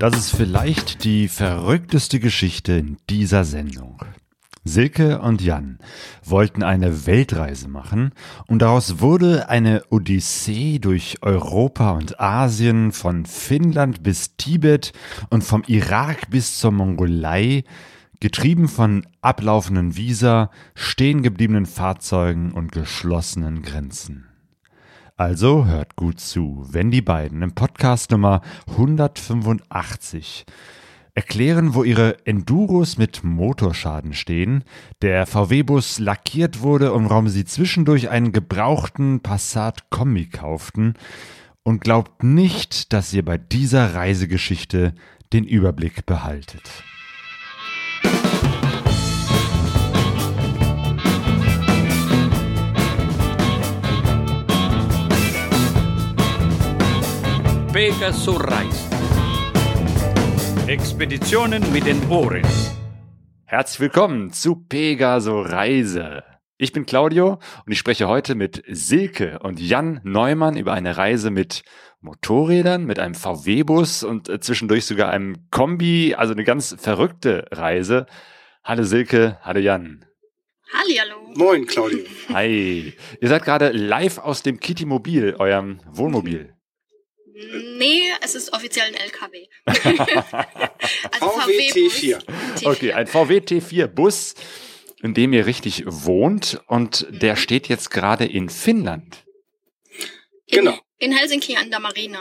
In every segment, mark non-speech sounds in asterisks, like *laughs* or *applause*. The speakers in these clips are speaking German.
Das ist vielleicht die verrückteste Geschichte in dieser Sendung. Silke und Jan wollten eine Weltreise machen und daraus wurde eine Odyssee durch Europa und Asien von Finnland bis Tibet und vom Irak bis zur Mongolei, getrieben von ablaufenden Visa, stehen gebliebenen Fahrzeugen und geschlossenen Grenzen. Also hört gut zu, wenn die beiden im Podcast Nummer 185 erklären, wo ihre Enduros mit Motorschaden stehen, der VW-Bus lackiert wurde und warum sie zwischendurch einen gebrauchten Passat Kombi kauften und glaubt nicht, dass ihr bei dieser Reisegeschichte den Überblick behaltet. Pegasus Reise. Expeditionen mit den Ohren. Herzlich willkommen zu Pegaso Reise. Ich bin Claudio und ich spreche heute mit Silke und Jan Neumann über eine Reise mit Motorrädern, mit einem VW-Bus und äh, zwischendurch sogar einem Kombi, also eine ganz verrückte Reise. Hallo Silke, hallo Jan. Hallihallo. Moin, Claudio. Hi. Ihr seid gerade live aus dem Kitty Mobil, eurem Wohnmobil. Nee, es ist offiziell ein LKW. *laughs* also VW T4. T4. Okay, ein VW T4 Bus, in dem ihr richtig wohnt und der steht jetzt gerade in Finnland. Genau. In, in Helsinki an der Marina.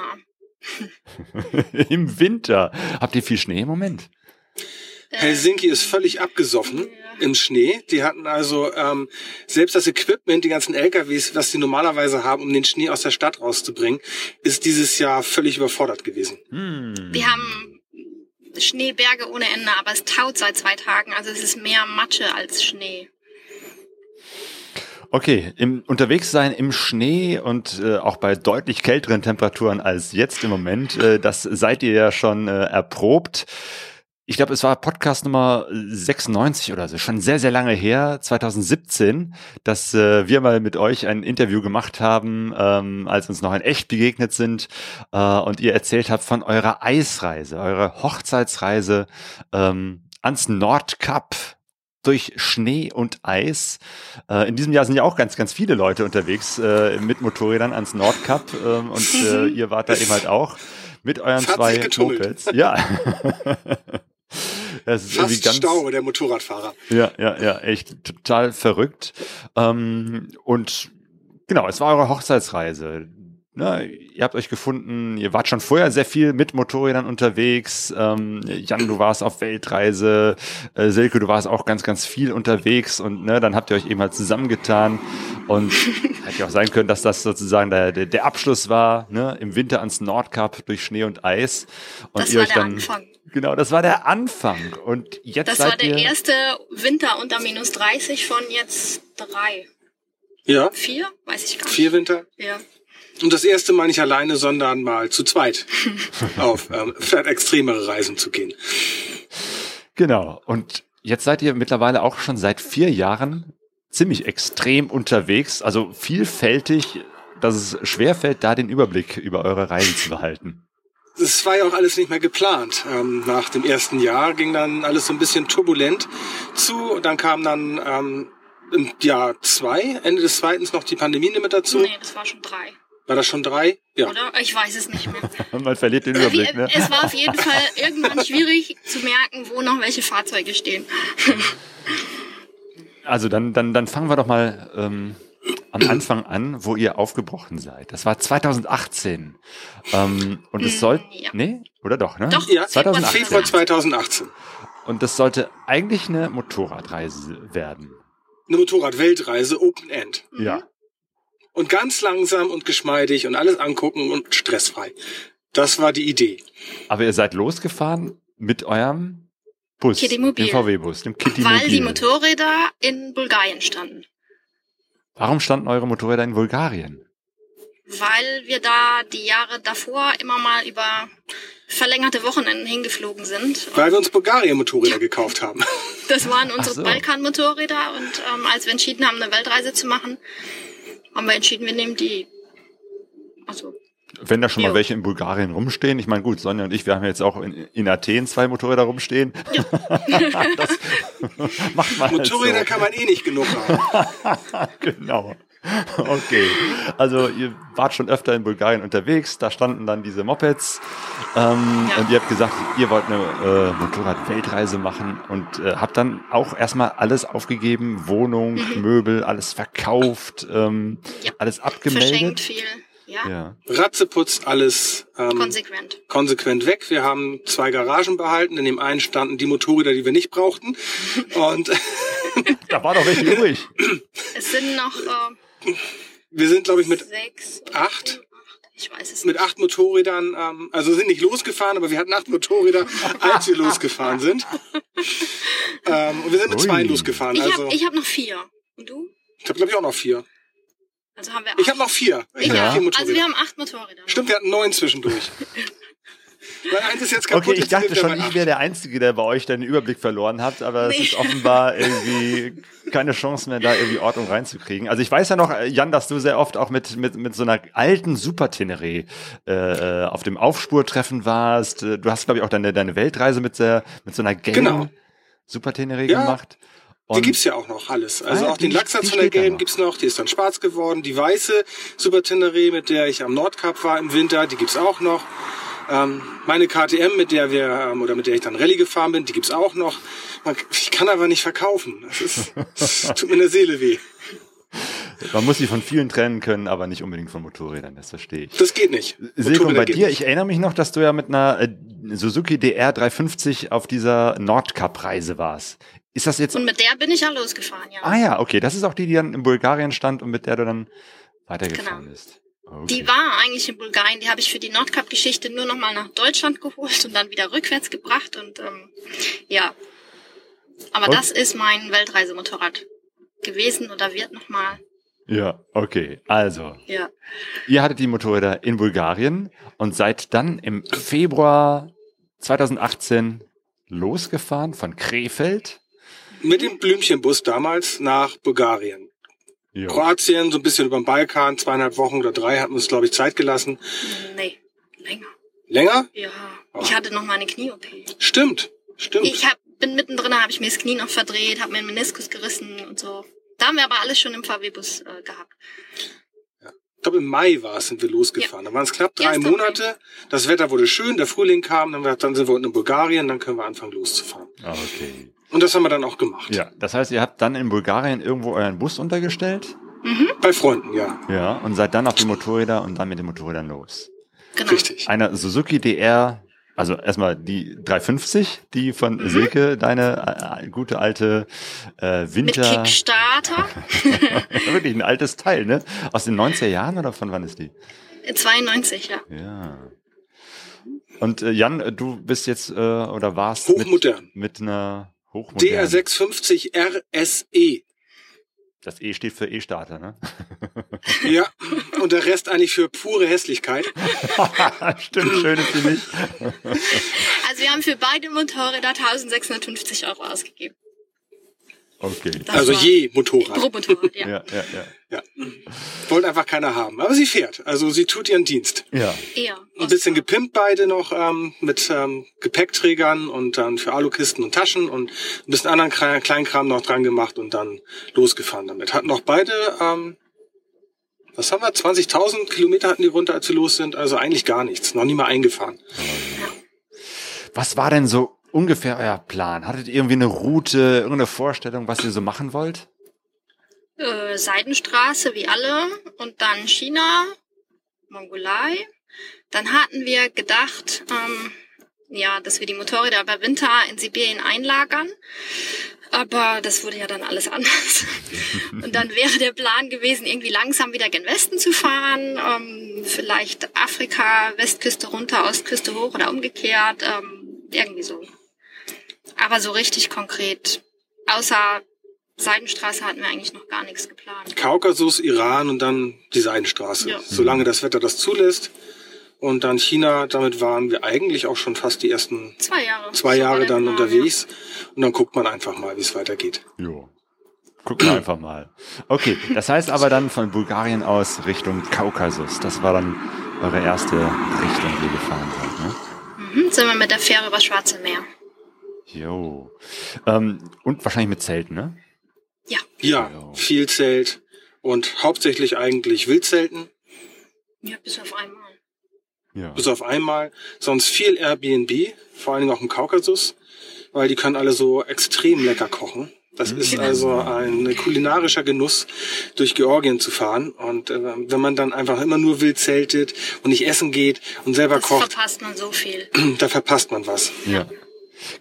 *laughs* Im Winter. Habt ihr viel Schnee im Moment? Helsinki ist völlig abgesoffen im Schnee. Die hatten also ähm, selbst das Equipment, die ganzen LKWs, was sie normalerweise haben, um den Schnee aus der Stadt rauszubringen, ist dieses Jahr völlig überfordert gewesen. Hm. Wir haben Schneeberge ohne Ende, aber es taut seit zwei Tagen. Also es ist mehr Matsche als Schnee. Okay, im unterwegs sein im Schnee und äh, auch bei deutlich kälteren Temperaturen als jetzt im Moment, äh, das seid ihr ja schon äh, erprobt. Ich glaube, es war Podcast Nummer 96 oder so, schon sehr, sehr lange her, 2017, dass äh, wir mal mit euch ein Interview gemacht haben, ähm, als uns noch in echt begegnet sind äh, und ihr erzählt habt von eurer Eisreise, eurer Hochzeitsreise ähm, ans Nordkap durch Schnee und Eis. Äh, in diesem Jahr sind ja auch ganz, ganz viele Leute unterwegs äh, mit Motorrädern ans Nordkap ähm, und äh, *laughs* ihr wart da eben halt auch mit euren zwei. Mopeds. Ja. *laughs* *laughs* Das ist Fast ganz, Stau, der Motorradfahrer. ja, ja, ja, echt total verrückt. Ähm, und genau, es war eure Hochzeitsreise. Ne, ihr habt euch gefunden, ihr wart schon vorher sehr viel mit Motorrädern unterwegs. Ähm, Jan, du warst auf Weltreise. Äh, Silke, du warst auch ganz, ganz viel unterwegs. Und ne, dann habt ihr euch eben halt zusammengetan. Und *laughs* hätte ja auch sein können, dass das sozusagen der, der, der Abschluss war, ne, im Winter ans Nordkap durch Schnee und Eis. Und Das ihr war euch der dann, Anfang. Genau, das war der Anfang. Und jetzt Das seid war der ihr, erste Winter unter minus 30 von jetzt drei. Ja, Vier? Weiß ich gar nicht. vier Winter. Ja. Und das erste Mal nicht alleine, sondern mal zu zweit *laughs* auf ähm, vielleicht extremere Reisen zu gehen. Genau. Und jetzt seid ihr mittlerweile auch schon seit vier Jahren ziemlich extrem unterwegs, also vielfältig, dass es schwerfällt, da den Überblick über eure Reisen zu behalten. Es war ja auch alles nicht mehr geplant. Ähm, nach dem ersten Jahr ging dann alles so ein bisschen turbulent zu. Und dann kam dann ähm, im Jahr zwei, Ende des zweiten noch die Pandemie mit dazu. Nee, das war schon drei. War das schon drei? Ja. Oder? Ich weiß es nicht mehr. *laughs* Man verliert den Überblick, ne? Es war auf jeden Fall irgendwann schwierig zu merken, wo noch welche Fahrzeuge stehen. Also dann, dann, dann fangen wir doch mal ähm, am Anfang an, wo ihr aufgebrochen seid. Das war 2018. Ähm, und es Mm, sollte. ja. Nee? Oder doch, ne? Doch, Ja, 2018. Februar 2018. Und das sollte eigentlich eine Motorradreise werden. Eine Motorrad-Weltreise, Open End. Ja. Und ganz langsam und geschmeidig und alles angucken und stressfrei. Das war die Idee. Aber ihr seid losgefahren mit eurem Bus, dem VW-Bus, dem Kitty Weil die Motorräder in Bulgarien standen. Warum standen eure Motorräder in Bulgarien? Weil wir da die Jahre davor immer mal über verlängerte Wochenenden hingeflogen sind. Weil wir uns Bulgarien-Motorräder gekauft haben. *laughs* Das waren unsere so. Balkan-Motorräder und ähm, als wir entschieden haben, eine Weltreise zu machen, haben wir entschieden, wir nehmen die. Also wenn da schon mal Jo. welche in Bulgarien rumstehen, ich meine, gut, Sonja und ich, wir haben jetzt auch in, in Athen zwei Motorräder rumstehen. *laughs* das *laughs* macht man halt Motorräder so. kann man eh nicht genug haben. *laughs* genau. Okay, also ihr wart schon öfter in Bulgarien unterwegs, da standen dann diese Mopeds ähm, Ja. und ihr habt gesagt, ihr wollt eine äh, Motorrad-Weltreise machen und äh, habt dann auch erstmal alles aufgegeben, Wohnung, Möbel, alles verkauft, ähm, Mhm. Ja. alles Verschenkt abgemeldet. viel. Ja, Ja. Ratzeputz alles ähm, konsequent. konsequent weg. Wir haben zwei Garagen behalten. In dem einen standen die Motorräder, die wir nicht brauchten. *laughs* Und Da war doch welche übrig. Es sind noch äh, wir sind, glaube ich, mit sechs. Acht? Ich weiß es mit nicht. acht Motorrädern, ähm, also sind nicht losgefahren, aber wir hatten acht Motorräder, *laughs* als wir losgefahren sind. Ähm, und wir sind mit Ui. zwei losgefahren. Ich Also habe ich hab noch vier. Und du? ich habe, glaube ich, auch noch vier. Also haben wir Ich acht. habe noch vier. Ich Ich habe Ja. vier. Motorräder. Also wir haben acht Motorräder. Stimmt, wir hatten neun zwischendurch. *laughs* Weil eins ist jetzt kaputt. Okay, ich dachte schon, ich wäre der Einzige, der bei euch den Überblick verloren hat, aber es Nee. ist offenbar irgendwie keine Chance mehr, da irgendwie Ordnung reinzukriegen. Also ich weiß ja noch, äh, Jan, dass du sehr oft auch mit, mit, mit so einer alten Super Teneré äh, äh, auf dem Aufspurtreffen warst. Äh, Du hast, glaube ich, auch deine, deine Weltreise mit, der, mit so einer gelben Genau. Super Teneré Ja. gemacht. Die Und- gibt's ja auch noch alles. Also Ah, auch den die- Lachsatz die von der gelben noch. gibt's noch. Die ist dann schwarz geworden. Die weiße Super Tenere, mit der ich am Nordkap war im Winter, die gibt's auch noch. Ähm, meine KTM, mit der wir ähm, oder mit der ich dann Rallye gefahren bin, die gibt's auch noch. Man, ich kann aber nicht verkaufen. Das ist, *laughs* das tut mir in der Seele weh. Man muss sie von vielen trennen können, aber nicht unbedingt von Motorrädern, das verstehe ich. Das geht nicht. Silke, bei dir, ich erinnere mich noch, dass du ja mit einer äh, Suzuki DR 350 auf dieser Nordcup-Reise warst. Ist das jetzt... Und mit der bin ich ja losgefahren, ja. Ah ja, okay, das ist auch die, die dann in Bulgarien stand und mit der du dann weitergefahren Genau. bist. Okay. Die war eigentlich in Bulgarien, die habe ich für die Nordcup-Geschichte nur nochmal nach Deutschland geholt und dann wieder rückwärts gebracht und ähm, ja. Aber Und- das ist mein Weltreisemotorrad gewesen oder wird nochmal. Ja, okay. Also, Ja. ihr hattet die Motorräder in Bulgarien und seid dann im Februar 2018 losgefahren von Krefeld. Mit dem Blümchenbus damals nach Bulgarien. Jo. Kroatien, so ein bisschen über den Balkan, zweieinhalb Wochen oder drei hatten wir uns, glaube ich, Zeit gelassen. Nee, länger. Länger? Ja. Oh. Ich hatte noch mal eine Knie-OP. Stimmt, stimmt. Ich hab, bin mittendrin, habe ich mir das Knie noch verdreht, habe mir einen Meniskus gerissen und so. Da haben wir aber alles schon im VW-Bus äh, gehabt. Ich glaube, im Mai war es, sind wir losgefahren. Da waren es knapp drei Erster Mai. Monate. Das Wetter wurde schön, der Frühling kam, dann, dann sind wir unten in Bulgarien, dann können wir anfangen loszufahren. Ah, Okay. Und das haben wir dann auch gemacht. Ja, das heißt, ihr habt dann in Bulgarien irgendwo euren Bus untergestellt? Bei Freunden, ja. Ja. Und seid dann auf die Motorräder und dann mit den Motorrädern los. Genau. Richtig. Eine Suzuki DR, also erstmal die 350, die von Mhm. Silke, deine äh, gute alte äh, Mit Winter. Kickstarter. *laughs* Wirklich ein altes Teil, ne? Aus den 90er Jahren oder von wann ist die? 92, ja. Ja. Und äh, Jan, äh, du bist jetzt äh, oder warst Hochmodern. mit, mit einer hochmodernen. DR650 RSE. Das E steht für E-Starter, ne? *laughs* Ja, und der Rest eigentlich für pure Hässlichkeit. *laughs* Stimmt, schön ist die nicht. Also wir haben für beide Motorräder 1650 Euro ausgegeben. Okay. Das Also je Motorrad. Pro Motorrad, ja. Ja, ja, ja. Ja. Wollte einfach keiner haben. Aber sie fährt. Also sie tut ihren Dienst. Ja. Eher. Ein bisschen gepimpt beide noch ähm, mit ähm, Gepäckträgern und dann für Alukisten und Taschen und ein bisschen anderen Kle- Kleinkram noch dran gemacht und dann losgefahren damit. Hatten noch beide, ähm, was haben wir, 20.000 Kilometer hatten die runter, als sie los sind. Also eigentlich gar nichts. Noch nie mal eingefahren. Was war denn so ungefähr euer Plan? Hattet ihr irgendwie eine Route, irgendeine Vorstellung, was ihr so machen wollt? Äh, Seidenstraße wie alle und dann China, Mongolei. Dann hatten wir gedacht, ähm, ja, dass wir die Motorräder über Winter in Sibirien einlagern. Aber das wurde ja dann alles *laughs* anders. Und dann wäre der Plan gewesen, irgendwie langsam wieder gen Westen zu fahren. Ähm, vielleicht Afrika, Westküste runter, Ostküste hoch oder umgekehrt. Ähm, irgendwie so. Aber so richtig konkret, außer Seidenstraße hatten wir eigentlich noch gar nichts geplant. Kaukasus, Iran und dann die Seidenstraße. Ja. Solange das Wetter das zulässt. Und dann China, damit waren wir eigentlich auch schon fast die ersten Zwei Jahre. zwei Jahre dann Plan, unterwegs. Und dann guckt man einfach mal, wie es weitergeht. Jo. Gucken wir einfach mal. Okay, das heißt aber dann von Bulgarien aus Richtung Kaukasus. Das war dann eure erste Richtung, die ihr gefahren seid, ne? Mhm, sind wir mit der Fähre über Schwarze Meer. Jo. Ähm, und wahrscheinlich mit Zelten, ne? Ja. Ja, Ja. viel Zelt und hauptsächlich eigentlich Wildzelten, Ja, bis auf einmal. Ja. bis auf einmal. Sonst viel Airbnb, vor allen Dingen auch im Kaukasus, weil die können alle so extrem lecker kochen. Das ist Genau. also ein kulinarischer Genuss, durch Georgien zu fahren. Und äh, wenn man dann einfach immer nur wild zeltet und nicht essen geht und selber Das kocht, verpasst man so viel. *clears throat* da verpasst man was. Ja.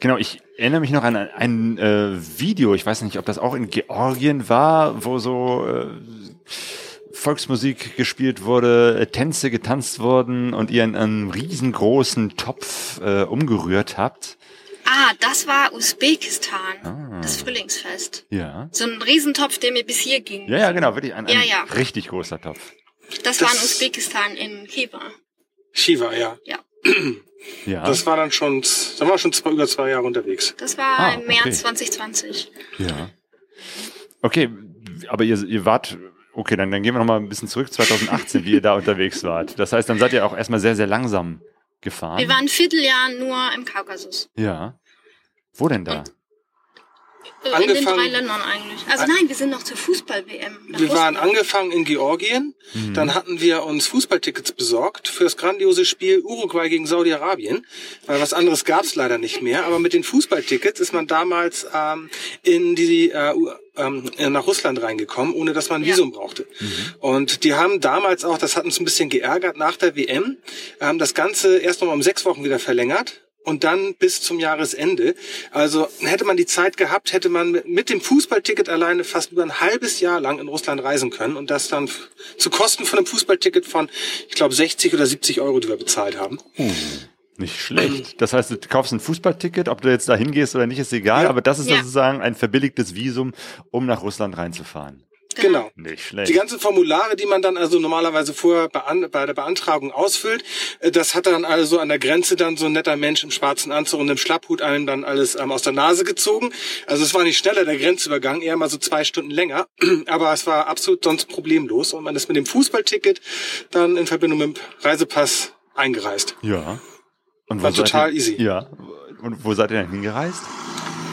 Genau, ich erinnere mich noch an ein, ein äh, Video, ich weiß nicht, ob das auch in Georgien war, wo so äh, Volksmusik gespielt wurde, äh, Tänze getanzt wurden und ihr in einem riesengroßen Topf äh, umgerührt habt. Ah, das war Usbekistan. Ah. Das Frühlingsfest. Ja. So ein Riesentopf, der mir bis hier ging. Ja, ja, genau, wirklich ein, ein Ja, ja. richtig großer Topf. Das, war in Das- Usbekistan in Khiva. Shiva, ja. Ja. *clears throat* Ja. Das war dann schon, da war schon zwei, über zwei Jahre unterwegs. Das war Ah, im März okay. 2020. Ja. Okay, aber ihr, ihr wart, okay, dann, dann gehen wir noch mal ein bisschen zurück, 2018, wie ihr da unterwegs wart. Das heißt, dann seid ihr auch erstmal sehr, sehr langsam gefahren. Wir waren ein Vierteljahr nur im Kaukasus. Ja. Wo denn da? Äh, In den drei Ländern eigentlich. Also nein, wir sind noch zur Fußball-WM. Wir waren Russland. angefangen in Georgien, Mhm. dann hatten wir uns Fußballtickets besorgt für das grandiose Spiel Uruguay gegen Saudi-Arabien, weil was anderes gab's leider nicht mehr. Aber mit den Fußballtickets ist man damals ähm, in die äh, ähm, nach Russland reingekommen, ohne dass man ein Ja. Visum brauchte. Und die haben damals auch, das hat uns ein bisschen geärgert, nach der WM, ähm, das Ganze erst noch mal um sechs Wochen wieder verlängert und dann bis zum Jahresende. Also hätte man die Zeit gehabt, hätte man mit, dem Fußballticket alleine fast über ein halbes Jahr lang in Russland reisen können und das dann zu Kosten von einem Fußballticket von, ich glaube, 60 oder 70 Euro, die wir bezahlt haben. Nicht schlecht. Das heißt, du kaufst ein Fußballticket, ob du jetzt da hingehst oder nicht, ist egal, Ja. aber das ist Ja. sozusagen ein verbilligtes Visum, um nach Russland reinzufahren. Genau. Nicht schlecht. Die ganzen Formulare, die man dann also normalerweise vorher bei der Beantragung ausfüllt, äh, das hat dann also an der Grenze dann so ein netter Mensch im schwarzen Anzug und im Schlapphut einem dann alles ähm, aus der Nase gezogen. Also es war nicht schneller der Grenzübergang, eher mal so zwei Stunden länger, *clears throat* aber es war absolut sonst problemlos und man ist mit dem Fußballticket dann in Verbindung mit dem Reisepass eingereist. ja. Und War total ihr, easy. Ja. Und wo seid ihr denn hingereist?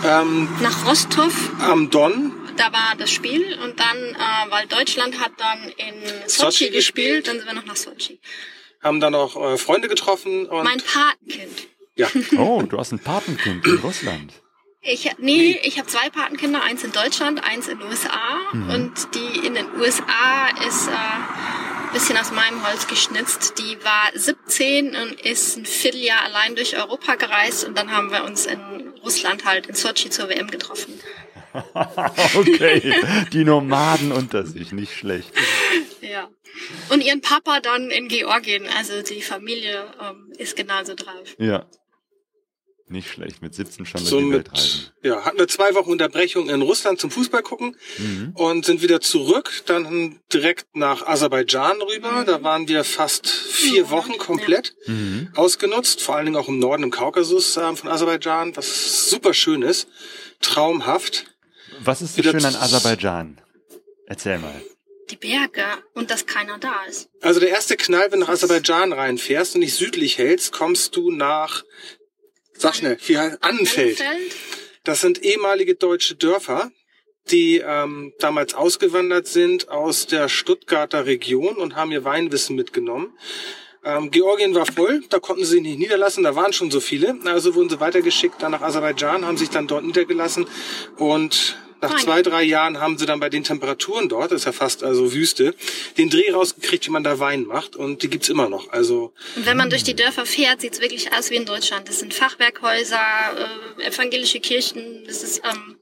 Ähm, Nach Rostov, am Don da war das Spiel und dann, äh, weil Deutschland hat dann in Sochi Sochi gespielt. gespielt, dann sind wir noch nach Sochi. haben dann auch äh, Freunde getroffen und Mein Patenkind. ja, *laughs* Oh, du hast ein Patenkind in Russland. Ich, nee, ich habe zwei Patenkinder, eins in Deutschland, eins in den USA. Mhm. Und die in den USA ist äh, ein bisschen aus meinem Holz geschnitzt. Die war 17 und ist ein Vierteljahr allein durch Europa gereist. Und dann haben wir uns in Russland halt in Sochi zur WM getroffen. *laughs* Okay, die Nomaden unter sich, nicht schlecht. Ja. Und ihren Papa dann in Georgien. Also die Familie ähm, ist genauso drauf. Ja. Nicht schlecht, mit 17 schon durch so die mit, ja, hatten wir zwei Wochen Unterbrechung in Russland zum Fußball gucken Mhm. und sind wieder zurück, dann direkt nach Aserbaidschan rüber. Da waren wir fast vier Ja, Wochen komplett Mhm. ausgenutzt, vor allen Dingen auch im Norden, im Kaukasus ähm, von Aserbaidschan, was super schön ist, traumhaft. Was ist so schön an Aserbaidschan? Erzähl mal. Die Berge und dass keiner da ist. Also der erste Knall, wenn du nach Aserbaidschan reinfährst und dich südlich hältst, kommst du nach, sag schnell, wie heißt Annenfeld. Annenfeld. Das sind ehemalige deutsche Dörfer, die ähm, damals ausgewandert sind aus der Stuttgarter Region und haben ihr Weinwissen mitgenommen. Ähm, Georgien war voll, da konnten sie sich nicht niederlassen, da waren schon so viele. Also wurden sie weitergeschickt dann nach Aserbaidschan, haben sich dann dort niedergelassen und nach zwei, drei Jahren haben sie dann bei den Temperaturen dort, das ist ja fast also Wüste, den Dreh rausgekriegt, wie man da Wein macht und die gibt's immer noch. Also Und wenn man durch die Dörfer fährt, sieht's wirklich aus wie in Deutschland. Das sind Fachwerkhäuser, äh, evangelische Kirchen, das ist, ähm,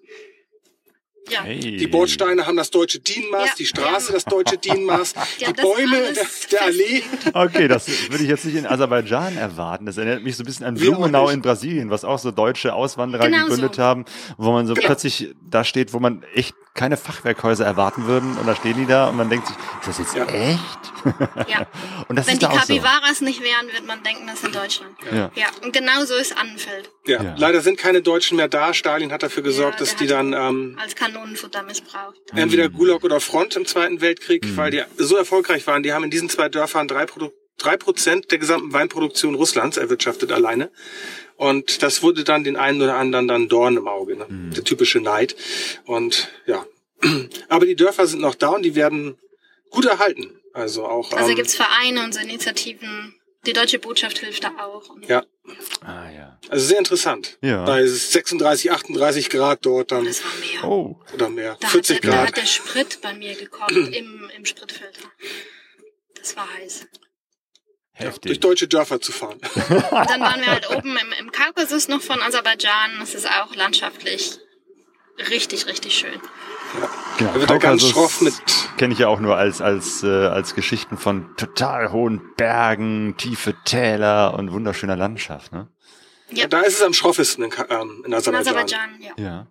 ja. Hey. Die Bordsteine haben das deutsche Dienmaß, Ja, die Straße ja. das deutsche Dienmaß, *laughs* Ja, die Bäume der, der Allee. Okay, das würde ich jetzt nicht in Aserbaidschan erwarten. Das erinnert mich so ein bisschen an Blumenau in Brasilien, was auch so deutsche Auswanderer Genau gegründet so. haben, wo man so Ja. plötzlich da steht, wo man echt keine Fachwerkhäuser erwarten würden. Und da stehen die da und man denkt sich, ist das jetzt Ja. echt? *laughs* ja. Und das Wenn ist die da auch so. Nicht wären, wird man denken, das ist in Deutschland. Ja. Ja, und genau so ist Annenfeld. Ja, Ja. leider sind keine Deutschen mehr da. Stalin hat dafür gesorgt, Ja, dass die dann ähm, Als Kanonenfutter missbraucht. entweder Gulag oder Front im Zweiten Weltkrieg, weil die so erfolgreich waren. Die haben in diesen zwei Dörfern drei Produ drei Prozent der gesamten Weinproduktion Russlands erwirtschaftet alleine. Und das wurde dann den einen oder anderen dann Dorn im Auge, ne? Mhm. der typische Neid. Und ja, *clears throat* aber die Dörfer sind noch da und die werden gut erhalten. Also auch. Also ähm, gibt's Vereine und so Initiativen. Die Deutsche Botschaft hilft da auch. Und ja, Ah ja. also sehr interessant. Ja. Bei 36, 38 Grad dort dann das war mehr. Oh. oder mehr. Da, hat 40 der, da Grad. hat der Sprit bei mir gekocht *clears throat* im, im Spritfilter. Das war heiß. Ja, durch Heftig. deutsche Dörfer zu fahren. Und *laughs* dann waren wir halt oben im, im Kaukasus noch von Aserbaidschan. Das ist auch landschaftlich richtig, richtig schön. Genau. Da wird er ganz Kaukasus schroff mit Kenne ich ja auch nur als, als, äh, als Geschichten von total hohen Bergen, tiefe Täler und wunderschöner Landschaft, ne? Ja. Da ist es am schroffesten in, ähm, in In Aserbaidschan. Aserbaidschan, ja. Ja.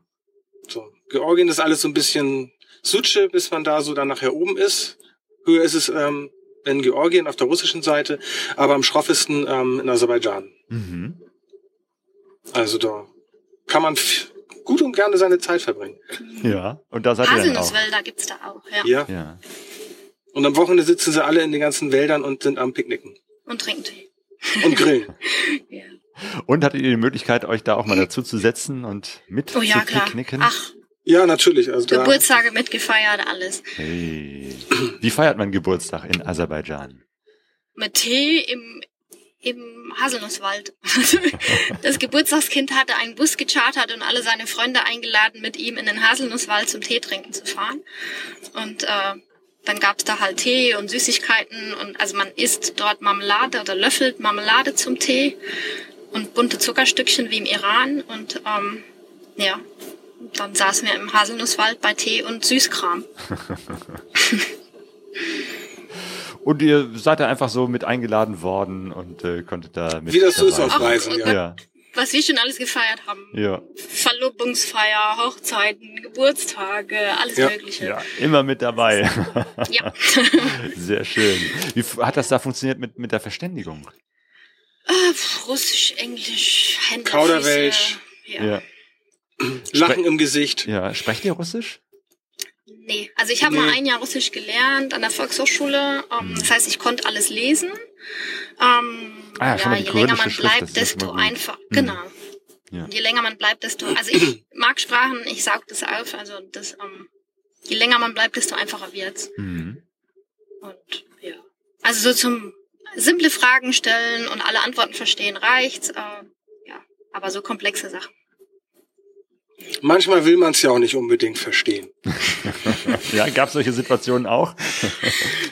So. Georgien ist alles so ein bisschen Sutsche, bis man da so dann nachher oben ist. Höher ist es ähm, in Georgien auf der russischen Seite, aber am schroffesten ähm, in Aserbaidschan. Mhm. Also da kann man gut und gerne seine Zeit verbringen. Ja. Und da seid ihr dann auch. Haselnusswälder gibt's da auch, ja. Ja. Ja. Und am Wochenende sitzen sie alle in den ganzen Wäldern und sind am Picknicken Und trinken Tee. und grillen. *laughs* Ja. Und hattet ihr die Möglichkeit, euch da auch mal dazu zu setzen und mit Oh ja, zu klar. picknicken? Ach, ja, natürlich. Also da, Geburtstage mitgefeiert, alles. Hey. Wie feiert man Geburtstag in Aserbaidschan? Mit Tee im, im Haselnusswald. *laughs* Das Geburtstagskind hatte einen Bus gechartert und alle seine Freunde eingeladen, mit ihm in den Haselnusswald zum Tee trinken zu fahren. Und äh, dann gab's da halt Tee und Süßigkeiten und also man isst dort Marmelade oder löffelt Marmelade zum Tee und bunte Zuckerstückchen wie im Iran und ähm, ja, dann saßen wir im Haselnusswald bei Tee und Süßkram. *laughs* Und ihr seid da einfach so mit eingeladen worden und äh, konntet da mit Wie das so ist dabei auf. Reisen, ja. Ja, Was wir schon alles gefeiert haben. ja, Verlobungsfeier, Hochzeiten, Geburtstage, alles Ja. Mögliche. ja, immer mit dabei. Ja. *laughs* Sehr schön. Wie hat das da funktioniert mit, mit der Verständigung? Äh, Russisch, Englisch, Hände, Kauderwelsch. Ja. Ja. *clears throat* Lachen im Gesicht. Ja, sprecht ihr Russisch? Nee, also ich habe Nee. mal ein Jahr Russisch gelernt an der Volkshochschule. Ähm, das heißt, ich konnte alles lesen. Ähm, Ah ja, schon mal die je länger man Schrift, bleibt, ja desto mal gut. einfach. Mhm. Genau. Ja. Je länger man bleibt, desto. Also ich *clears throat* mag Sprachen, ich saug das auf. Also das, ähm, je länger man bleibt, desto einfacher wird's. Mhm. Und ja. Also so zum simple Fragen stellen und alle Antworten verstehen reicht's. Äh, ja, aber so komplexe Sachen. Manchmal will man es ja auch nicht unbedingt verstehen. *laughs* Ja, gab es solche Situationen auch?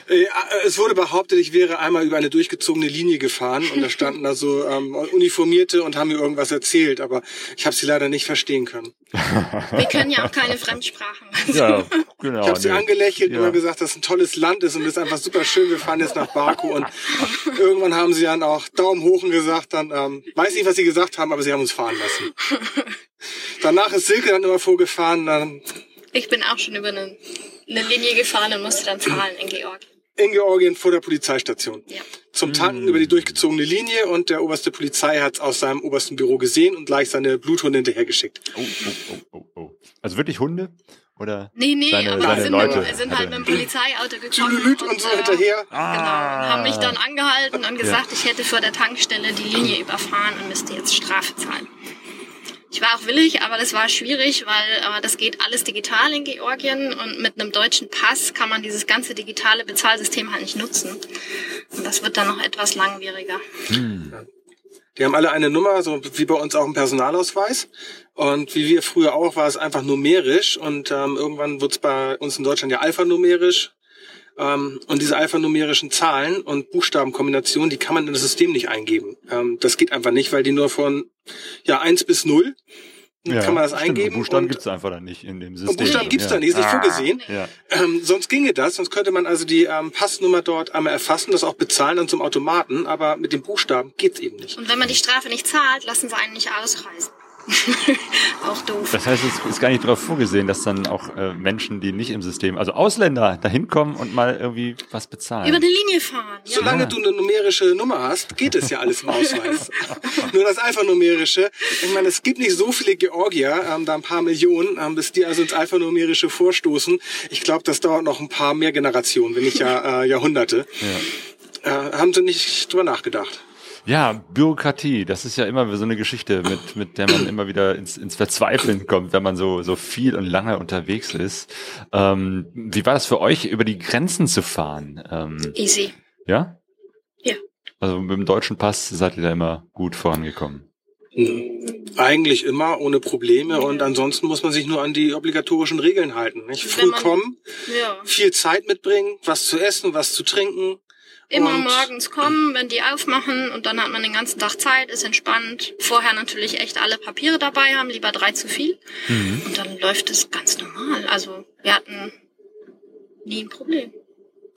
Äh, Es wurde behauptet, ich wäre einmal über eine durchgezogene Linie gefahren und da standen da so ähm, Uniformierte und haben mir irgendwas erzählt, aber ich habe sie leider nicht verstehen können. Wir können ja auch keine Fremdsprachen. Ja, genau. Ich habe sie nee. angelächelt und Ja. immer gesagt, dass es ein tolles Land ist und es ist einfach super schön. Wir fahren jetzt nach Baku und irgendwann haben sie dann auch Daumen hoch und gesagt, dann ähm, weiß nicht, was sie gesagt haben, aber sie haben uns fahren lassen. Danach ist Silke dann immer vorgefahren, dann Ich bin auch schon über eine, eine Linie gefahren und musste dann zahlen in Georgien. In Georgien vor der Polizeistation. Ja. Zum Tanken über die durchgezogene Linie und der oberste Polizei hat es aus seinem obersten Büro gesehen und gleich seine Bluthunde hinterhergeschickt. Oh, oh, oh, oh, oh. Also wirklich Hunde? Oder? Nee, nee, Seine- aber seine wir sind, Leute wir sind halt mit dem Polizeiauto gekommen. Tüdelüt und so äh, hinterher. Genau, und haben mich dann angehalten und gesagt, Ja. ich hätte vor der Tankstelle die Linie überfahren und müsste jetzt Strafe zahlen. Ich war auch willig, aber das war schwierig, weil äh, das geht alles digital in Georgien und mit einem deutschen Pass kann man dieses ganze digitale Bezahlsystem halt nicht nutzen. Und das wird dann noch etwas langwieriger. Die haben alle eine Nummer, so wie bei uns auch ein Personalausweis. Und wie wir früher auch, war es einfach numerisch. Und ähm, irgendwann wird es bei uns in Deutschland ja alphanumerisch. Ähm, und diese alphanumerischen Zahlen und Buchstabenkombinationen, die kann man in das System nicht eingeben. Ähm, das geht einfach nicht, weil die nur von ja 1 bis 0 kann man das stimmt. eingeben. Buchstaben und, gibt's einfach dann nicht in dem und System. Buchstaben gibt's da nicht, ist nicht Ah. vorgesehen. Ja. Ähm, sonst ginge das, sonst könnte man also die ähm, Passnummer dort einmal erfassen, das auch bezahlen dann zum Automaten, aber mit den Buchstaben geht's eben nicht. Und wenn man die Strafe nicht zahlt, lassen sie einen nicht ausreisen. *laughs* auch doof. Das heißt, es ist gar nicht darauf vorgesehen, dass dann auch äh, Menschen, die nicht im System, also Ausländer, da hinkommen und mal irgendwie was bezahlen. Über eine Linie fahren. Ja. Solange Ja. du eine numerische Nummer hast, geht es ja alles im Ausweis. *laughs* Nur das alphanumerische. Ich meine, es gibt nicht so viele Georgier, ähm, da ein paar Millionen, ähm, bis die also ins alphanumerische vorstoßen. Ich glaube, das dauert noch ein paar mehr Generationen, wenn nicht ja äh, Jahrhunderte. äh, haben sie nicht drüber nachgedacht. Ja, Bürokratie, das ist ja immer so eine Geschichte, mit, mit der man immer wieder ins, ins Verzweifeln kommt, wenn man so, so viel und lange unterwegs ist. Ähm, wie war das für euch, über die Grenzen zu fahren? Ähm, Easy. ja? Ja. Also mit dem deutschen Pass seid ihr da immer gut vorangekommen. Eigentlich immer ohne Probleme und ansonsten muss man sich nur an die obligatorischen Regeln halten. Nicht? Früh man- kommen, Ja. viel Zeit mitbringen, was zu essen, was zu trinken. Immer Und- morgens kommen, wenn die aufmachen und dann hat man den ganzen Tag Zeit, ist entspannt. Vorher natürlich echt alle Papiere dabei haben, lieber drei zu viel. Mhm. Und dann läuft es ganz normal. Also wir hatten nie ein Problem.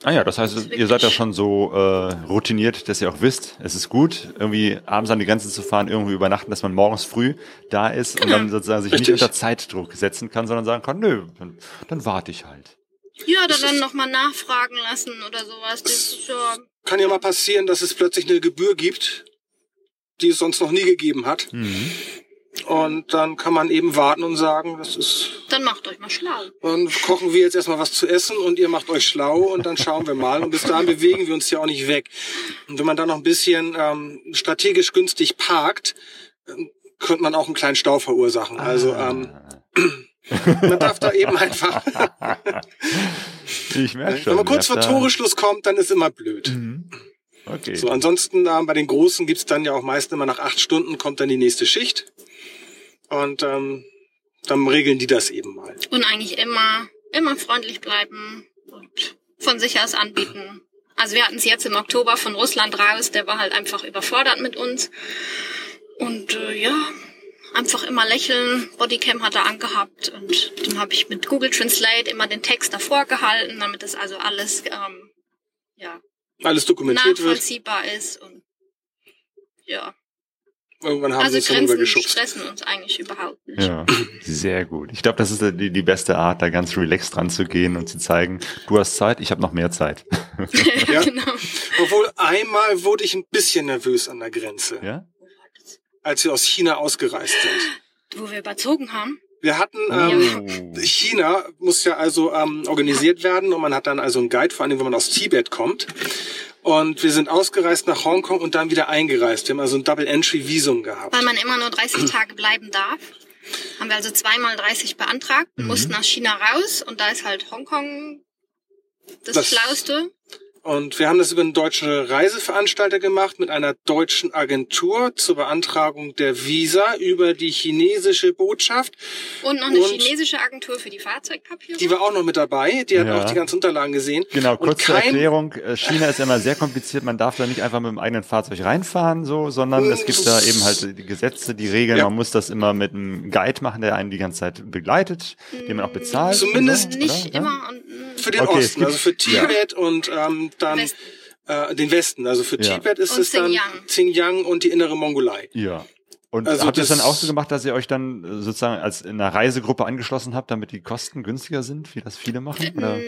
Ah ja, das heißt, Das ihr seid ja schon so äh, routiniert, dass ihr auch wisst, es ist gut, irgendwie abends an die Grenze zu fahren, irgendwie übernachten, dass man morgens früh da ist und Genau. dann sozusagen sich nicht Richtig. unter Zeitdruck setzen kann, sondern sagen kann, nö, dann, dann warte ich halt. Ja, oder dann nochmal nachfragen lassen oder sowas. Das ist ja, Kann ja mal passieren, dass es plötzlich eine Gebühr gibt, die es sonst noch nie gegeben hat. Mhm. Und dann kann man eben warten und sagen, das ist, dann macht euch mal schlau. dann kochen wir jetzt erstmal was zu essen und ihr macht euch schlau und dann schauen wir mal. Und bis dahin bewegen wir uns ja auch nicht weg. Und wenn man dann noch ein bisschen ähm, strategisch günstig parkt, ähm, könnte man auch einen kleinen Stau verursachen. Also ähm, *laughs* man darf da eben einfach, *laughs* ich merke schon. wenn man kurz vor Toreschluss kommt, dann ist immer blöd. Mhm. Okay. So, ansonsten ähm, bei den Großen gibt's dann ja auch meist immer nach acht Stunden kommt dann die nächste Schicht. Und ähm, dann regeln die das eben mal. Und eigentlich immer, immer freundlich bleiben und von sich aus anbieten. Also wir hatten es jetzt im Oktober von Russland raus, der war halt einfach überfordert mit uns. Und äh, ja, einfach immer lächeln. Bodycam hat er angehabt und dann habe ich mit Google Translate immer den Text davor gehalten, damit das also alles ähm, ja, Alles dokumentiert wird. nachvollziehbar ist. Und ja, Irgendwann haben also sie es Grenzen rübergeschubst. stressen uns eigentlich überhaupt nicht. Ja, sehr gut. Ich glaube, das ist die, die beste Art, da ganz relaxed dran zu gehen und zu zeigen, du hast Zeit, ich habe noch mehr Zeit. *laughs* Ja. genau. Obwohl einmal wurde ich ein bisschen nervös an der Grenze, Ja? Als wir aus China ausgereist sind. Wo wir überzogen haben. Wir hatten ähm, Oh. China muss ja also ähm, organisiert werden und man hat dann also einen Guide, vor allem wenn man aus Tibet kommt. Und wir sind ausgereist nach Hongkong und dann wieder eingereist. Wir haben also ein Double-Entry-Visum gehabt. Weil man immer nur 30 *clears throat* Tage bleiben darf. Haben wir also zweimal 30 beantragt, Mhm. mussten aus China raus und da ist halt Hongkong das, Das- Schlauste. Und wir haben das über einen deutschen Reiseveranstalter gemacht mit einer deutschen Agentur zur Beantragung der Visa über die chinesische Botschaft. Und noch eine Und- chinesische Agentur für die Fahrzeugpapiere. Die war auch noch mit dabei. Die hat Ja. auch die ganzen Unterlagen gesehen. Genau, Und kurz zur kein- Erklärung. äh, China ist immer sehr kompliziert. Man darf da nicht einfach mit dem eigenen Fahrzeug reinfahren, so, sondern es gibt da eben halt die Gesetze, die Regeln. Ja. Man muss das immer mit einem Guide machen, der einen die ganze Zeit begleitet, den man auch bezahlt. Zumindest so, nicht oder? immer. Und, mm, Für den Okay, Osten, also für ja. Tibet und ähm, dann Westen. äh, den Westen. Also für Ja. Tibet ist Und es dann Xinjiang. Xinjiang und die innere Mongolei. Ja. Und Also habt ihr es dann auch so gemacht, dass ihr euch dann äh, sozusagen als in einer Reisegruppe angeschlossen habt, damit die Kosten günstiger sind, wie das viele machen? Oder? mm,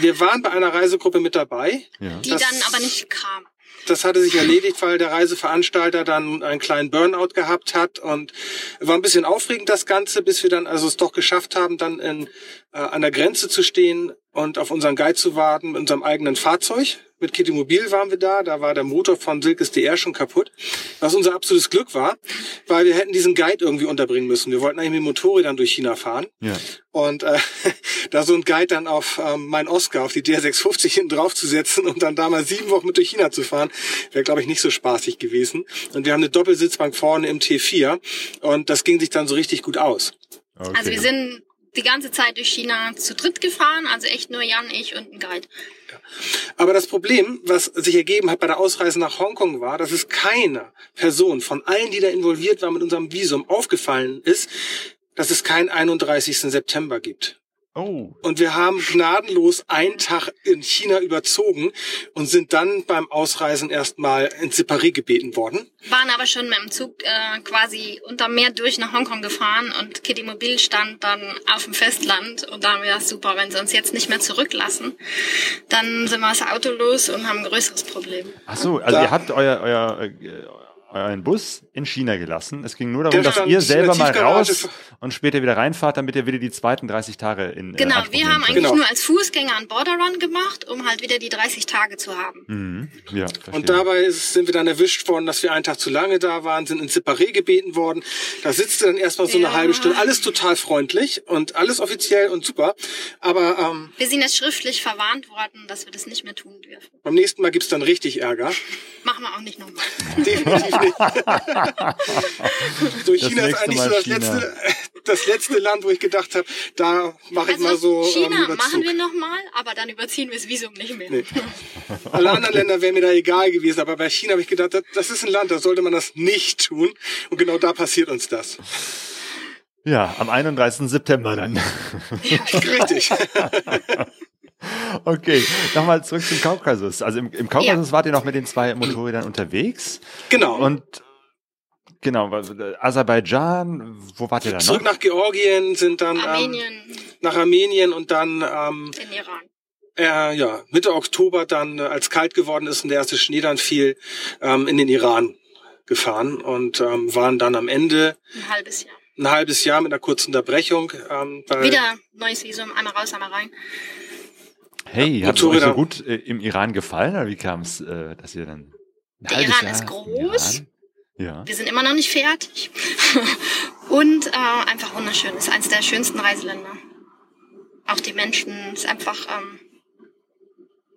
Wir waren bei einer Reisegruppe mit dabei. Ja. die Das- dann aber nicht kam. Das hatte sich erledigt, weil der Reiseveranstalter dann einen kleinen Burnout gehabt hat und war ein bisschen aufregend das Ganze, bis wir dann also es doch geschafft haben, dann in, äh, an der Grenze zu stehen und auf unseren Guide zu warten mit unserem eigenen Fahrzeug. Mit Kitty Mobil waren wir da, da war der Motor von Silkes DR schon kaputt, was unser absolutes Glück war, weil wir hätten diesen Guide irgendwie unterbringen müssen. Wir wollten eigentlich mit Motorrädern durch China fahren Ja. und äh, *laughs* da so ein Guide dann auf ähm, mein Oscar, auf die DR650 hinten drauf zu setzen und dann da mal sieben Wochen mit durch China zu fahren, wäre, glaube ich, nicht so spaßig gewesen. Und wir haben eine Doppelsitzbank vorne im T4 und das ging sich dann so richtig gut aus. Okay. Also wir sind die ganze Zeit durch China zu dritt gefahren, also echt nur Jan, ich und ein Guide. Aber das Problem, was sich ergeben hat bei der Ausreise nach Hongkong, war, dass es keiner Person von allen, die da involviert waren mit unserem Visum, aufgefallen ist, dass es keinen 31. September gibt. Oh. Und wir haben gnadenlos einen Tag in China überzogen und sind dann beim Ausreisen erstmal ins Separé gebeten worden. Waren aber schon mit dem Zug äh, quasi unter Meer durch nach Hongkong gefahren und Kitty Mobil stand dann auf dem Festland und da haben wir gedacht, super, wenn sie uns jetzt nicht mehr zurücklassen, dann sind wir das Auto los und haben ein größeres Problem. Ach so, also Da- ihr habt euer, euer, äh, euren Bus in China gelassen. Es ging nur darum, dass ihr selber mal raus und später wieder reinfahrt, damit ihr wieder die zweiten 30 Tage in äh, Genau, wir haben eigentlich Genau. nur als Fußgänger einen Border Run gemacht, um halt wieder die 30 Tage zu haben. Mhm. Ja, verstehe. Und dabei ist- sind wir dann erwischt worden, dass wir einen Tag zu lange da waren, sind ins Separé gebeten worden. Da sitzt du dann erstmal so Ja. eine halbe Stunde. Alles total freundlich und alles offiziell und super. Aber ähm, Wir sind jetzt schriftlich verwarnt worden, dass wir das nicht mehr tun dürfen. beim nächsten Mal gibt's dann richtig Ärger. Machen wir auch nicht nochmal. Definitiv nicht. *laughs* so, Das China ist eigentlich Mal so das China. letzte, das letzte Land, wo ich gedacht habe, da mache ich Also mal so ähm, China Überzug. machen wir nochmal, aber dann überziehen wir das Visum nicht mehr. Nee. Alle anderen Länder wären mir da egal gewesen, aber bei China habe ich gedacht, das, das ist ein Land, da sollte man das nicht tun. Und genau da passiert uns das. ja, am 31. September dann. Richtig. *laughs* *laughs* Okay, nochmal zurück zum Kaukasus. Also im, im Kaukasus wart ihr noch mit den zwei Motorrädern unterwegs. genau. Und genau, äh, Aserbaidschan, wo wart ihr dann Zurück noch? nach Georgien, sind dann ähm, Armenien, nach Armenien und dann ähm, in Iran. äh, ja, Mitte Oktober dann, äh, als kalt geworden ist und der erste Schnee dann fiel, ähm, in den Iran gefahren und ähm, waren dann am Ende Ein halbes Jahr. ein halbes Jahr mit einer kurzen Unterbrechung. Ähm, weil Wieder neues Visum, einmal raus, einmal rein. Hey, hat es euch so gut äh, im Iran gefallen oder wie kam es, äh, dass ihr dann Der Iran ist Jahr groß. im Iran? Ja. Wir sind immer noch nicht fertig. *laughs* Und äh, einfach wunderschön. Ist eines der schönsten Reiseländer. Auch die Menschen ist einfach, ähm,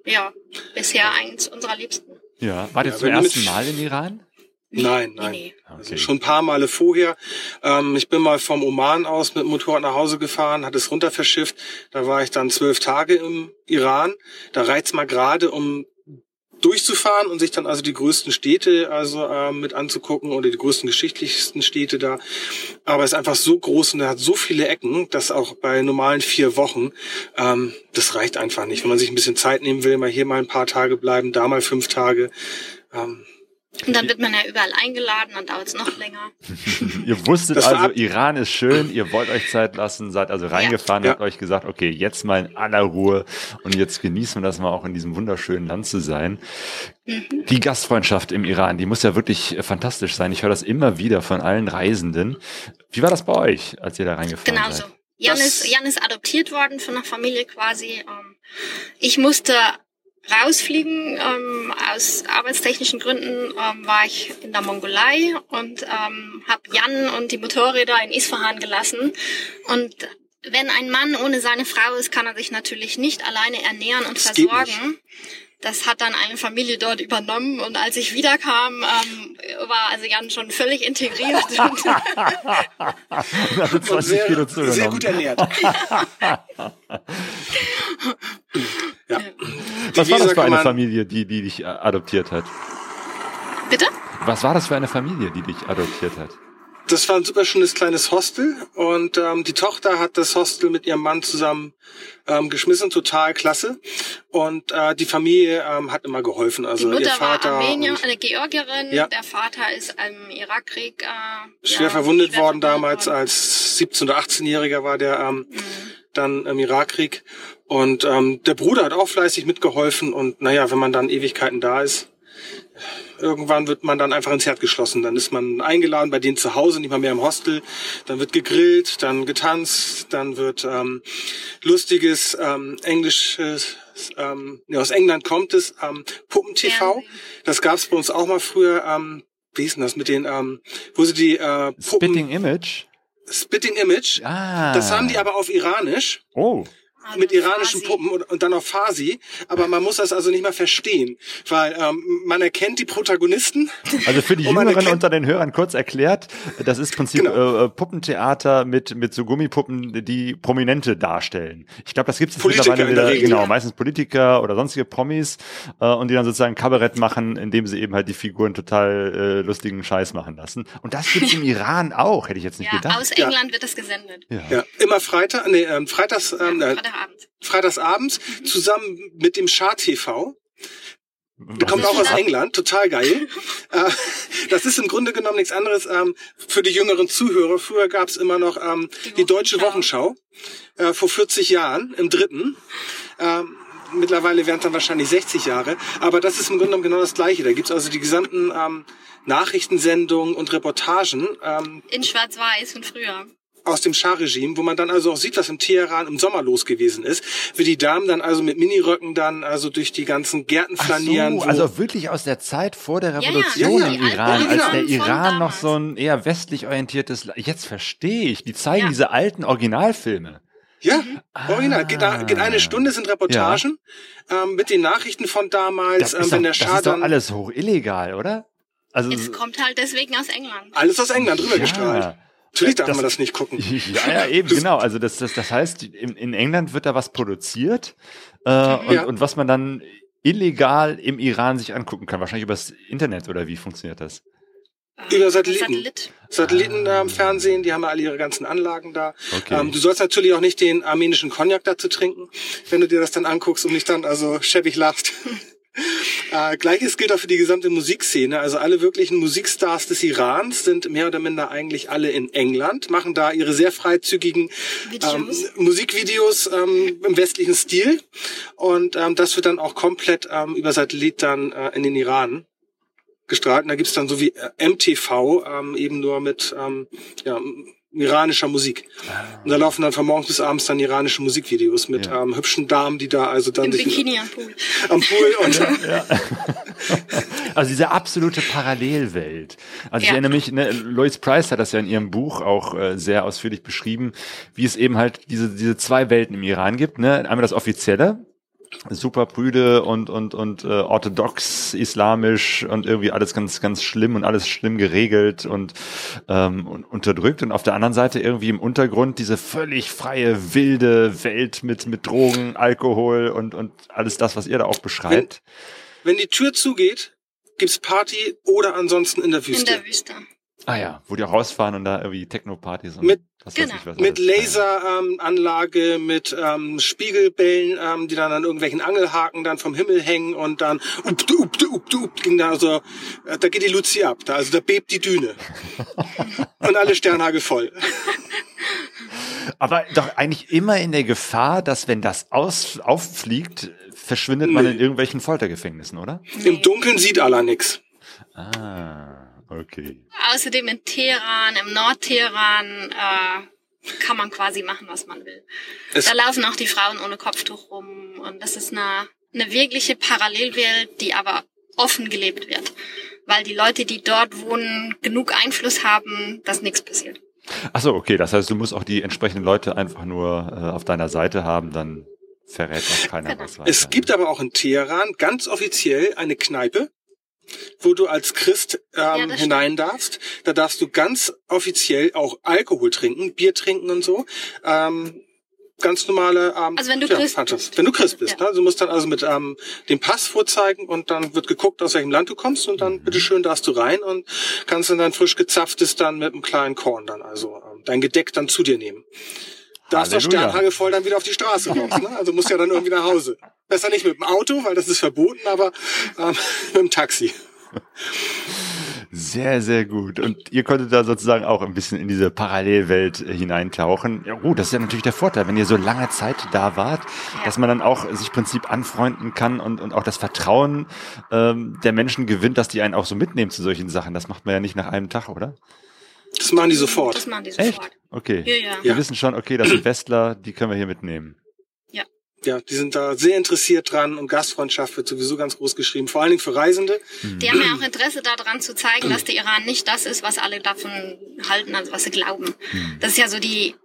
ja, bisher eins unserer Liebsten. Ja. Wart ihr Ja, zum du mit- ersten Mal im Iran? Nein, nein. nee. Also Okay. schon ein paar Male vorher. Ähm, ich bin mal vom Oman aus mit dem Motorrad nach Hause gefahren, hat es runter verschifft. Da war ich dann zwölf Tage im Iran. Da reizt mal gerade, um durchzufahren und sich dann also die größten Städte also ähm, mit anzugucken oder die größten geschichtlichsten Städte da. Aber es ist einfach so groß und er hat so viele Ecken, dass auch bei normalen vier Wochen ähm, das reicht einfach nicht. Wenn man sich ein bisschen Zeit nehmen will, mal hier mal ein paar Tage bleiben, da mal fünf Tage. Ähm, Und dann wird man ja überall eingeladen, dann dauert es noch länger. *laughs* Ihr wusstet also, Iran ist schön, ihr wollt euch Zeit lassen, seid also reingefahren, Ja. habt euch gesagt, okay, jetzt mal in aller Ruhe und jetzt genießen wir das mal auch in diesem wunderschönen Land zu sein. Mhm. Die Gastfreundschaft im Iran, die muss ja wirklich äh, fantastisch sein. Ich höre das immer wieder von allen Reisenden. Wie war das bei euch, als ihr da reingefahren Genauso. seid? Jan Das- ist, Jan ist adoptiert worden von einer Familie quasi. Ähm, ich musste rausfliegen. Ähm, aus arbeitstechnischen Gründen ähm, war ich in der Mongolei und ähm, habe Jan und die Motorräder in Isfahan gelassen. Und wenn ein Mann ohne seine Frau ist, kann er sich natürlich nicht alleine ernähren und Das versorgen. Das hat dann eine Familie dort übernommen und als ich wiederkam, ähm, war also Jan schon völlig integriert. *laughs* und Also und 20 sehr, Kilo sehr gut ernährt. ja. Was war das für eine Familie, die, die dich adoptiert hat? Bitte? Was war das für eine Familie, die dich adoptiert hat? Das war ein super schönes kleines Hostel und ähm, die Tochter hat das Hostel mit ihrem Mann zusammen ähm, geschmissen, total klasse. Und äh, die Familie ähm, hat immer geholfen. Die Also ihr Mutter Vater war Armenier, und eine Georgierin, Ja. der Vater ist im Irakkrieg äh, schwer ja, verwundet schwer worden verwundet damals worden. als 17- oder 18-Jähriger war der ähm, Mhm. dann im Irakkrieg. Und ähm, der Bruder hat auch fleißig mitgeholfen und naja, wenn man dann Ewigkeiten da ist, irgendwann wird man dann einfach ins Herd geschlossen. Dann ist man eingeladen bei denen zu Hause, nicht mal mehr im Hostel. Dann wird gegrillt, dann getanzt, dann wird ähm, lustiges ähm, englisches, ähm, ja, aus England kommt es, ähm, Puppen-TV. Das gab's bei uns auch mal früher. Ähm, wie ist denn das mit den, ähm, wo sie die äh, Puppen... Spitting Image? Spitting Image. Ah. Das haben die aber auf Iranisch Oh. Also mit iranischen Farsi. Puppen und, und dann auf Farsi. Aber man muss das also nicht mal verstehen, weil ähm, man erkennt die Protagonisten. Also für die Jüngeren erkennt- unter den Hörern kurz erklärt, das ist im Prinzip Genau. äh, Puppentheater mit, mit so Gummipuppen, die Prominente darstellen. Ich glaube, das gibt es mittlerweile in der wieder, Regel, genau, ja. meistens Politiker oder sonstige Promis äh, und die dann sozusagen Kabarett machen, indem sie eben halt die Figuren total äh, lustigen Scheiß machen lassen. Und das gibt's im *laughs* Iran auch, hätte ich jetzt nicht Ja, gedacht. aus Ja. England wird das gesendet. Ja. Ja, immer Freitag, nee, ähm, freitags, ähm, äh, Freitagabend. freitagsabends zusammen mit dem Schar TV. Was Kommt auch aus England, total geil. *laughs* äh, das ist im Grunde genommen nichts anderes ähm, für die jüngeren Zuhörer. Früher gab's immer noch ähm, Die die deutsche Wochenschau. Äh, vor 40 Jahren im dritten. Ähm, mittlerweile wären es dann wahrscheinlich 60 Jahre. Aber das ist im Grunde genommen genau das Gleiche. Da gibt's also die gesamten Nachrichtensendungen und Reportagen In Schwarz-Weiß von früher. Aus dem Schah-Regime, wo man dann also auch sieht, was im Teheran im Sommer los gewesen ist. Wie die Damen dann also mit Miniröcken dann also durch die ganzen Gärten Ach flanieren. so, also wirklich aus der Zeit vor der ja, Revolution ja, im ja, Iran, ja, als der Iran noch so ein eher westlich orientiertes. Jetzt verstehe ich. Die zeigen Ja. diese alten Originalfilme. Ja, Mhm. original. Geht, da, geht eine Stunde, sind Reportagen ähm, mit den Nachrichten von damals, Das, ähm, ist, wenn doch, der das Schah ist doch dann alles hoch illegal, oder? Also Es kommt halt deswegen aus England. alles aus England rübergestrahlt. ja. Natürlich darf Das- man das nicht gucken. *laughs* Ja, ja, eben, genau. Also das, das, das heißt, in, in England wird da was produziert äh, und, Ja. und was man dann illegal im Iran sich angucken kann. Wahrscheinlich übers Internet oder wie funktioniert das? Über Satelliten. Satellit. Satellitenfernsehen, ähm, Fernsehen, die haben ja alle ihre ganzen Anlagen da. Okay. Ähm, du sollst natürlich auch nicht den armenischen Cognac dazu trinken, wenn du dir das dann anguckst und nicht dann also schäbig lachst. *laughs* äh, Gleiches gilt auch für die gesamte Musikszene. Also alle wirklichen Musikstars des Irans sind mehr oder minder eigentlich alle in England, machen da ihre sehr freizügigen ähm, Videos. Musikvideos ähm, im westlichen Stil. Und ähm, das wird dann auch komplett ähm, über Satellit dann äh, in den Iran gestrahlt. Und da gibt's dann so wie äh, MTV, ähm, eben nur mit ähm, ja, iranischer Musik. Und da laufen dann von morgens bis abends dann iranische Musikvideos mit Ja. ähm, hübschen Damen, die da also dann Im sich Bikini am Pool. am Pool und *laughs* Also diese absolute Parallelwelt. Also ich Ja. erinnere mich, ne, Lois Price hat das ja in ihrem Buch auch äh, sehr ausführlich beschrieben, wie es eben halt diese, diese zwei Welten im Iran gibt. Ne? Einmal das Offizielle, super prüde und und und äh, orthodox islamisch und irgendwie alles ganz ganz schlimm und alles schlimm geregelt und, ähm, und unterdrückt und auf der anderen Seite irgendwie im Untergrund diese völlig freie wilde Welt mit mit Drogen, Alkohol und und alles das, was ihr da auch beschreibt. wenn die Tür zugeht, gibt's Party oder ansonsten in der In Wüste. der Wüste. Ah ja, wo die auch rausfahren und da irgendwie Techno-Partys und Mit- was genau. weiß ich was. mit alles. Laseranlage, ähm, mit ähm, Spiegelbällen, ähm, die dann an irgendwelchen Angelhaken dann vom Himmel hängen und dann up, du, up, du, up, du, up, ging da so, äh, da geht die Luzi ab, da, also da bebt die Düne. *laughs* und alle Sternhagel voll. Aber doch eigentlich immer in der Gefahr, dass wenn das aus, auffliegt, verschwindet man Nee. in irgendwelchen Foltergefängnissen, oder? Im Dunkeln sieht aller nix. Ah, okay. Außerdem in Teheran, im Nordteheran, äh, kann man quasi machen, was man will. Es, Da laufen auch die Frauen ohne Kopftuch rum und das ist eine, eine wirkliche Parallelwelt, die aber offen gelebt wird. Weil die Leute, die dort wohnen, genug Einfluss haben, dass nichts passiert. Ach so, okay. Das heißt, du musst auch die entsprechenden Leute einfach nur äh, auf deiner Seite haben, dann verrät auch keiner Genau. was weiter. es gibt aber auch in Teheran ganz offiziell eine Kneipe, wo du als Christ ähm, das hinein darfst. Da darfst du ganz offiziell auch Alkohol trinken, Bier trinken und so. Ähm, ganz normale ähm, Also wenn du ja, Christ bist. Wenn du Christ bist. Ja. Ne? Du musst dann also mit ähm, dem Pass vorzeigen und dann wird geguckt, aus welchem Land du kommst und Mhm. dann bitteschön darfst du rein und kannst dann dein frisch gezapftes dann mit einem kleinen Korn dann also ähm, dein Gedeck dann zu dir nehmen. Darfst doch Halleluja. Sternhagel voll dann wieder auf die Straße raus. Ne? Also musst ja dann irgendwie nach Hause. Besser nicht mit dem Auto, weil das ist verboten, aber ähm, *laughs* mit dem Taxi. Sehr, sehr gut. Und ihr konntet da sozusagen auch ein bisschen in diese Parallelwelt hineintauchen. Ja gut, das ist ja natürlich der Vorteil, wenn ihr so lange Zeit da wart, dass man dann auch sich Prinzip anfreunden kann und, und auch das Vertrauen ähm, der Menschen gewinnt, dass die einen auch so mitnehmen zu solchen Sachen. Das macht man ja nicht nach einem Tag, oder? Das machen die sofort. Das machen die Echt? sofort. Okay. Ja, ja. Wir Ja. wissen schon, okay, das sind *clears throat* Westler, die können wir hier mitnehmen. Ja, die sind da sehr interessiert dran und Gastfreundschaft wird sowieso ganz groß geschrieben, vor allen Dingen für Reisende. Die haben ja auch Interesse daran zu zeigen, dass der Iran nicht das ist, was alle davon halten, also was sie glauben. Das ist ja so die,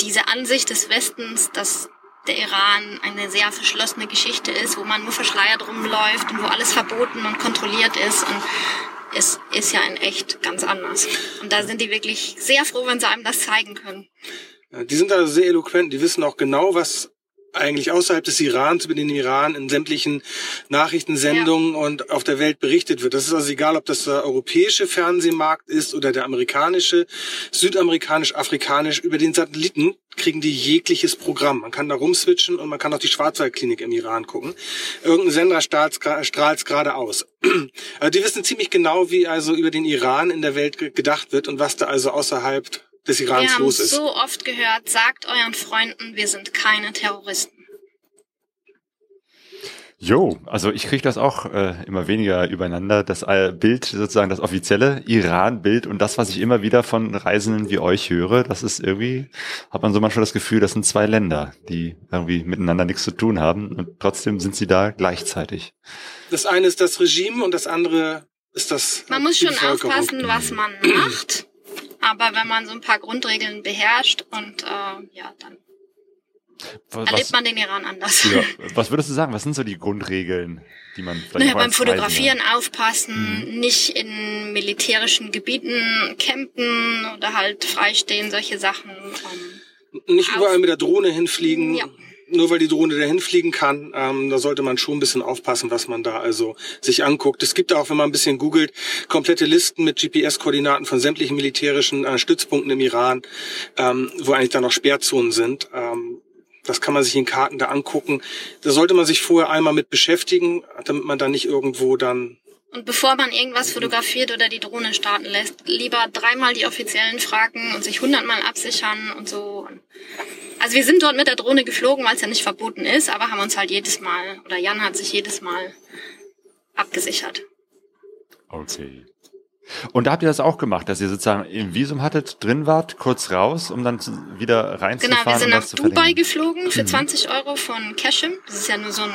diese Ansicht des Westens, dass der Iran eine sehr verschlossene Geschichte ist, wo man nur verschleiert rumläuft und wo alles verboten und kontrolliert ist und es ist ja in echt ganz anders. Und da sind die wirklich sehr froh, wenn sie einem das zeigen können. Die sind da sehr eloquent, die wissen auch genau, was eigentlich außerhalb des Irans über den Iran in sämtlichen Nachrichtensendungen und auf der Welt berichtet wird. Das ist also egal, ob das der europäische Fernsehmarkt ist oder der amerikanische, südamerikanisch, afrikanisch. Über den Satelliten kriegen die jegliches Programm. Man kann da rumswitchen und man kann auch die Schwarzwaldklinik im Iran gucken. Irgendein Sender strahlt es gerade aus. Also die wissen ziemlich genau, wie also über den Iran in der Welt ge- gedacht wird und was da also außerhalb des Irans Wir haben los ist. so oft gehört, sagt euren Freunden, wir sind keine Terroristen. Jo, also ich kriege das auch äh, immer weniger übereinander. Das äh, Bild, sozusagen das offizielle Iran-Bild und das, was ich immer wieder von Reisenden wie euch höre, das ist irgendwie, hat man so manchmal das Gefühl, das sind zwei Länder, die irgendwie miteinander nichts zu tun haben und trotzdem sind sie da gleichzeitig. Das eine ist das Regime und das andere ist das. Man muss schon aufpassen, was man macht. Aber wenn man so ein paar Grundregeln beherrscht und äh, ja, dann Was, erlebt man den Iran anders. ja, *laughs* was würdest du sagen? Was sind so die Grundregeln, die man vielleicht Naja, beim Fotografieren Reisender- aufpassen, nicht in militärischen Gebieten campen oder halt freistehen, solche Sachen. Ähm, Nicht überall mit der Drohne hinfliegen. Ja. Nur weil die Drohne da hinfliegen kann, ähm, da sollte man schon ein bisschen aufpassen, was man da also sich anguckt. Es gibt auch, wenn man ein bisschen googelt, komplette Listen mit GPS-Koordinaten von sämtlichen militärischen äh, Stützpunkten im Iran, ähm, wo eigentlich da noch Sperrzonen sind. Ähm, das kann man sich in Karten da angucken. Da sollte man sich vorher einmal mit beschäftigen, damit man da nicht irgendwo dann Und bevor man irgendwas fotografiert oder die Drohne starten lässt, lieber dreimal die offiziellen fragen und sich hundertmal absichern und so. Also wir sind dort mit der Drohne geflogen, weil es ja nicht verboten ist, aber haben uns halt jedes Mal, oder Jan hat sich jedes Mal abgesichert. Okay. Und da habt ihr das auch gemacht, dass ihr sozusagen im Visum hattet, drin wart, kurz raus, um dann zu, wieder reinzufahren Genau, wir sind nach Dubai geflogen für 20 Euro von Kashim. Das ist ja nur so ein,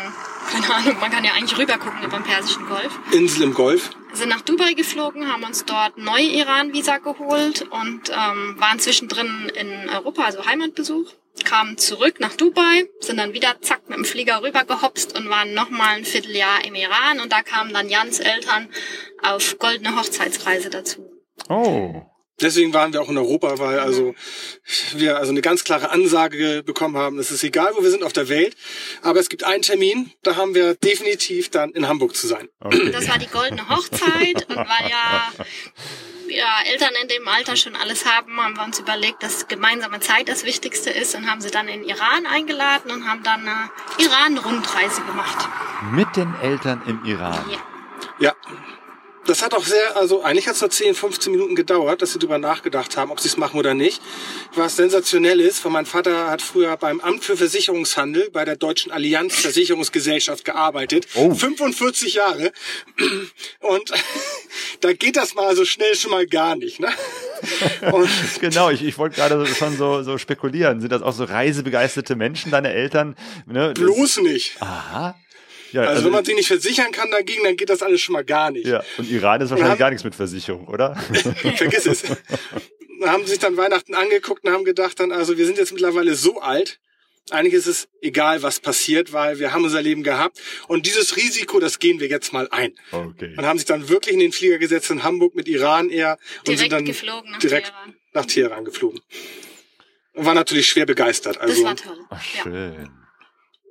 keine Ahnung, man kann ja eigentlich rüber gucken über den Persischen Golf. Insel im Golf. sind nach Dubai geflogen, haben uns dort neue Iran-Visa geholt und ähm, waren zwischendrin in Europa, also Heimatbesuch, kamen zurück nach Dubai, sind dann wieder zack mit dem Flieger rüber gehopst und waren nochmal ein Vierteljahr im Iran und da kamen dann Jans Eltern auf goldene Hochzeitsreise dazu. Oh. Deswegen waren wir auch in Europa, weil also wir also eine ganz klare Ansage bekommen haben, es ist egal, wo wir sind auf der Welt, aber es gibt einen Termin, da haben wir definitiv dann in Hamburg zu sein. okay. Das war die goldene Hochzeit und weil ja, ja Eltern in dem Alter schon alles haben, haben wir uns überlegt, dass gemeinsame Zeit das Wichtigste ist und haben sie dann in Iran eingeladen und haben dann eine Iran-Rundreise gemacht. Mit den Eltern im Iran. Ja. Ja. Das hat auch sehr, also eigentlich hat es nur 10, 15 Minuten gedauert, dass sie drüber nachgedacht haben, ob sie es machen oder nicht. Was sensationell ist, weil mein Vater hat früher beim Amt für Versicherungshandel bei der Deutschen Allianz Versicherungsgesellschaft gearbeitet. Oh. 45 Jahre. Und *laughs* da geht das mal so schnell schon mal gar nicht. Ne? *laughs* Genau, ich, ich wollte gerade so- schon so, so spekulieren. Sind das auch so reisebegeisterte Menschen, deine Eltern? Ne? Das- bloß nicht. Aha. Ja, Also wenn man sich nicht versichern kann dagegen, dann geht das alles schon mal gar nicht. ja, und Iran ist wahrscheinlich haben- gar nichts mit Versicherung, oder? *laughs* Vergiss es. Da haben sie sich dann Weihnachten angeguckt und haben gedacht dann, also wir sind jetzt mittlerweile so alt, eigentlich ist es egal, was passiert, weil wir haben unser Leben gehabt und dieses Risiko, das gehen wir jetzt mal ein. Okay. Und haben sich dann wirklich in den Flieger gesetzt in Hamburg mit Iran Air und sind Direkt dann geflogen nach direkt Teheran. nach Teheran geflogen. Und war natürlich schwer begeistert. Das Also war toll. Ach, Ja.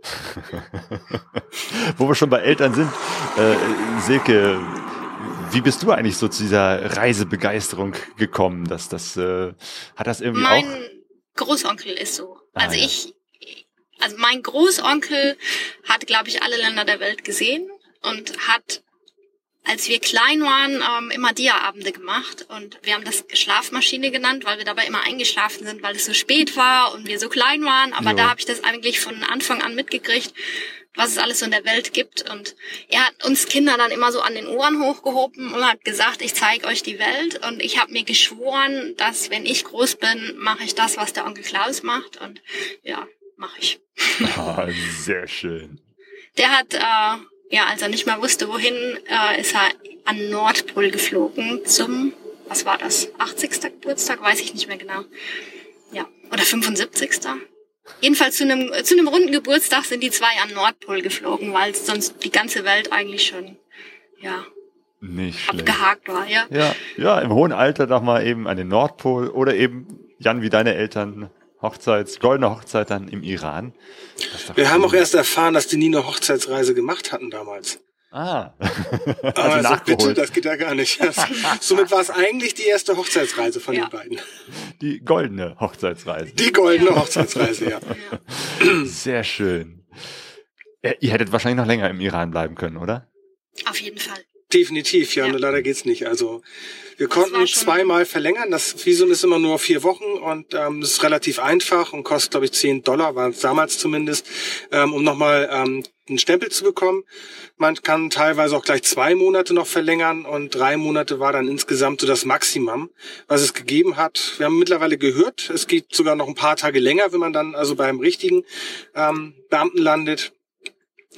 *laughs* Wo wir schon bei Eltern sind, äh, Silke, wie bist du eigentlich so zu dieser Reisebegeisterung gekommen? Dass das, äh, hat das irgendwie Mein auch? Großonkel ist so. Ah, Also ja. ich, also mein Großonkel hat, glaube ich, alle Länder der Welt gesehen und hat, als wir klein waren, ähm, immer Dia-Abende gemacht und wir haben das Schlafmaschine genannt, weil wir dabei immer eingeschlafen sind, weil es so spät war und wir so klein waren. Aber Jo. da habe ich das eigentlich von Anfang an mitgekriegt, was es alles so in der Welt gibt. Und er hat uns Kinder dann immer so an den Ohren hochgehoben und hat gesagt, ich zeige euch die Welt. Und ich habe mir geschworen, dass wenn ich groß bin, mache ich das, was der Onkel Klaus macht. Und ja, mache ich. Ah, sehr schön. Der hat, äh, ja, als er nicht mehr wusste, wohin, äh, ist er an Nordpol geflogen zum, was war das, 80. Geburtstag, weiß ich nicht mehr genau. Ja, oder 75. Jedenfalls zu einem, zu einem runden Geburtstag sind die zwei an Nordpol geflogen, weil sonst die ganze Welt eigentlich schon, ja, Nicht schlecht. abgehakt war, ja. Ja, ja, im hohen Alter noch mal eben an den Nordpol oder eben, Jan, wie deine Eltern, Hochzeits, goldene Hochzeit dann im Iran. Wir haben auch erst erfahren, dass die nie eine Hochzeitsreise gemacht hatten damals. Ah. *laughs* Aber also also bitte, nachgeholt. das geht ja gar nicht. Das, somit war es eigentlich die erste Hochzeitsreise von Ja. den beiden. Die goldene Hochzeitsreise. Die goldene Hochzeitsreise, ja. *clears throat* Sehr schön. Äh, Ihr hättet wahrscheinlich noch länger im Iran bleiben können, oder? Auf jeden Fall. Definitiv, ja, Ja. nur leider geht's nicht. Also wir konnten zweimal verlängern. Das Visum ist immer nur vier Wochen und ähm, ist relativ einfach und kostet, glaube ich, 10 Dollar, war es damals zumindest, ähm, um nochmal ähm, einen Stempel zu bekommen. Man kann teilweise auch gleich zwei Monate noch verlängern und drei Monate war dann insgesamt so das Maximum, was es gegeben hat. Wir haben mittlerweile gehört, es geht sogar noch ein paar Tage länger, wenn man dann also beim richtigen ähm, Beamten landet.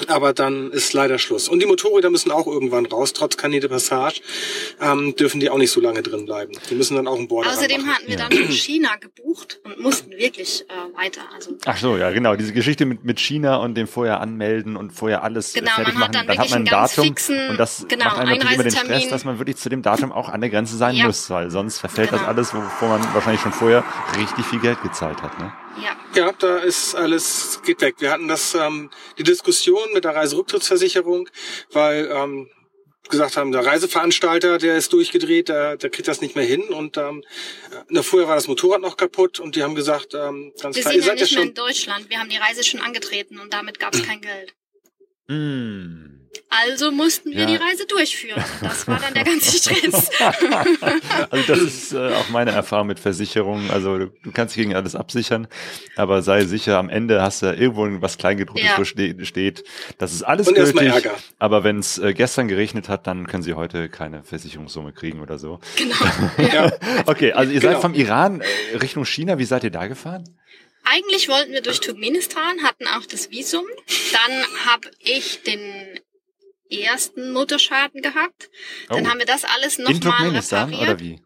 Aber dann ist leider Schluss. Und die Motorräder müssen auch irgendwann raus, trotz Kanäle Passage, ähm, dürfen die auch nicht so lange drin bleiben. Die müssen dann auch einen Border Außerdem hatten wir dann in China gebucht und mussten wirklich äh, weiter. Also Ach so, ja, genau. Diese Geschichte mit, mit China und dem vorher anmelden und vorher alles Genau, fertig man hat machen. dann hat man ein einen Datum fixen, und das genau, macht einem natürlich immer den Stress, dass man wirklich zu dem Datum auch an der Grenze sein Ja. muss, weil sonst verfällt das Genau. alles, wovor man wahrscheinlich schon vorher richtig viel Geld gezahlt hat. Ne? Ja, Ja, da ist alles, geht weg. Wir hatten das, ähm, die Diskussion mit der Reiserücktrittsversicherung, weil ähm, gesagt haben, der Reiseveranstalter, der ist durchgedreht, der, der kriegt das nicht mehr hin und ähm, na, vorher war das Motorrad noch kaputt und die haben gesagt, ähm, ganz wir klar, sind ihr ja seid ja nicht mehr schon in Deutschland. Wir haben die Reise schon angetreten und damit gab es kein Geld. Mm. Also mussten wir Ja. die Reise durchführen. Das war dann der *laughs* ganze Stress. *laughs* Also das ist äh, auch meine Erfahrung mit Versicherungen. Also du, du kannst gegen alles absichern, aber sei sicher, am Ende hast du irgendwo was Kleingedrucktes, Ja. wo ste steht. Das ist alles Und gültig. Ärger. Aber wenn es äh, gestern geregnet hat, dann können sie heute keine Versicherungssumme kriegen oder so. genau. *laughs* ja, Okay, also ihr seid Genau. vom Iran äh, Richtung China. Wie seid ihr da gefahren? Eigentlich wollten wir durch Turkmenistan, hatten auch das Visum. Dann habe ich den ersten Motorschaden gehabt. Dann Oh. haben wir das alles nochmal repariert. oder wie?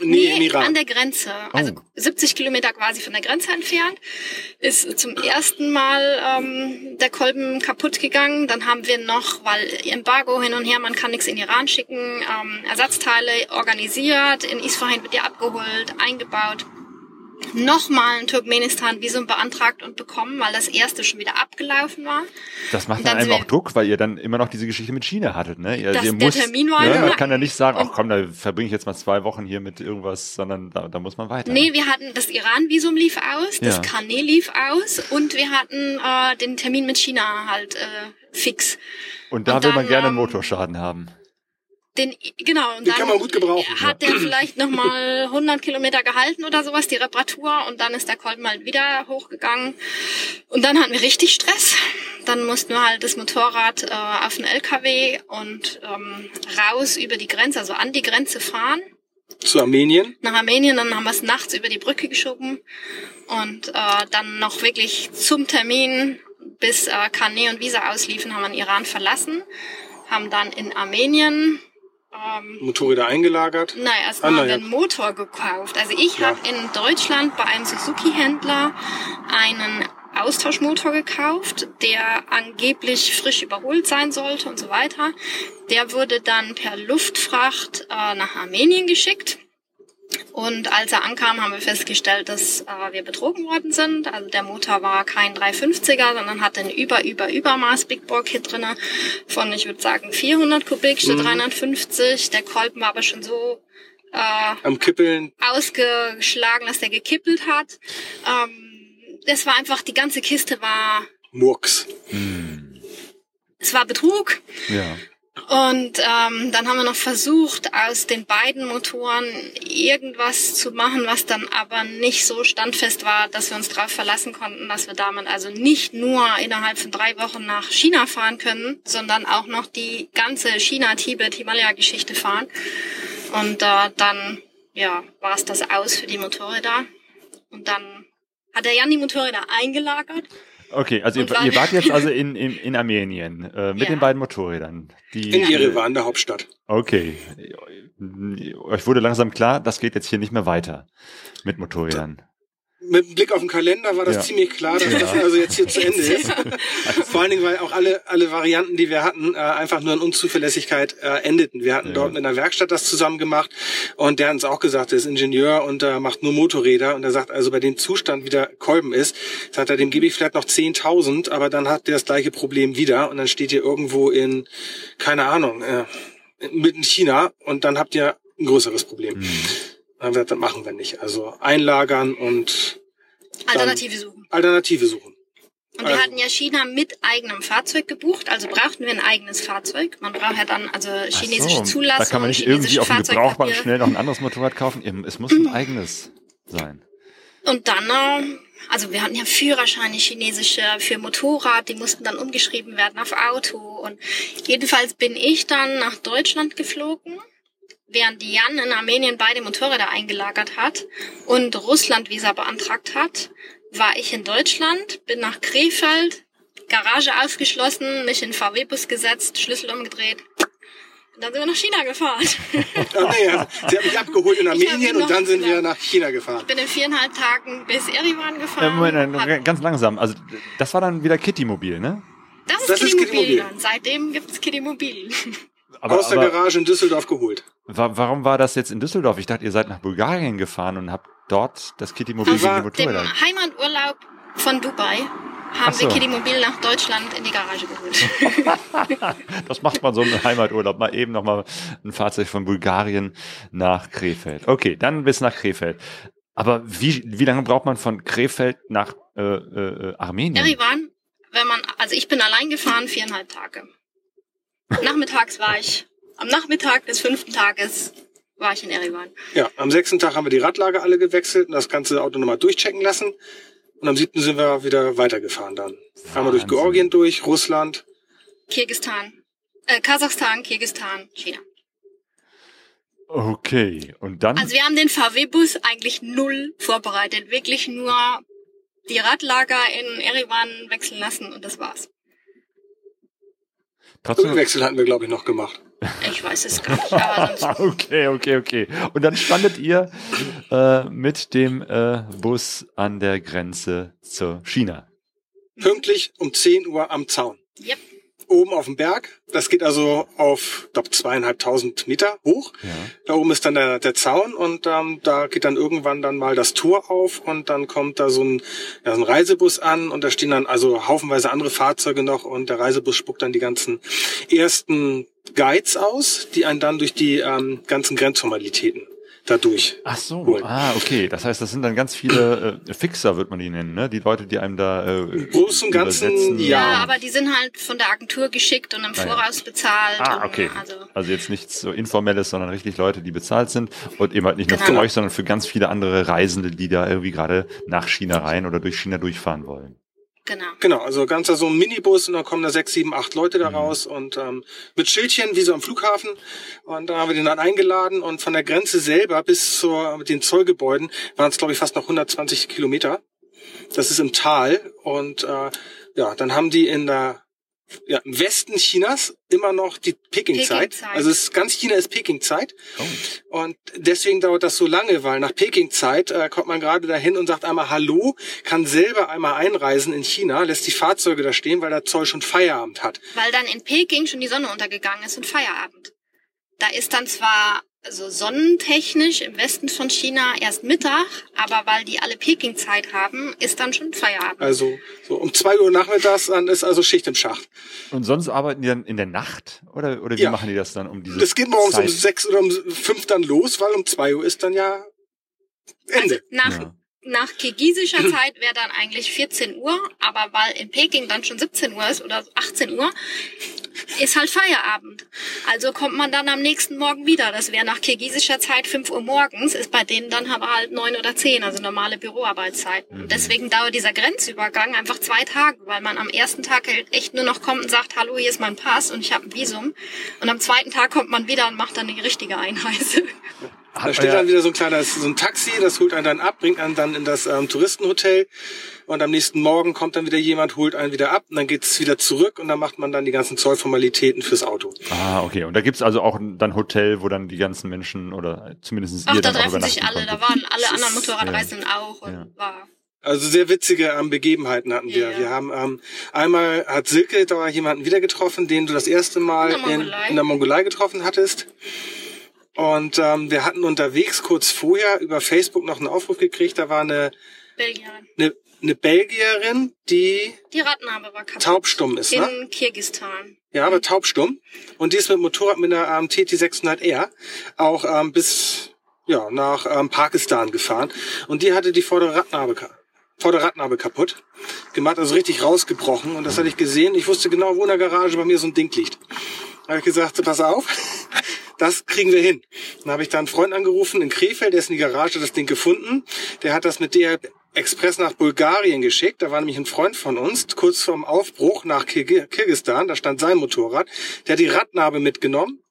nee, Iran. an der Grenze. Also Oh. 70 Kilometer quasi von der Grenze entfernt. Ist zum ersten Mal ähm, der Kolben kaputt gegangen. Dann haben wir noch, weil Embargo hin und her, man kann nichts in Iran schicken, ähm, Ersatzteile organisiert, in Isfahan wird die abgeholt, eingebaut. Nochmal ein Turkmenistan-Visum beantragt und bekommen, weil das erste schon wieder abgelaufen war. Das macht dann dann einem auch Druck, weil ihr dann immer noch diese Geschichte mit China hattet, ne? Ihr, Das- ihr der muss, Termin war ne, Man kann ja nicht sagen, ach komm, da verbringe ich jetzt mal zwei Wochen hier mit irgendwas, sondern da, da muss man weiter. Nee, wir hatten das Iran-Visum lief aus, das Ja. Kanä lief aus und wir hatten äh, den Termin mit China halt äh, fix. Und da und will man dann, gerne einen ähm, Motorschaden haben. Den, genau, und Die dann kann man gut gebrauchen, hat der vielleicht nochmal 100 Kilometer gehalten oder sowas, die Reparatur, und dann ist der Kolben halt wieder hochgegangen. Und dann hatten wir richtig Stress. Dann mussten wir halt das Motorrad äh, auf den LKW und ähm, raus über die Grenze, also an die Grenze fahren Zu Armenien. nach Armenien, dann haben wir es nachts über die Brücke geschoben und äh, dann noch wirklich zum Termin, bis äh, Kanä und Visa ausliefen, haben wir den Iran verlassen, haben dann in Armenien, ähm, Motorräder eingelagert. naja, erstmal Ah, haben wir einen Motor gekauft. Also ich Ja. habe in Deutschland bei einem Suzuki-Händler einen Austauschmotor gekauft, der angeblich frisch überholt sein sollte und so weiter. Der wurde dann per Luftfracht äh, nach Armenien geschickt. Und als er ankam, haben wir festgestellt, dass äh, wir betrogen worden sind. Also der Motor war kein 350er, sondern hatte ein über, über, Übermaß Big Bore Kit drinne von, ich würde sagen, 400 Kubik statt 350. Der Kolben war aber schon so äh, Am Kippeln. ausgeschlagen, dass der gekippelt hat. Ähm, das war einfach, die ganze Kiste war, Murks. es war Betrug. Ja. Und ähm, dann haben wir noch versucht, aus den beiden Motoren irgendwas zu machen, was dann aber nicht so standfest war, dass wir uns darauf verlassen konnten, dass wir damit also nicht nur innerhalb von drei Wochen nach China fahren können, sondern auch noch die ganze China-Tibet-Himalaya-Geschichte fahren. Und äh, dann ja, war es das aus für die Motorräder. Und dann hat der Jan die Motorräder eingelagert. Okay, also ihr, ihr wart jetzt also in, in, in Armenien äh, mit Ja. den beiden Motorrädern. Die, In Jerewan, der Hauptstadt. Okay. Euch wurde langsam klar, das geht jetzt hier nicht mehr weiter mit Motorrädern. Mit dem Blick auf den Kalender war das Ja. ziemlich klar, dass Ja. das also jetzt hier zu Ende ist. *laughs* Vor allen Dingen, weil auch alle, alle Varianten, die wir hatten, äh, einfach nur an Unzuverlässigkeit äh, endeten. Wir hatten Ja. dort mit einer Werkstatt das zusammen gemacht und der hat uns auch gesagt, der ist Ingenieur und äh, macht nur Motorräder und er sagt also bei dem Zustand, wie der Kolben ist, sagt er, dem gebe ich vielleicht noch 10.000, aber dann hat der das gleiche Problem wieder und dann steht ihr irgendwo in, keine Ahnung, äh, mitten in China und dann habt ihr ein größeres Problem. Hm. Dann haben wir gesagt, das machen wir nicht. Also einlagern und Alternative suchen. Alternative suchen. Und wir Also- hatten ja China mit eigenem Fahrzeug gebucht, also brauchten wir ein eigenes Fahrzeug. Man braucht ja dann also chinesische so, Zulassung. Da kann man nicht irgendwie auf dem Fahrzeugpapiere. schnell noch ein anderes Motorrad kaufen. Eben, Es muss ein eigenes sein. Und dann, äh, also wir hatten ja Führerscheine chinesische für Motorrad, die mussten dann umgeschrieben werden auf Auto. Und jedenfalls bin ich dann nach Deutschland geflogen, während die Jan in Armenien beide Motorräder eingelagert hat und Russland Visa beantragt hat, war ich in Deutschland, bin nach Krefeld, Garage aufgeschlossen, mich in VW-Bus gesetzt, Schlüssel umgedreht. Und dann sind wir nach China gefahren. *laughs* Ah, nee, also, sie hat mich abgeholt in Ich Armenien und dann sind wir nach China gefahren. bin in viereinhalb Tagen bis Erivan Äh, gefahren. Moment, hab- äh, ganz langsam. Also das war dann wieder Kitty-Mobil, ne? Das ist Das ist Kitty Kitty Mobil. Mobil. dann. Seitdem gibt's Kitty Mobil. *laughs* Aber, Aus der aber Garage in Düsseldorf geholt. wa warum war das jetzt in Düsseldorf? Ich dachte, ihr seid nach Bulgarien gefahren und habt dort das Kitty-Mobil gegen die Motorräder. Heimaturlaub von Dubai haben so. wir Kitty Mobil nach Deutschland in die Garage geholt. *laughs* Das macht man so im Heimaturlaub. Mal eben nochmal ein Fahrzeug von Bulgarien nach Krefeld. Okay, dann bis nach Krefeld. Aber wie, wie lange braucht man von Krefeld nach äh, äh, Armenien? Erivan, wenn man, also ich bin allein gefahren, viereinhalb Tage. Nachmittags war ich, am Nachmittag des fünften Tages war ich in Erivan. Ja, am sechsten Tag haben wir die Radlager alle gewechselt und das ganze Auto nochmal durchchecken lassen. Und am siebten sind wir wieder weitergefahren dann. Einmal durch Wahnsinn. Georgien durch, Russland. Kirgistan, äh, Kasachstan, Kirgistan, China. Okay, und dann? Also wir haben den VW-Bus eigentlich null vorbereitet. Wirklich nur die Radlager in Erivan wechseln lassen und das war's. Trotzdem, Ölwechsel hatten wir, glaube ich, noch gemacht. Ich weiß es gar nicht, aber *laughs* okay, okay, okay. Und dann standet ihr äh, mit dem äh, Bus an der Grenze zu China. Pünktlich um 10 Uhr am Zaun. Yep. Oben auf dem Berg. Das geht also auf, glaube zweieinhalbtausend Meter hoch. Ja. Da oben ist dann der, der Zaun und ähm, da geht dann irgendwann dann mal das Tor auf und dann kommt da so ein, ja, so ein Reisebus an und da stehen dann also haufenweise andere Fahrzeuge noch und der Reisebus spuckt dann die ganzen ersten Guides aus, die einen dann durch die ähm, ganzen Grenzformalitäten dadurch. Ach so, Cool. ah, okay. Das heißt, das sind dann ganz viele äh, Fixer, wird man die nennen, ne? Die Leute, die einem da äh, Im Großen und Ganzen. Ja, Ja. aber die sind halt von der Agentur geschickt und im Ah, ja. Voraus bezahlt. Ah, und, okay. Also, Also jetzt nichts so informelles, sondern richtig Leute, die bezahlt sind und eben halt nicht nur für Genau. euch, sondern für ganz viele andere Reisende, die da irgendwie gerade nach China rein oder durch China durchfahren wollen. Genau. Genau, also ganz so ein Minibus und dann kommen da sechs, sieben, acht Leute da Mhm. raus und ähm, mit Schildchen, wie so am Flughafen. Und da haben wir den dann eingeladen und von der Grenze selber bis zur mit den Zollgebäuden waren es, glaube ich, fast noch 120 Kilometer. Das ist im Tal. Und äh, ja, dann haben die in der ja, im Westen Chinas immer noch die Peking-Zeit. Peking-Zeit. also es ist, ganz China ist Peking-Zeit. Oh. Und deswegen dauert das so lange, weil nach Peking-Zeit äh, kommt man gerade dahin und sagt einmal Hallo, kann selber einmal einreisen in China, lässt die Fahrzeuge da stehen, weil der Zoll schon Feierabend hat. Weil dann in Peking schon die Sonne untergegangen ist und Feierabend. Da ist dann zwar so sonnentechnisch im Westen von China erst Mittag, aber weil die alle Peking-Zeit haben, ist dann schon Feierabend. Also so um zwei Uhr nachmittags, dann ist also Schicht im Schacht. Und sonst arbeiten die dann in der Nacht oder, oder wie Ja. machen die das dann um diese Das geht morgens Zeit? um sechs oder um fünf dann los, weil um zwei Uhr ist dann ja Also Ende. nach, Ja. nach kirgisischer Zeit wäre dann eigentlich 14 Uhr, aber weil in Peking dann schon 17 Uhr ist oder 18 Uhr, ist halt Feierabend. Also kommt man dann am nächsten Morgen wieder. Das wäre nach kirgisischer Zeit 5 Uhr morgens, ist bei denen dann aber halt 9 oder 10, also normale Büroarbeitszeiten. Und Deswegen dauert dieser Grenzübergang einfach zwei Tage, weil man am ersten Tag halt echt nur noch kommt und sagt, hallo, hier ist mein Pass und ich habe ein Visum. Und am zweiten Tag kommt man wieder und macht dann die richtige Einreise. Da steht euer- dann wieder so ein kleines, so ein Taxi, das holt einen dann ab, bringt einen dann in das ähm, Touristenhotel und am nächsten Morgen kommt dann wieder jemand, holt einen wieder ab und dann geht's wieder zurück und dann macht man dann die ganzen Zollformalitäten fürs Auto. Ah, okay. Und da gibt's also auch dann Hotel, wo dann die ganzen Menschen oder zumindest Ach, ihr da dann auch treffen sich alle. Da konntet. waren alle anderen Motorradreisenden auch. Und Ja. war Also sehr witzige ähm, Begebenheiten hatten wir. Ja. Wir haben ähm, einmal hat Silke da jemanden wieder getroffen, den du das erste Mal In der in, Mongolei. in der Mongolei getroffen hattest. Und ähm, wir hatten unterwegs kurz vorher über Facebook noch einen Aufruf gekriegt. Da war eine, Belgien. eine, eine Belgierin, die Die Radnabe war kaputt. taubstumm ist, ne? In Kirgistan. Ja, aber taubstumm. Und die ist mit Motorrad mit einer ähm, TT 600R auch ähm, bis ja, nach ähm, Pakistan gefahren. Und die hatte die vordere Radnabe ka- Vorderradnabe kaputt gemacht, also richtig rausgebrochen. Und das hatte ich gesehen. Ich wusste genau, wo in der Garage bei mir so ein Ding liegt. Da habe ich gesagt, pass auf, *laughs* das kriegen wir hin. Dann habe ich da einen Freund angerufen in Krefeld, der ist in die Garage das Ding gefunden. Der hat das mit der Express nach Bulgarien geschickt. Da war nämlich ein Freund von uns, kurz vorm Aufbruch nach Kirg- Kirgistan, da stand sein Motorrad. Der hat die Radnabe mitgenommen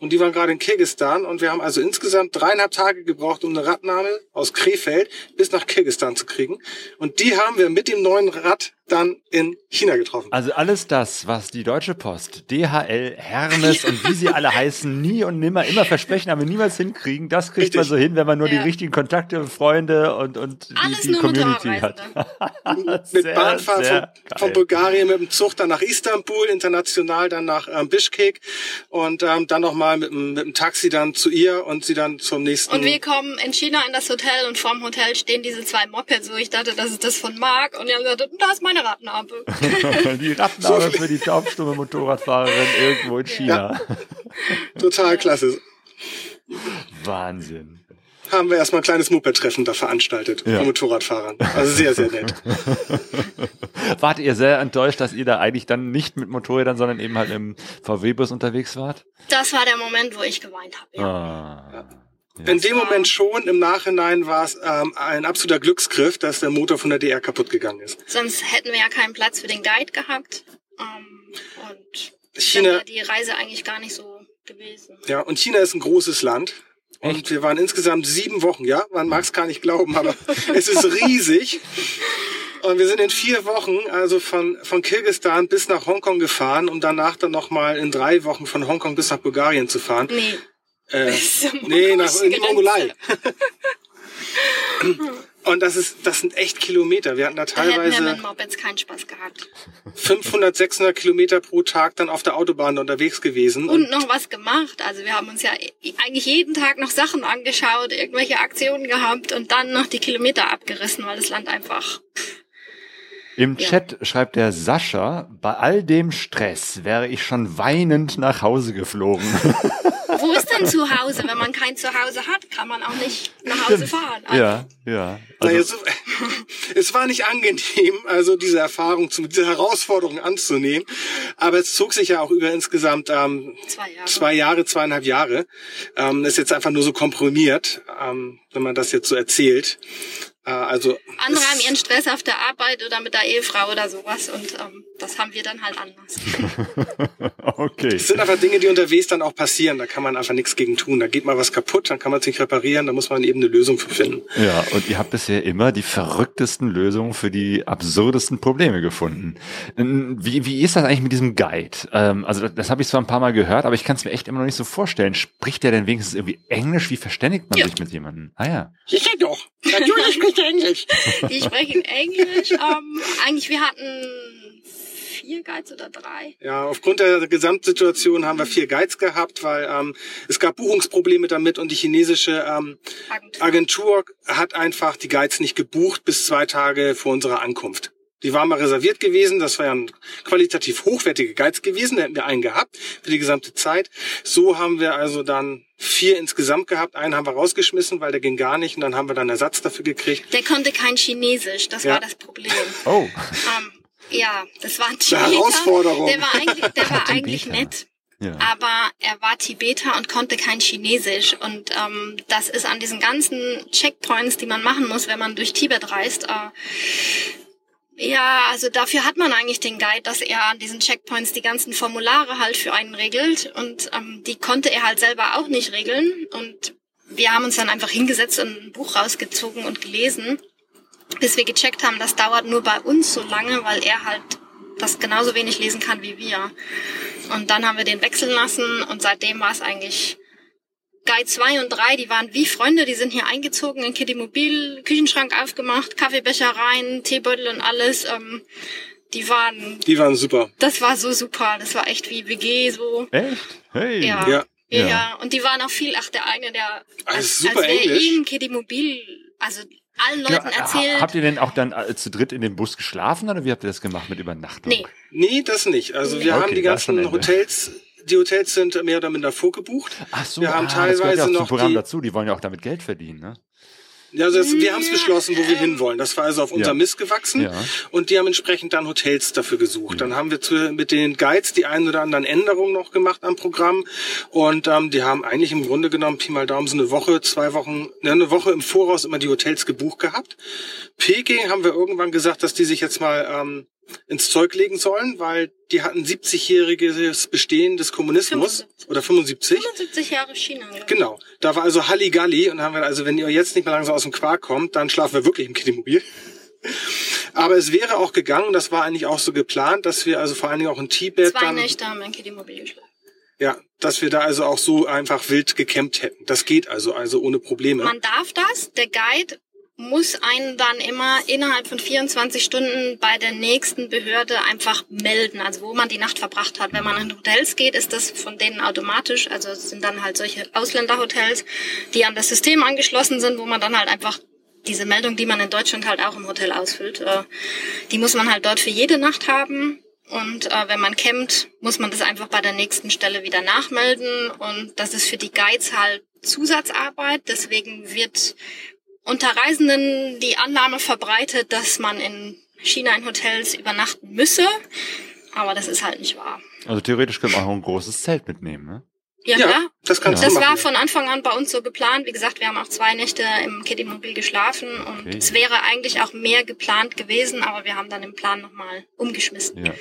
und die waren gerade in Kirgistan und wir haben also insgesamt dreieinhalb Tage gebraucht, um eine Radnabe aus Krefeld bis nach Kirgistan zu kriegen. Und die haben wir mit dem neuen Rad dann in China getroffen. Also alles das, was die Deutsche Post, DHL, Hermes *laughs* und wie sie alle heißen, nie und nimmer immer versprechen, aber niemals hinkriegen, das kriegt man Richtig. so hin, wenn man nur die Ja. richtigen Kontakte, Freunde und, und die, Alles die nur Community hat. *laughs* mit Sehr, Bahnfahrt sehr von, von. Bulgarien mit dem Zug dann nach Istanbul, international dann nach ähm, Bischkek und ähm, dann nochmal mit, dem- mit dem Taxi dann zu ihr und sie dann zum nächsten. Und wir kommen in China in das Hotel und vorm Hotel stehen diese zwei Mopeds, wo ich dachte, das ist das von Marc. Und die haben gesagt, da ist meine Radnabe. *laughs* die Radnabe für die taubstumme Motorradfahrerin irgendwo in China. Total klasse. Wahnsinn. Haben wir erstmal ein kleines Moped-Treffen da veranstaltet Ja. von Motorradfahrern. Also sehr, sehr nett. *laughs* Wart ihr sehr enttäuscht, dass ihr da eigentlich dann nicht mit Motorrädern, sondern eben halt im VW-Bus unterwegs wart? Das war der Moment, wo ich geweint habe. Ja. Ah. In dem Moment schon, im Nachhinein war es ähm, ein absoluter Glücksgriff, dass der Motor von der DR kaputt gegangen ist. Sonst hätten wir ja keinen Platz für den Guide gehabt. Ähm, und dann China, wäre die Reise eigentlich gar nicht so gewesen. ja, und China ist ein großes Land. Und Echt? wir waren insgesamt sieben Wochen, ja, man mag es gar nicht glauben, aber *laughs* es ist riesig. Und wir sind in vier Wochen, also von, von Kirgistan bis nach Hongkong gefahren, um danach dann nochmal in drei Wochen von Hongkong bis nach Bulgarien zu fahren. Nee. Äh, nee, nach in die. Mongolei. *laughs* Und das ist, das sind echt Kilometer. Wir hatten da Da hätten wir teilweise mit Mopeds keinen Spaß gehabt. 500, 600 Kilometer pro Tag dann auf der Autobahn unterwegs gewesen. Und noch was gemacht. Also wir haben uns ja eigentlich jeden Tag noch Sachen angeschaut, irgendwelche Aktionen gehabt und dann noch die Kilometer abgerissen, weil das Land einfach. Im Ja. Chat schreibt der Sascha, bei all dem Stress wäre ich schon weinend nach Hause geflogen. *laughs* Wo ist denn zu Hause? Wenn man kein Zuhause hat, kann man auch nicht nach Hause fahren. Also, ja, ja. Naja, Also, so, *laughs* es war nicht angenehm, also diese Erfahrung, zu, diese Herausforderung anzunehmen. Aber es zog sich ja auch über insgesamt ähm, Zwei Jahre. zwei Jahre, zweieinhalb Jahre. Ähm, ist jetzt einfach nur so komprimiert, ähm, wenn man das jetzt so erzählt. Äh, also Andere es- haben ihren Stress auf der Arbeit oder mit der Ehefrau oder sowas und ähm, das haben wir dann halt anders. *laughs* okay. Es sind einfach Dinge, die unterwegs dann auch passieren. Da kann man einfach nichts gegen tun. Da geht mal was kaputt, dann kann man es nicht reparieren, da muss man eben eine Lösung für finden. Ja, und ihr habt bisher immer die verrücktesten Lösungen für die absurdesten Probleme gefunden. Wie, wie ist das eigentlich mit diesem Guide? Ähm, also das, das habe ich zwar ein paar Mal gehört, aber ich kann es mir echt immer noch nicht so vorstellen. Spricht der denn wenigstens irgendwie Englisch? Wie verständigt man Ja. sich mit jemandem? Ah ja. Ich sag doch. Natürlich spricht er Englisch. Die sprechen Englisch. Ähm, eigentlich, wir hatten vier Guides oder drei. Ja, aufgrund der Gesamtsituation haben wir vier Guides gehabt, weil ähm, es gab Buchungsprobleme damit und die chinesische ähm, Agentur. Agentur hat einfach die Guides nicht gebucht bis zwei Tage vor unserer Ankunft. Die waren mal reserviert gewesen, das wären qualitativ hochwertige Guides gewesen, da hätten wir einen gehabt für die gesamte Zeit. So haben wir also dann vier insgesamt gehabt, einen haben wir rausgeschmissen, weil der ging gar nicht und dann haben wir dann Ersatz dafür gekriegt. Der konnte kein Chinesisch, das Ja. war das Problem. Oh. Ähm, ja, das war ein Eine Tibeter. Herausforderung. Der war eigentlich, der war eigentlich nett. Ja. Aber er war Tibeter und konnte kein Chinesisch. Und ähm, das ist an diesen ganzen Checkpoints, die man machen muss, wenn man durch Tibet reist. Äh, ja, also dafür hat man eigentlich den Guide, dass er an diesen Checkpoints die ganzen Formulare halt für einen regelt. Und ähm, die konnte er halt selber auch nicht regeln. Und wir haben uns dann einfach hingesetzt und ein Buch rausgezogen und gelesen, bis wir gecheckt haben, das dauert nur bei uns so lange, weil er halt das genauso wenig lesen kann wie wir. Und dann haben wir den wechseln lassen und seitdem war es eigentlich Guide 2 und 3, die waren wie Freunde, die sind hier eingezogen in Kitty Mobil, Küchenschrank aufgemacht, Kaffeebecher rein, Teebeutel und alles. Ähm, die waren, Die waren super. das war so super, das war echt wie WG so. Echt? Hey. Ja. Ja. Ja. Ja. und die waren auch viel, ach der eine, der Ah, als, super als wäre Englisch. ihm Kitty Mobil, also allen Ja, Leuten erzählt. ha- habt ihr denn auch dann äh, zu dritt in dem Bus geschlafen oder wie habt ihr das gemacht mit Übernachtung? Nee. Nee, das nicht. Also wir Okay, haben die ganzen. Hotels, die Hotels sind mehr oder minder vorgebucht. Ach so, Wir haben ah, das gehört ja teilweise auch zum noch Programm die- dazu. Die wollen ja auch damit Geld verdienen, ne? Ja, also das, wir haben es Ja, beschlossen, wo wir hinwollen. Das war also auf unser Ja. Mist gewachsen. Ja. Und die haben entsprechend dann Hotels dafür gesucht. Dann haben wir zu, mit den Guides die ein oder anderen Änderungen noch gemacht am Programm. Und ähm, die haben eigentlich im Grunde genommen Pi mal Daumen so eine Woche, zwei Wochen, ne, eine Woche im Voraus immer die Hotels gebucht gehabt. Peking haben wir irgendwann gesagt, dass die sich jetzt mal ähm, ins Zeug legen sollen, weil die hatten 70-jähriges Bestehen des Kommunismus 75. oder 75. 75 Jahre China. Genau. Da war also Halligalli und haben wir also, wenn ihr jetzt nicht mehr langsam aus dem Quark kommt, dann schlafen wir wirklich im Kiddimobil. Aber es wäre auch gegangen, das war eigentlich auch so geplant, dass wir also vor allen Dingen auch in Tibet Zwei dann, Nächte haben wir in Kiddie-Mobil geschlafen. ja, dass wir da also auch so einfach wild gecampt hätten. Das geht also, also ohne Probleme. Man darf das. Der Guide muss einen dann immer innerhalb von 24 Stunden bei der nächsten Behörde einfach melden, also wo man die Nacht verbracht hat. Wenn man in Hotels geht, ist das von denen automatisch. Also es sind dann halt solche Ausländerhotels, die an das System angeschlossen sind, wo man dann halt einfach diese Meldung, die man in Deutschland halt auch im Hotel ausfüllt, äh, die muss man halt dort für jede Nacht haben. Und äh, wenn man campt, muss man das einfach bei der nächsten Stelle wieder nachmelden. Und das ist für die Guides halt Zusatzarbeit. Deswegen wird unter Reisenden die Annahme verbreitet, dass man in China in Hotels übernachten müsse. Aber das ist halt nicht wahr. Also theoretisch könnte man auch ein großes Zelt mitnehmen, ne? Ja, ja, klar. das kannst Das war von Anfang an bei uns so geplant. Wie gesagt, wir haben auch zwei Nächte im Kiddie-Mobil geschlafen und Okay. es wäre eigentlich auch mehr geplant gewesen, aber wir haben dann den Plan nochmal umgeschmissen. Ja.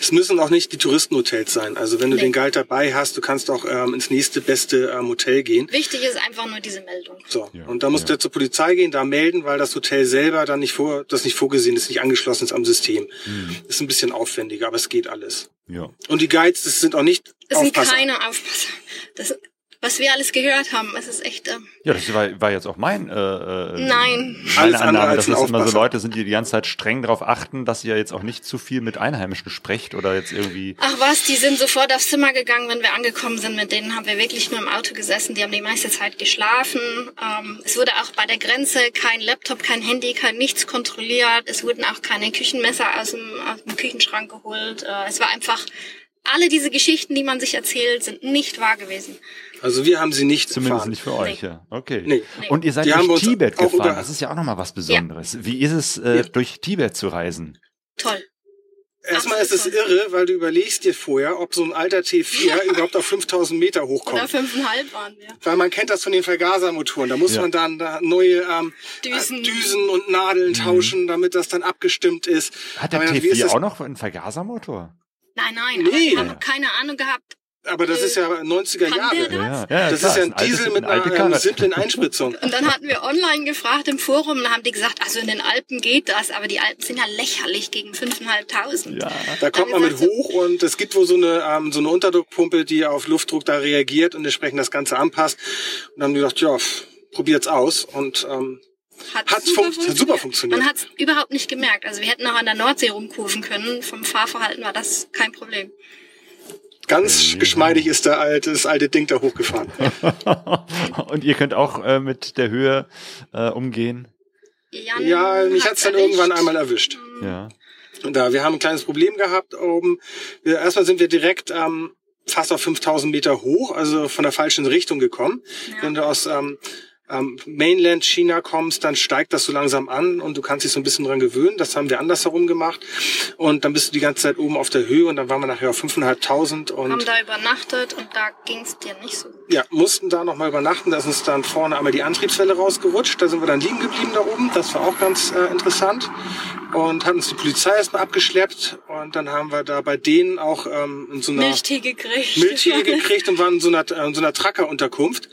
Es müssen auch nicht die Touristenhotels sein. Also wenn du Nee. den Guide dabei hast, du kannst auch ähm, ins nächste beste ähm, Hotel gehen. Wichtig ist einfach nur diese Meldung. So. Ja, Und da musst ja. du zur Polizei gehen, da melden, weil das Hotel selber dann nicht vor, das nicht vorgesehen ist, nicht angeschlossen ist am System. Hm. Ist ein bisschen aufwendiger, aber es geht alles. Ja. Und die Guides, das sind auch nicht Es sind Aufpasser. keine Aufpasser. Das, was wir alles gehört haben, es ist echt. Äh, Ja, das war, war jetzt auch mein, äh, äh, Nein. meine Alles Annahme, dass es immer so. Leute sind, die die ganze Zeit streng darauf achten, dass ihr jetzt auch nicht zu viel mit Einheimischen sprecht oder jetzt irgendwie. Ach was, die sind sofort aufs Zimmer gegangen, wenn wir angekommen sind. Mit denen haben wir wirklich nur im Auto gesessen. Die haben die meiste Zeit geschlafen. Ähm, es wurde auch bei der Grenze kein Laptop, kein Handy, kein nichts kontrolliert. Es wurden auch keine Küchenmesser aus dem, aus dem Küchenschrank geholt. Äh, es war einfach, alle diese Geschichten, die man sich erzählt, sind nicht wahr gewesen. Also wir haben sie nicht Zumindest erfahren. nicht für euch, ja. Okay. Nee. Und ihr seid Die durch Tibet gefahren. Das ist ja auch nochmal was Besonderes. Wie ist es, äh, Ja. durch Tibet zu reisen? Toll. Erstmal ist es irre, weil du überlegst dir vorher, ob so ein alter T4 überhaupt auf 5000 Meter Oder hochkommt. fünfeinhalb waren wir. Weil man kennt das von den Vergasermotoren. Da muss Ja. man dann da neue ähm, Düsen. Düsen und Nadeln tauschen, damit das dann abgestimmt ist. Hat der Aber wie ist T4 das- auch noch einen Vergasermotor? Nein, nein, Nee. wir haben keine Ahnung gehabt. Aber das ist ja 90er Kann der Jahre. das? Das klar, ist ja ein altes- Diesel mit eine alte einer ähm, Karre. simplen Einspritzung. Und dann hatten wir online gefragt im Forum, dann haben die gesagt, also in den Alpen geht das, aber die Alpen sind ja lächerlich gegen 5.500. Ja. Da kommt man mit hoch und es gibt wohl so eine, ähm, so eine Unterdruckpumpe, die auf Luftdruck da reagiert und entsprechend das Ganze anpasst. Und dann haben die gedacht, ja, pff, probiert's aus. Und ähm, Hat fun- hat super funktioniert. Man hat es überhaupt nicht gemerkt. Also wir hätten auch an der Nordsee rumkurven können. Vom Fahrverhalten war das kein Problem. Ganz geschmeidig ist der alte, das alte Ding da hochgefahren. *laughs* Und ihr könnt auch äh, mit der Höhe äh, umgehen. Jan Ja, mich hat's dann erwischt. irgendwann einmal erwischt. Ja. Und da, wir haben ein kleines Problem gehabt oben. Wir, erstmal sind wir direkt ähm, fast auf 5000 Meter hoch, also von der falschen Richtung gekommen. Ja. Wenn du aus ähm, ähm, Mainland China kommst, dann steigt das so langsam an und du kannst dich so ein bisschen dran gewöhnen. Das haben wir andersherum gemacht. Und dann bist du die ganze Zeit oben auf der Höhe und dann waren wir nachher auf 5.500 Haben und da übernachtet und da ging es dir nicht so gut. ja, mussten da nochmal übernachten. Da ist uns dann vorne einmal die Antriebswelle rausgerutscht. Da sind wir dann liegen geblieben da oben. Das war auch ganz äh, interessant. Und hat uns die Polizei erstmal abgeschleppt. Und dann haben wir da bei denen auch ähm, in so einer Milchtee gekriegt. Milchtee *laughs* gekriegt und waren in so einer, äh, in so einer Tracker-Unterkunft.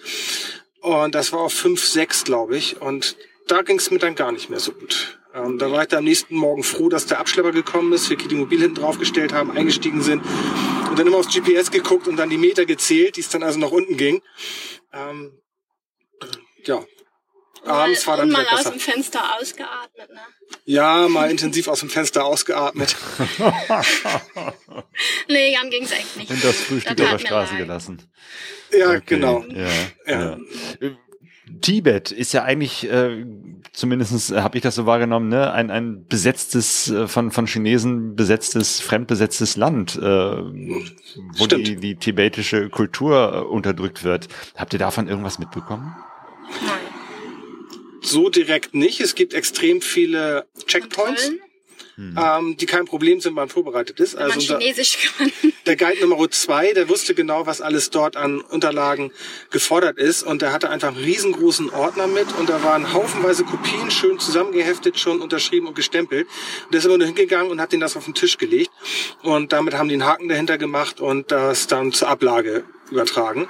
Und das war auf 5, 6, glaube ich. Und da ging es mir dann gar nicht mehr so gut. Ähm, da war ich dann am nächsten Morgen froh, dass der Abschlepper gekommen ist, wir die Mobil hinten draufgestellt haben, eingestiegen sind und dann immer aufs GPS geguckt und dann die Meter gezählt, die es dann also nach unten ging. Ähm, ja, abends war dann und mal aus besser. dem Fenster ausgeatmet, ne? Ja, mal intensiv aus dem Fenster ausgeatmet. *laughs* Nee, Jan ging's echt nicht. Und das Frühstück auf der Straße leid. gelassen. Ja, Okay, genau. Ja, Ja. ja. Äh, Tibet ist ja eigentlich, äh, zumindest habe ich das so wahrgenommen, ne, ein, ein besetztes, äh, von, von Chinesen besetztes, fremdbesetztes Land, äh, wo die, die tibetische Kultur äh, unterdrückt wird. Habt ihr davon irgendwas mitbekommen? Nein. So direkt nicht. Es gibt extrem viele Checkpoints. Kontrollen. ähm, die kein Problem sind, wenn man vorbereitet ist. Wenn Also man unser, Chinesisch *laughs* kann. der Guide Nummer zwei, der wusste genau, was alles dort an Unterlagen gefordert ist und der hatte einfach einen riesengroßen Ordner mit und da waren haufenweise Kopien schön zusammengeheftet, schon unterschrieben und gestempelt. Und der ist immer nur hingegangen und hat den das auf den Tisch gelegt und damit haben die einen Haken dahinter gemacht und das dann zur Ablage übertragen.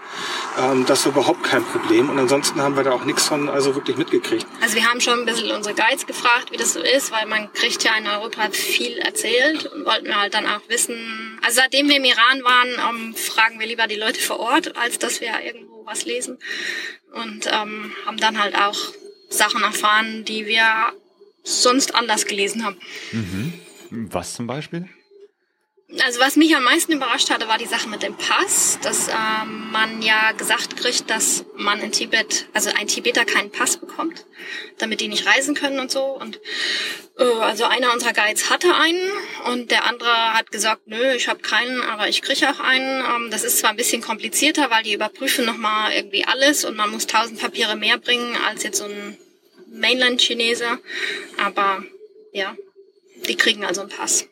Ähm, das war überhaupt kein Problem und ansonsten haben wir da auch nichts von also wirklich mitgekriegt. Also wir haben schon ein bisschen unsere Guides gefragt, wie das so ist, weil man kriegt ja in Europa viel erzählt und wollten wir halt dann auch wissen. Also seitdem wir im Iran waren, ähm, fragen wir lieber die Leute vor Ort, als dass wir irgendwo was lesen. Und ähm, haben dann halt auch Sachen erfahren, die wir sonst anders gelesen haben. Was zum Beispiel? Also was mich am meisten überrascht hatte, war die Sache mit dem Pass, dass ähm, man ja gesagt kriegt, dass man in Tibet, also ein Tibeter keinen Pass bekommt, damit die nicht reisen können und so. Und äh, also einer unserer Guides hatte einen und der andere hat gesagt, nö, ich habe keinen, aber ich kriege auch einen. Ähm, das ist zwar ein bisschen komplizierter, weil die überprüfen nochmal irgendwie alles und man muss tausend Papiere mehr bringen als jetzt so ein Mainland-Chinese, aber ja, die kriegen also einen Pass.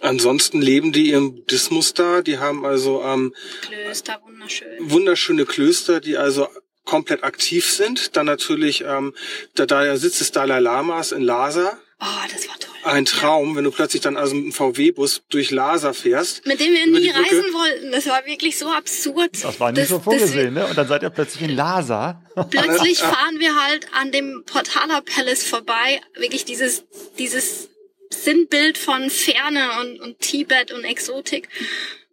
Ansonsten leben die ihren Buddhismus da. Die haben also ähm, Klöster, wunderschön. wunderschöne Klöster, die also komplett aktiv sind. Dann natürlich ähm, der, der Sitz des Dalai Lamas in Lhasa. Oh, das war toll. Ein Traum, wenn du plötzlich dann also mit einem VW-Bus durch Lhasa fährst. Mit dem wir nie reisen wollten. Das war wirklich so absurd. Das war nicht so vorgesehen, ne? Und dann seid ihr plötzlich in Lhasa. *laughs* Plötzlich fahren wir halt an dem Portala Palace vorbei. Wirklich dieses, dieses Sinnbild von Ferne und, und Tibet und Exotik.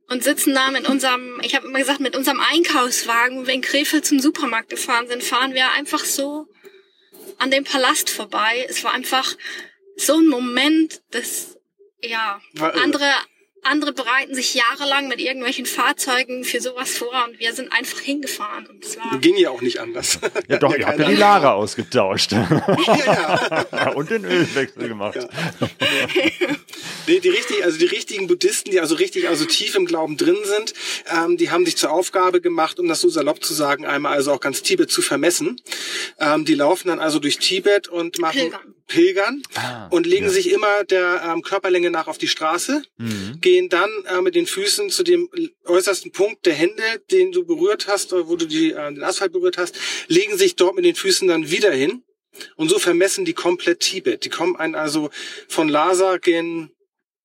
Und sitzen da mit unserem, ich habe immer gesagt, mit unserem Einkaufswagen, wenn wir in Krefeld zum Supermarkt gefahren sind, fahren wir einfach so an dem Palast vorbei. Es war einfach so ein Moment, das, ja, andere, andere bereiten sich jahrelang mit irgendwelchen Fahrzeugen für sowas vor und wir sind einfach hingefahren und es war, Ging ja auch nicht anders. Ja *laughs* doch, ihr habt ja die *laughs* Lara ausgetauscht. Ja, ja. *laughs* Und den Ölwechsel gemacht. Nee, die richtig, also die richtigen Buddhisten, die also richtig, also tief im Glauben drin sind, ähm, die haben sich zur Aufgabe gemacht, um das so salopp zu sagen, einmal also auch ganz Tibet zu vermessen. Ähm, die laufen dann also durch Tibet und machen Pilgern. Pilgern Ah, und legen ja. sich immer der ähm, Körperlänge nach auf die Straße, Mhm. gehen dann äh, mit den Füßen zu dem äußersten Punkt der Hände, den du berührt hast, oder wo du die, äh, den Asphalt berührt hast, legen sich dort mit den Füßen dann wieder hin. Und so vermessen die komplett Tibet. Die kommen einen also von Lhasa gen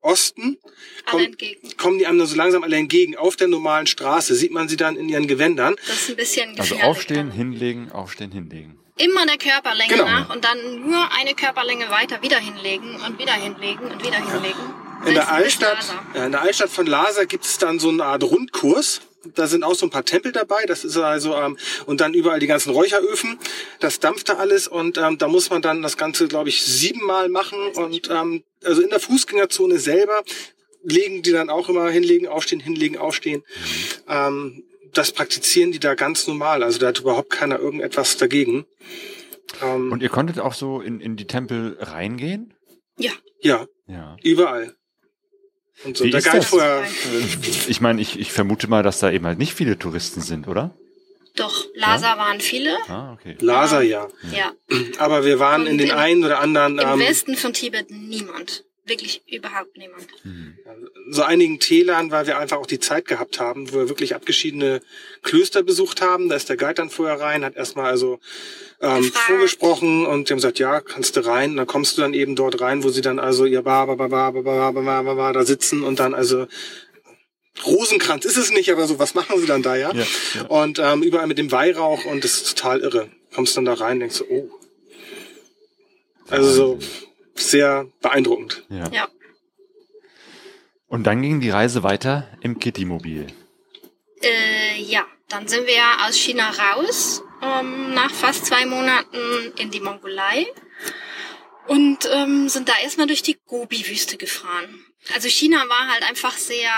Osten, kommen, entgegen. kommen die einem dann so langsam alle entgegen. Auf der normalen Straße sieht man sie dann in ihren Gewändern. Das ist ein bisschen Also gefährlich. aufstehen, dann. hinlegen, aufstehen, hinlegen. Immer der Körperlänge Genau. nach und dann nur eine Körperlänge weiter wieder hinlegen und wieder hinlegen und wieder hinlegen. In der Altstadt, ja, in der Altstadt von Lhasa gibt es dann so eine Art Rundkurs. Da sind auch so ein paar Tempel dabei. Das ist also ähm, und dann überall die ganzen Räucheröfen. Das dampft da alles und ähm, da muss man dann das Ganze, glaube ich, siebenmal machen und ähm, also in der Fußgängerzone selber legen die dann auch immer hinlegen, aufstehen, hinlegen, aufstehen. Ähm, das praktizieren die da ganz normal. Also da hat überhaupt keiner irgendetwas dagegen. Ähm, Und ihr konntet auch so in, in die Tempel reingehen? Ja, ja, Ja. überall. Und so. Wie der ist das? vorher. Ich meine, ich, ich vermute mal, dass da eben halt nicht viele Touristen sind, oder? doch. Lhasa waren viele. Ah, okay. Lhasa, ja. Ja. Aber wir waren in Und den im- einen oder anderen, Im ähm, Westen von Tibet niemand. Wirklich überhaupt niemand. so einigen Tälern, weil wir einfach auch die Zeit gehabt haben, wo wir wirklich abgeschiedene Klöster besucht haben. Da ist der Guide dann vorher rein, hat erstmal also ähm, Gefragt. vorgesprochen und die haben gesagt, ja, kannst du rein. Und dann kommst du dann eben dort rein, wo sie dann also ihr ba, ba, ba, ba, ba, ba, ba, ba, ba, ba, da sitzen und dann also Rosenkranz ist es nicht, aber so, was machen sie dann da, ja? Ja, ja. Und ähm, überall mit dem Weihrauch und das ist total irre. Kommst dann da rein, denkst du, oh. Also so sehr beeindruckend. Ja. Ja. Und dann ging die Reise weiter im Kitty-Mobil. Äh, ja, dann sind wir aus China raus, ähm, nach fast zwei Monaten in die Mongolei und ähm, sind da erstmal durch die Gobi-Wüste gefahren. Also China war halt einfach sehr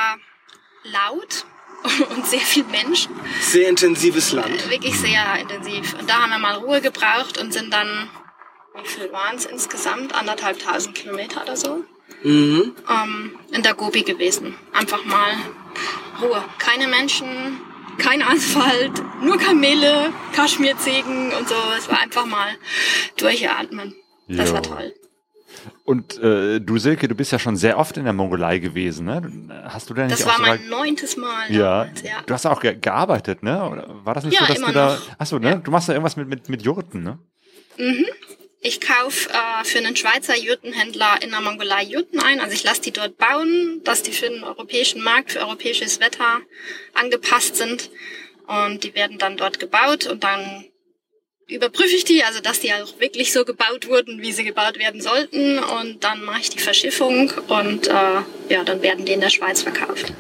laut *laughs* und sehr viel Menschen, Sehr intensives Land. äh, wirklich sehr intensiv. Und da haben wir mal Ruhe gebraucht und sind dann, wie viel waren es insgesamt? Anderthalb tausend Kilometer oder so Mhm. ähm, in der Gobi gewesen. Einfach mal Ruhe. Keine Menschen, kein Asphalt, nur Kamele, Kaschmirziegen und so. Es war einfach mal durchatmen. Das Jo. war toll. Und äh, du, Silke, du bist ja schon sehr oft in der Mongolei gewesen, ne? Hast du denn nicht Das auch war sogar- mein neuntes Mal. Ja, damals, ja. du hast auch ge gearbeitet, ne? Oder war das nicht Ja, so, dass immer du da. noch. Achso, ne? Ja. Du machst ja irgendwas mit, mit, mit Jurten, ne? Ich kaufe äh, für einen Schweizer Jurtenhändler in der Mongolei Jurten ein. Also ich lasse die dort bauen, dass die für den europäischen Markt, für europäisches Wetter angepasst sind. Und die werden dann dort gebaut und dann überprüfe ich die, also dass die auch wirklich so gebaut wurden, wie sie gebaut werden sollten. Und dann mache ich die Verschiffung und äh, ja, dann werden die in der Schweiz verkauft.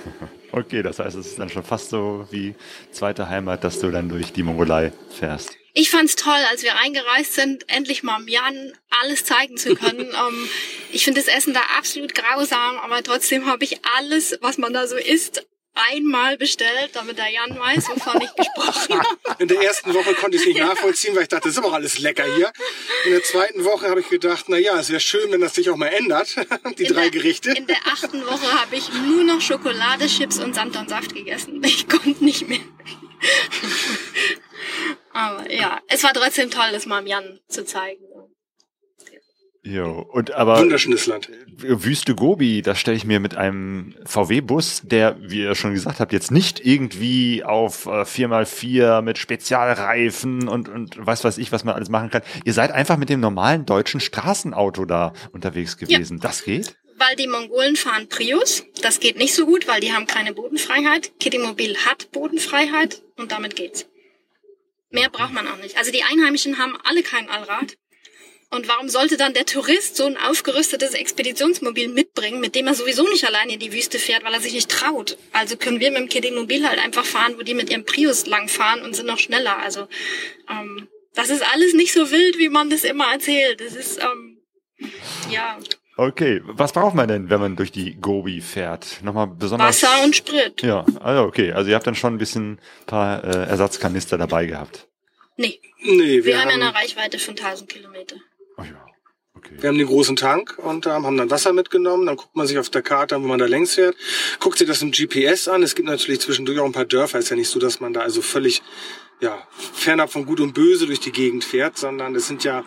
Okay, das heißt, es ist dann schon fast so wie zweite Heimat, dass du dann durch die Mongolei fährst. Ich fand's toll, als wir eingereist sind, endlich mal Jan alles zeigen zu können. *laughs* ähm, ich finde das Essen da absolut grausam, aber trotzdem habe ich alles, was man da so isst, einmal bestellt, damit der Jan weiß, wovon ich gesprochen *laughs* habe. In der ersten Woche konnte ich es nicht nachvollziehen, weil ich dachte, das ist auch alles lecker hier. In der zweiten Woche habe ich gedacht, na ja, es wäre schön, wenn das sich auch mal ändert, *laughs* die In drei der, Gerichte. In der achten Woche habe ich nur noch Schokolade, Chips und Sanddornsaft gegessen. Ich konnte nicht mehr. Aber ja, es war trotzdem toll, das mal dem Jan zu zeigen. Jo, und aber Wunderschönes Land. Wüste Gobi, das stelle ich mir mit einem VW-Bus, der, wie ihr schon gesagt habt, jetzt nicht irgendwie auf äh, 4x4 mit Spezialreifen und, und was weiß ich, was man alles machen kann. Ihr seid einfach mit dem normalen deutschen Straßenauto da unterwegs gewesen. Das geht? Weil die Mongolen fahren Prius. Das geht nicht so gut, weil die haben keine Bodenfreiheit. Kittymobil hat Bodenfreiheit und damit geht's. Mehr braucht man auch nicht. Also die Einheimischen haben alle kein Allrad. Und warum sollte dann der Tourist so ein aufgerüstetes Expeditionsmobil mitbringen, mit dem er sowieso nicht alleine in die Wüste fährt, weil er sich nicht traut? Also können wir mit dem Kittymobil halt einfach fahren, wo die mit ihrem Prius langfahren und sind noch schneller. Also ähm, das ist alles nicht so wild, wie man das immer erzählt. Das ist ähm, ja Okay, was braucht man denn, wenn man durch die Gobi fährt? Nochmal besonders. Wasser und Sprit. Ja, also okay. Also ihr habt dann schon ein bisschen paar äh, Ersatzkanister dabei gehabt. Nee, Nee, wir, wir, haben ja eine Reichweite von 1000 Kilometer. Oh ja, okay. wir haben den großen Tank und ähm, haben dann Wasser mitgenommen. Dann guckt man sich auf der Karte an, wo man da längs fährt. Guckt sich das im GPS an. Es gibt natürlich zwischendurch auch ein paar Dörfer. Ist ja nicht so, dass man da also völlig ja, fernab von Gut und Böse durch die Gegend fährt, sondern es sind ja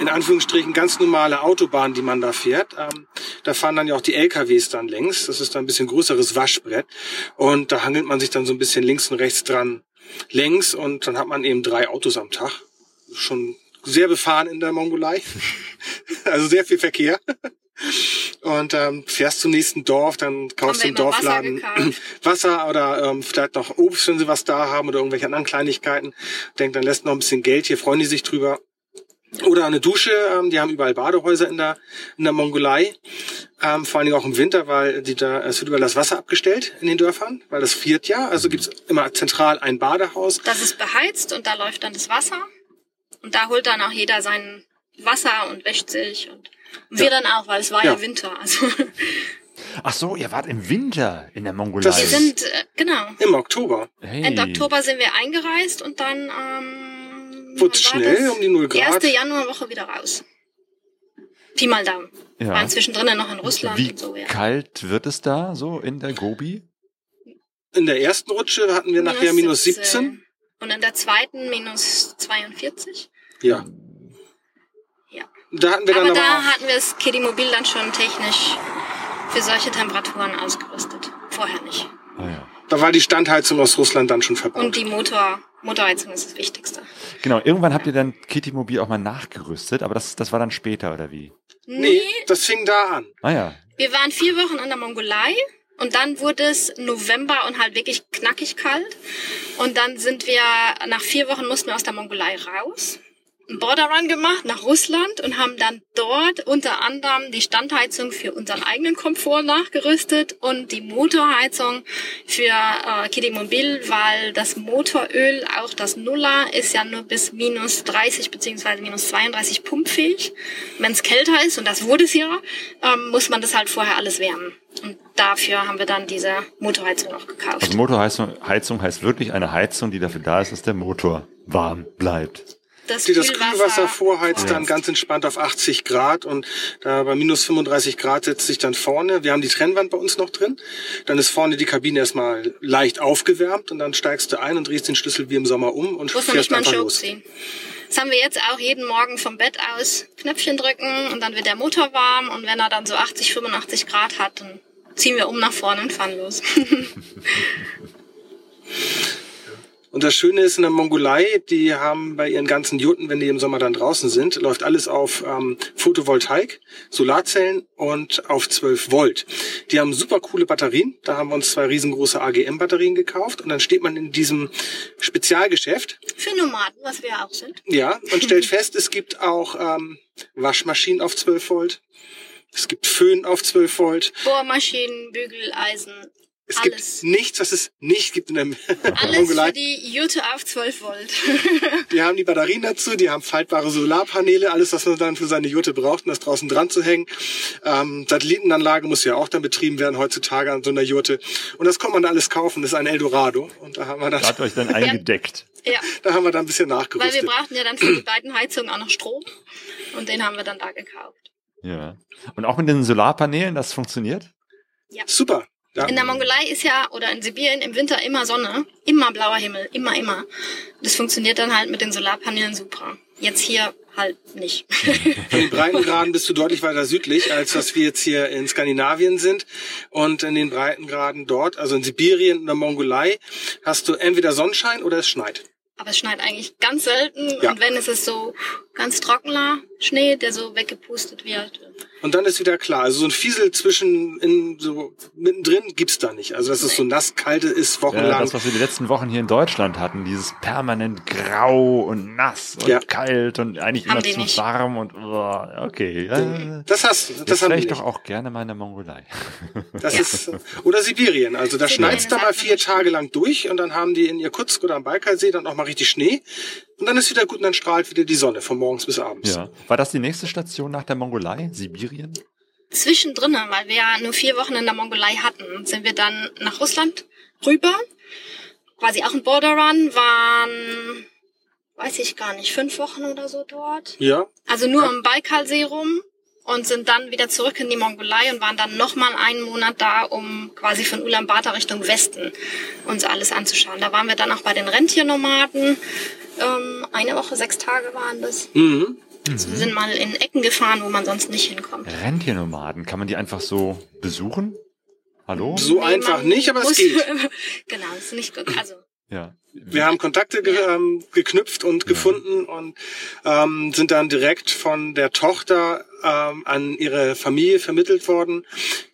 in Anführungsstrichen ganz normale Autobahnen, die man da fährt. Ähm, da fahren dann ja auch die LKWs dann längs. Das ist dann ein bisschen größeres Waschbrett. Und da hangelt man sich dann so ein bisschen links und rechts dran längs und dann hat man eben drei Autos am Tag. Schon sehr befahren in der Mongolei. *laughs* also sehr viel Verkehr. Und ähm, fährst zum nächsten Dorf, dann kaufst du im Wasser Dorfladen gekauft. *clears throat* Wasser oder ähm, vielleicht noch Obst, wenn sie was da haben oder irgendwelche anderen Kleinigkeiten. Denkt, dann lässt noch ein bisschen Geld, hier freuen die sich drüber. Oder eine Dusche, ähm, die haben überall Badehäuser in der, in der Mongolei. Ähm, vor allen Dingen auch im Winter, weil die da, es wird überall das Wasser abgestellt in den Dörfern, weil das friert ja. Also gibt's immer zentral ein Badehaus. Das ist beheizt und da läuft dann das Wasser. Und da holt dann auch jeder sein Wasser und wäscht sich. Und wir dann auch, weil es war ja, Ja. Winter. Also Ach so, ihr wart im Winter in der Mongolei. Das wir sind, äh, genau. Im Oktober. hey. Ende Oktober sind wir eingereist und dann ähm, War schnell, um die 0 Die Grad. erste Januarwoche wieder raus. Pi mal Daumen. Ja. Waren zwischendrin noch in Russland Wie und so, ja. kalt wird es da so in der Gobi? In der ersten Rutsche hatten wir nachher minus 17. Und in der zweiten minus 42. Ja. Ja. Da hatten wir dann Aber aber, da hatten wir das Kiddie-Mobil dann schon technisch für solche Temperaturen ausgerüstet. Vorher nicht. Ah, ja. da war die Standheizung aus Russland dann schon verbaut. Und die Motor, Motorheizung ist das Wichtigste. Genau, irgendwann habt ihr dann Kitty Mobil auch mal nachgerüstet, aber das, das war dann später, oder wie? nee, das fing da an. Ah ja. Wir waren vier Wochen in der Mongolei und dann wurde es November und halt wirklich knackig kalt. Und dann sind wir, nach vier Wochen mussten wir aus der Mongolei raus, Borderrun gemacht nach Russland und haben dann dort unter anderem die Standheizung für unseren eigenen Komfort nachgerüstet und die Motorheizung für äh, Kitty Mobil, weil das Motoröl, auch das Nuller, ist ja nur bis minus 30 beziehungsweise minus 32 pumpfähig. Wenn es kälter ist, und das wurde es ja, ähm, muss man das halt vorher alles wärmen. Und dafür haben wir dann diese Motorheizung auch gekauft. Also Motorheizung Heizung heißt wirklich eine Heizung, die dafür da ist, dass der Motor warm bleibt. Das, die das Kühlwasser. Vorheizt, dann ganz entspannt auf 80 Grad und da bei minus 35 Grad setzt sich dann vorne, wir haben die Trennwand bei uns noch drin, dann ist vorne die Kabine erstmal leicht aufgewärmt und dann steigst du ein und drehst den Schlüssel wie im Sommer um und Muss fährst einfach los. ziehen. Das haben wir jetzt auch jeden Morgen vom Bett aus Knöpfchen drücken und dann wird der Motor warm und wenn er dann so 80, 85 Grad hat, dann ziehen wir um nach vorne und fahren los. *laughs* Und das Schöne ist in der Mongolei, die haben bei ihren ganzen Jurten, wenn die im Sommer dann draußen sind, läuft alles auf ähm, Photovoltaik, Solarzellen und auf 12 Volt. Die haben super coole Batterien. Da haben wir uns zwei riesengroße AGM-Batterien gekauft und dann steht man in diesem Spezialgeschäft, Für Nomaden, was wir auch sind. ja, und *laughs* stellt fest, es gibt auch ähm, Waschmaschinen auf 12 Volt. Es gibt Föhn auf 12 Volt. Bohrmaschinen, Bügeleisen, Es alles. gibt nichts, was es nicht gibt in der Alles *laughs* für die Jute auf 12 Volt. *laughs* Die haben die Batterien dazu, die haben faltbare Solarpaneele, alles, was man dann für seine Jurte braucht, um das draußen dran zu hängen. Ähm, Satellitenanlage muss ja auch dann betrieben werden heutzutage an so einer Jurte. Und das konnte man da alles kaufen, das ist ein Eldorado. Und da haben wir dann, Da hat euch dann *laughs* eingedeckt. ja, da haben wir dann ein bisschen weil wir nachgerüstet. brauchten ja dann für die beiden Heizungen auch noch Strom und den haben wir dann da gekauft. Ja. Und auch mit den Solarpanelen, das funktioniert? Super. Ja. In der Mongolei ist ja, oder in Sibirien im Winter immer Sonne, immer blauer Himmel, immer, immer. Das funktioniert dann halt mit den Solarpanelen super. Jetzt hier halt nicht. *laughs* In den Breitengraden bist du deutlich weiter südlich, als was wir jetzt hier in Skandinavien sind. Und in den Breitengraden dort, also in Sibirien und der Mongolei, hast du entweder Sonnenschein oder es schneit. Aber es schneit eigentlich ganz selten Ja. und wenn es ist so ganz trockener Schnee, der so weggepustet wird. Und dann ist wieder klar. Also so ein Fiesel zwischen, in, so mittendrin gibt's da nicht. Also dass es so nass, kalte ist, Ja, wochenlang. das, was wir die letzten Wochen hier in Deutschland hatten, dieses permanent grau und nass und Ja. kalt und eigentlich Haben immer zu nicht. warm und oh, okay. Ja, Das hast das das haben ich doch auch gerne mal in der Mongolei. Das ist, oder Sibirien. Also da schneit's da mal vier. Tage lang durch und dann haben die in Irkutsk oder am Baikalsee dann auch mal richtig Schnee. Und dann ist wieder gut und dann strahlt wieder die Sonne von morgens bis abends. Ja. War das die nächste Station nach der Mongolei? Sibirien? Zwischendrin, weil wir ja nur vier Wochen in der Mongolei hatten, sind wir dann nach Russland rüber. Quasi auch ein Border Run, waren, weiß ich gar nicht, fünf Wochen oder so dort. Ja. Also nur am Baikalsee rum und sind dann wieder zurück in die Mongolei und waren dann nochmal einen Monat da, um quasi von Ulaanbaatar Richtung Westen uns alles anzuschauen. Da waren wir dann auch bei den Rentiernomaden. Ähm, eine Woche, sechs Tage waren das. Mhm. Also wir sind mal in Ecken gefahren, wo man sonst nicht hinkommt. Rentiernomaden, kann man die einfach so besuchen? Hallo? So einfach man nicht, aber es geht. *laughs* genau, es ist nicht gut. Also Ja. Wir haben Kontakte ge ähm, geknüpft und gefunden und ähm, sind dann direkt von der Tochter ähm, an ihre Familie vermittelt worden,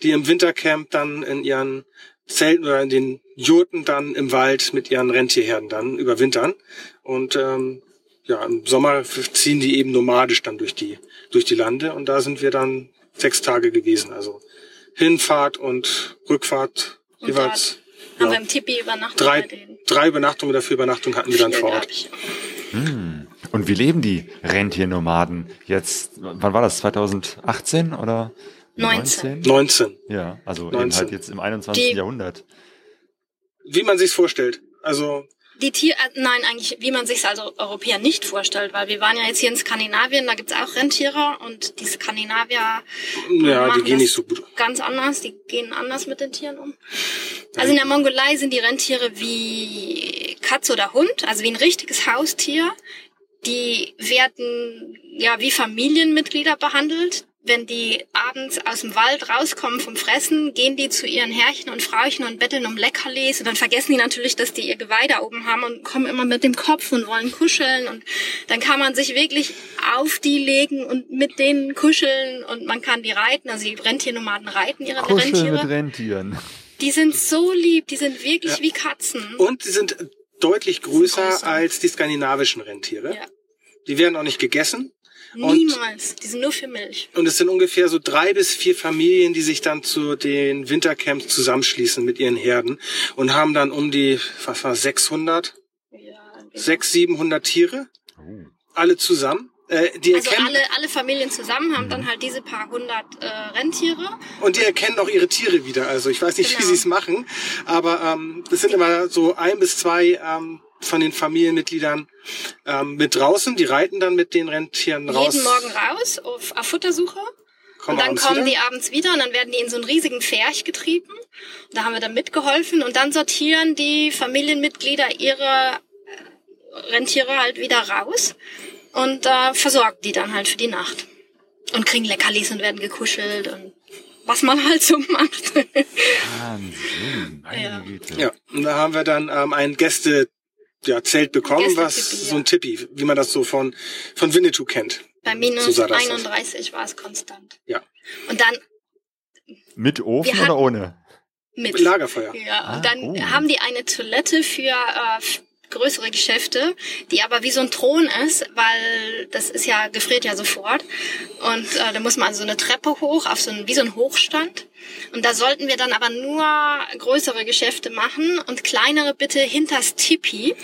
die im Wintercamp dann in ihren Zelten oder in den Jurten dann im Wald mit ihren Rentierherden dann überwintern. Und ähm, ja, im Sommer ziehen die eben nomadisch dann durch die, durch die Lande und da sind wir dann sechs Tage gewesen. Also Hinfahrt und Rückfahrt Und jeweils. haben Ja. wir im Tipi übernachtet Drei, drei Übernachtungen oder vier Übernachtungen hatten wir dann vor Ort. Hm. Und wie leben die Rentiernomaden jetzt? Wann war das? 2018 oder 19. 19. Ja, also eben 19. halt jetzt im 21. Die- Jahrhundert. Wie man sich's vorstellt. Also, Die Tier, äh, nein, eigentlich, wie man sich also Europäer nicht vorstellt, weil wir waren ja jetzt hier in Skandinavien, da gibt's auch Rentiere und die Skandinavier ja, die gehen nicht so gut. ganz anders, die gehen anders mit den Tieren um. Also in der Mongolei sind die Rentiere wie Katze oder Hund, also wie ein richtiges Haustier. Die werden ja wie Familienmitglieder behandelt. Wenn die abends aus dem Wald rauskommen vom Fressen, gehen die zu ihren Herrchen und Frauchen und betteln um Leckerlis. Und dann vergessen die natürlich, dass die ihr Geweih da oben haben und kommen immer mit dem Kopf und wollen kuscheln. Und dann kann man sich wirklich auf die legen und mit denen kuscheln und man kann die reiten. Also die Rentiernomaden reiten ihre Kuscheln mit Rentiere. Rentieren. Die sind so lieb, die sind wirklich Ja. wie Katzen. Und sie sind deutlich größer, Größer. als die skandinavischen Rentiere. Ja. Die werden auch nicht gegessen. Und- Niemals. Die sind nur für Milch. Und es sind ungefähr so drei bis vier Familien, die sich dann zu den Wintercamps zusammenschließen mit ihren Herden und haben dann um die, was war 600, Ja, 600, 700 Tiere, Oh. alle zusammen. Äh, die also erkennen, alle, alle Familien zusammen haben dann halt diese paar hundert äh, Rentiere. Und die erkennen auch ihre Tiere wieder. Also ich weiß nicht, wie Genau. sie es machen, aber ähm, das sind immer so ein bis zwei ähm, von den Familienmitgliedern ähm, mit draußen. Die reiten dann mit den Rentieren raus. Jeden Morgen raus auf, auf Futtersuche. kommen und dann kommen wieder. die abends wieder und dann werden die in so einen riesigen Pferch getrieben. Da haben wir dann mitgeholfen und dann sortieren die Familienmitglieder ihre äh, Rentiere halt wieder raus und äh, versorgen die dann halt für die Nacht. Und kriegen Leckerlis und werden gekuschelt und was man halt so *laughs* macht. Wahnsinn, meine Ja. Güte. Ja, und da haben wir dann ähm, ein Gäste ja, Zelt bekommen, was Gästetipi, so ein ja. Tippi, wie man das so von von Winnetou kennt. Bei So minus aus. 31 war es konstant. Ja. Und dann Mit Ofen oder hatten- ohne? mit. Lagerfeuer. Ja, Ah, und dann oh. haben die eine Toilette für äh, größere Geschäfte, die aber wie so ein Thron ist, weil das ist ja, gefriert ja sofort. Und äh, da muss man also so eine Treppe hoch, auf so ein, wie so ein Hochstand. Und da sollten wir dann aber nur größere Geschäfte machen und kleinere bitte hinters Tipi.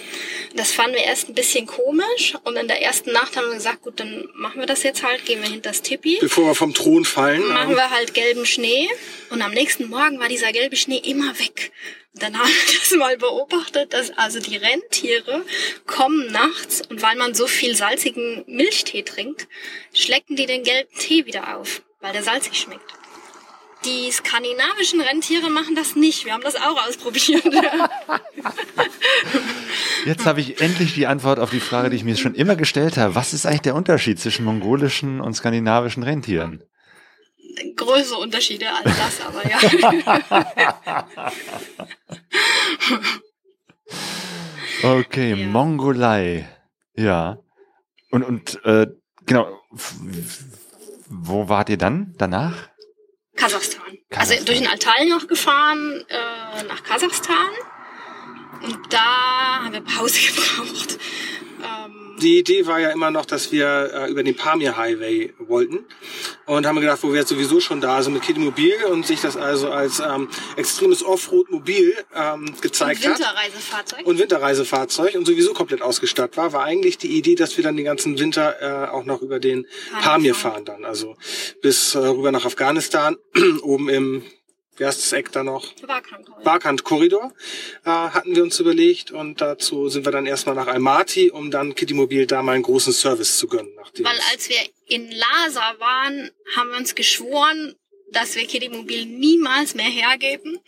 Das fanden wir erst ein bisschen komisch. Und in der ersten Nacht haben wir gesagt, gut, dann machen wir das jetzt halt, gehen wir hinters Tipi Bevor wir vom Thron fallen. machen ähm, wir halt gelben Schnee und am nächsten Morgen war dieser gelbe Schnee immer weg. Dann haben wir das mal beobachtet, dass also die Rentiere kommen nachts und weil man so viel salzigen Milchtee trinkt, schlecken die den gelben Tee wieder auf, weil der salzig schmeckt. Die skandinavischen Rentiere machen das nicht. Wir haben das auch ausprobiert. *laughs* Jetzt habe ich endlich die Antwort auf die Frage, die ich mir schon immer gestellt habe. Was ist eigentlich der Unterschied zwischen mongolischen und skandinavischen Rentieren? Größere Unterschiede als das, aber ja. *laughs* Okay, Ja. Mongolei. Ja. Und, und äh, genau, wo wart ihr dann danach? Kasachstan. Kasachstan. Also durch den Altal noch gefahren äh, nach Kasachstan. Und da haben wir Pause *laughs* gebraucht. Ähm, Die Idee war ja immer noch, dass wir äh, über den Pamir Highway wollten. Und haben gedacht, wo wir jetzt sowieso schon da sind mit Kidmobil und sich das also als ähm, extremes Offroad-Mobil ähm, und gezeigt hat. Winterreisefahrzeug. und Winterreisefahrzeug und sowieso komplett ausgestattet war, war eigentlich die Idee, dass wir dann den ganzen Winter äh, auch noch über den Pamir fahren dann, also bis äh, rüber nach Afghanistan, *clears throat* oben im, wie heißt das Eck da noch? Barkant-Korridor äh, hatten wir uns überlegt und dazu sind wir dann erstmal nach Almaty, um dann Kiddimobil da mal einen großen Service zu gönnen. Nachdem Weil als wir in Lhasa waren, haben wir uns geschworen, dass wir Kidimobil niemals mehr hergeben.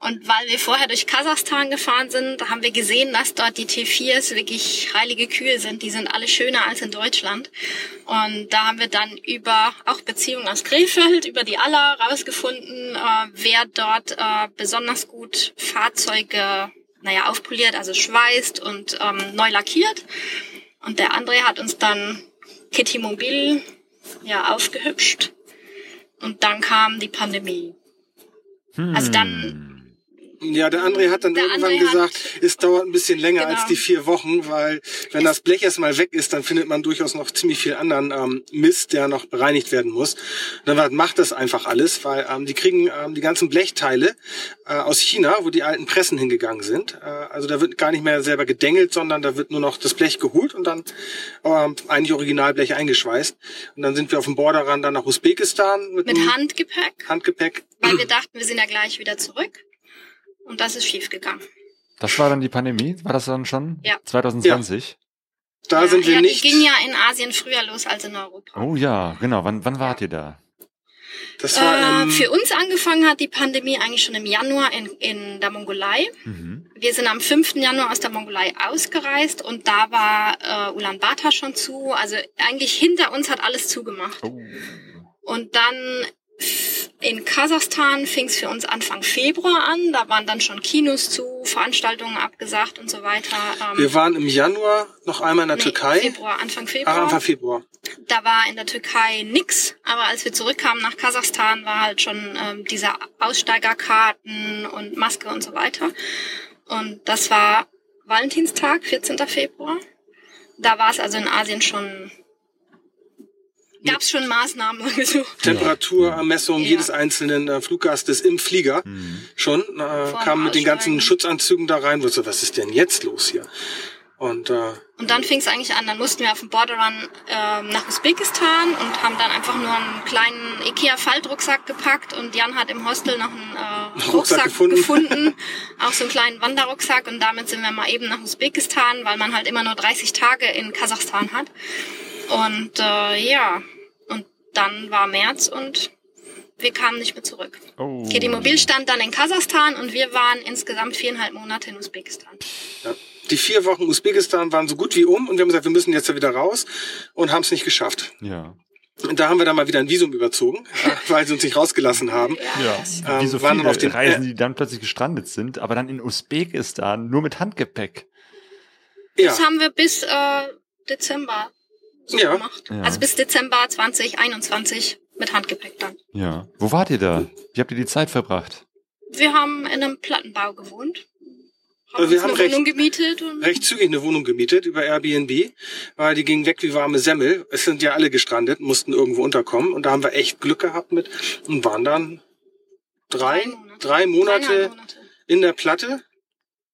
Und weil wir vorher durch Kasachstan gefahren sind, haben wir gesehen, dass dort die T4s wirklich heilige Kühe sind. Die sind alle schöner als in Deutschland. Und da haben wir dann über auch Beziehungen aus Krefeld, über die Aller rausgefunden, äh, wer dort äh, besonders gut Fahrzeuge, naja, aufpoliert, also schweißt und ähm, neu lackiert. Und der André hat uns dann Kitty Mobil ja aufgehübscht. Und dann kam die Pandemie. Also dann, Ja, der André hat dann Der irgendwann André gesagt, es dauert ein bisschen länger Genau. als die vier Wochen, weil wenn das Blech erstmal weg ist, dann findet man durchaus noch ziemlich viel anderen ähm, Mist, der noch bereinigt werden muss. Und dann war, macht das einfach alles, weil ähm, die kriegen ähm, die ganzen Blechteile äh, aus China, wo die alten Pressen hingegangen sind. Äh, also da wird gar nicht mehr selber gedengelt, sondern da wird nur noch das Blech geholt und dann ähm, eigentlich Originalblech eingeschweißt. Und dann sind wir auf dem Borderrand dann nach Usbekistan mit, mit Handgepäck, Handgepäck. weil wir dachten, wir sind ja gleich wieder zurück. Und das ist schief gegangen. Das war dann die Pandemie? War das dann schon? Ja. 2020? Da ja, sind wir ja, nicht. die ging ja in Asien früher los als in Europa. Oh ja, genau. Wann, wann wart ihr da? Das war Äh, im, für uns angefangen hat die Pandemie eigentlich schon im Januar in, in der Mongolei. Mhm. Wir sind am 5. Januar aus der Mongolei ausgereist und da war äh, Ulaanbaatar schon zu. Also eigentlich hinter uns hat alles zugemacht. Oh. Und dann in Kasachstan fing es für uns Anfang Februar an. Da waren dann schon Kinos zu, Veranstaltungen abgesagt und so weiter. Ähm, wir waren im Januar noch einmal in der nee, Türkei. Februar, Anfang Ah, Februar. Anfang Februar. Da war in der Türkei nix, aber als wir zurückkamen nach Kasachstan, war halt schon ähm, diese Aussteigerkarten und Maske und so weiter. Und das war Valentinstag, 14. Februar. Da war es also in Asien schon, gab es schon Maßnahmen, sagen wir so. Temperaturmessung Ja. jedes einzelnen äh, Fluggastes im Flieger Mhm. schon. Äh, kam mit den ganzen. Schutzanzügen da rein. wo So, was ist denn jetzt los hier? Und äh, Und dann fing es eigentlich an, dann mussten wir auf dem Borderrun ähm, nach Usbekistan und haben dann einfach nur einen kleinen Ikea-Faltrucksack gepackt und Jan hat im Hostel noch einen äh, *laughs* Rucksack Rucksack gefunden. gefunden, *laughs* auch so einen kleinen Wanderrucksack und damit sind wir mal eben nach Usbekistan, weil man halt immer nur 30 Tage in Kasachstan hat. Und äh, ja, und dann war März und wir kamen nicht mehr zurück. Oh. Okay, die Mobil stand dann in Kasachstan und wir waren insgesamt viereinhalb Monate in Usbekistan. ja, die vier Wochen Usbekistan waren so gut wie um und wir haben gesagt, wir müssen jetzt da wieder raus und haben es nicht geschafft. Ja. Und da haben wir dann mal wieder ein Visum überzogen, *laughs* äh, weil sie uns nicht rausgelassen haben. Ja. Wie Ähm, so waren dann viele auf den- Reisen, die dann plötzlich gestrandet sind, aber dann in Usbekistan nur mit Handgepäck. Ja, Das haben wir bis äh, Dezember so Ja. gemacht. Ja. Also bis Dezember 2021 mit Handgepäck dann. Ja. Wo wart ihr da? Wie habt ihr die Zeit verbracht? Wir haben in einem Plattenbau gewohnt. Haben Also wir haben eine recht- Wohnung gemietet und recht zügig eine Wohnung gemietet über Airbnb, weil die ging weg wie warme Semmel. Es sind ja alle gestrandet, mussten irgendwo unterkommen und da haben wir echt Glück gehabt mit und waren dann drei, drei Monate, dreieinhalb Monate. in der Platte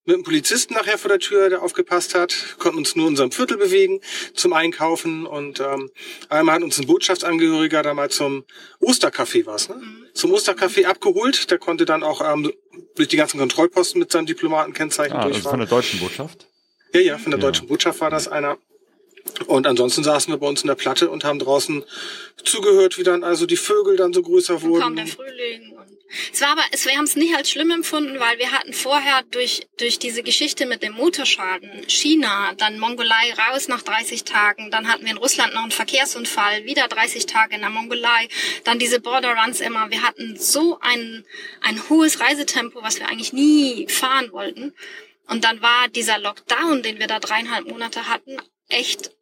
mit einem Polizisten nachher vor der Tür, der aufgepasst hat, konnten uns nur in unserem Viertel bewegen zum Einkaufen und ähm, einmal hat uns ein Botschaftsangehöriger da mal zum Ostercafé was, ne? Mhm. Zum Ostercafé abgeholt. Der konnte dann auch ähm, durch die ganzen Kontrollposten mit seinem Diplomatenkennzeichen Ah, also durchfahren. von der deutschen Botschaft? Ja, ja, von der Ja. deutschen Botschaft war das einer. Und ansonsten saßen wir bei uns in der Platte und haben draußen zugehört, wie dann also die Vögel dann so größer Dann kam wurden. der Frühling. Es war aber, es, wir haben es nicht als schlimm empfunden, weil wir hatten vorher durch, durch diese Geschichte mit dem Motorschaden China, dann Mongolei raus nach 30 Tagen, dann hatten wir in Russland noch einen Verkehrsunfall, wieder 30 Tage in der Mongolei, dann diese Borderruns immer. Wir hatten so ein, ein hohes Reisetempo, was wir eigentlich nie fahren wollten. Und dann war dieser Lockdown, den wir da dreieinhalb Monate hatten, echt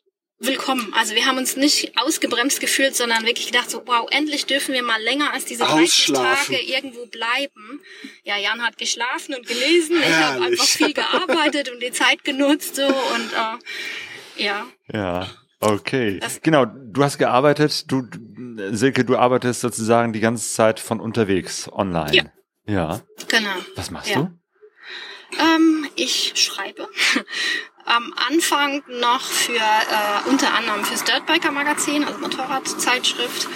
willkommen. Also wir haben uns nicht ausgebremst gefühlt, sondern wirklich gedacht so, wow, endlich dürfen wir mal länger als diese 30 Ausschlafen. Tage irgendwo bleiben. Ja, Jan hat geschlafen und gelesen. Ich habe Herrlich. einfach viel gearbeitet und die Zeit genutzt so und äh, ja. Ja. Okay. Das- genau, du hast gearbeitet, du, du- Silke, du arbeitest sozusagen die ganze Zeit von unterwegs, online. Ja. Ja. Genau. Was machst Ja. du? Ähm, ich schreibe. Am Anfang noch für äh, unter anderem fürs Dirtbiker Magazin, also Motorradzeitschrift.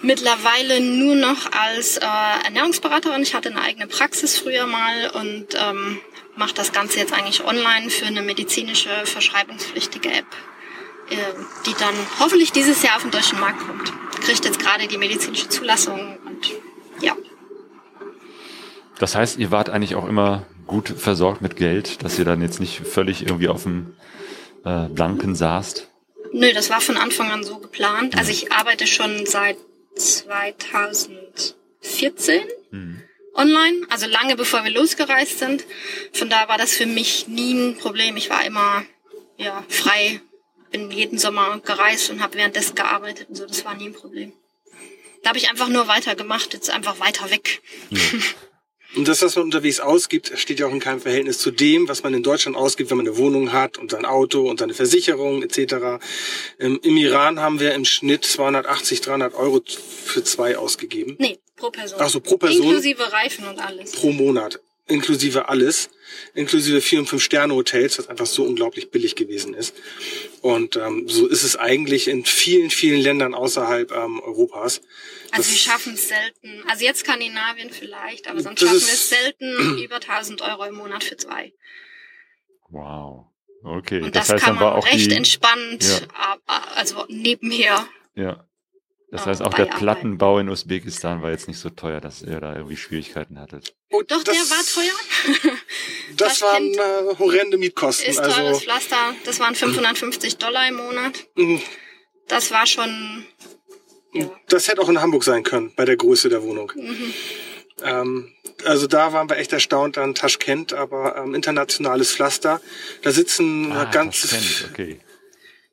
Mittlerweile nur noch als äh, Ernährungsberaterin. Ich hatte eine eigene Praxis früher mal und ähm, mache das Ganze jetzt eigentlich online für eine medizinische verschreibungspflichtige App, äh, die dann hoffentlich dieses Jahr auf den deutschen Markt kommt. Kriegt jetzt gerade die medizinische Zulassung und ja. Das heißt, ihr wart eigentlich auch immer gut versorgt mit Geld, dass ihr dann jetzt nicht völlig irgendwie auf dem äh, Blanken saßt. Nö, das war von Anfang an so geplant. Also ich arbeite schon seit 2014 online, also lange bevor wir losgereist sind. Von da war das für mich nie ein Problem. Ich war immer ja, frei, bin jeden Sommer gereist und habe währenddessen gearbeitet und so. Das war nie ein Problem. Da habe ich einfach nur weitergemacht, jetzt einfach weiter weg. *laughs* Und das, was man unterwegs ausgibt, steht ja auch in keinem Verhältnis zu dem, was man in Deutschland ausgibt, wenn man eine Wohnung hat und sein Auto und seine Versicherung etc. Ähm, Im Iran haben wir im Schnitt 280, 300 Euro für zwei ausgegeben. Nee, pro Person. Ach so, pro Person? Inklusive Reifen und alles. pro Monat, inklusive alles, inklusive vier und fünf Sterne Hotels, was einfach so unglaublich billig gewesen ist. Und ähm, so ist es eigentlich in vielen, vielen Ländern außerhalb ähm, Europas. Also wir schaffen es selten. Also jetzt Skandinavien vielleicht, aber sonst schaffen wir es selten *clears throat* über 1000 Euro im Monat für zwei. Wow. Okay. Und das das, heißt, kann dann war man auch recht die, entspannt, Ja. also nebenher. ja. Das heißt, auch der. Plattenbau in Usbekistan war jetzt nicht so teuer, dass ihr da irgendwie Schwierigkeiten hattet. Und Doch, das, der war teuer. *laughs* Das waren äh, horrende Mietkosten. Ist teures also Pflaster. Das waren 550 Dollar im Monat. mh, Das war schon, ja. das hätte auch in Hamburg sein können, bei der Größe der Wohnung. Mhm. Ähm, also da waren wir echt erstaunt an Taschkent, aber ähm, internationales Pflaster. Da sitzen Ah, ganz Taschkent, okay.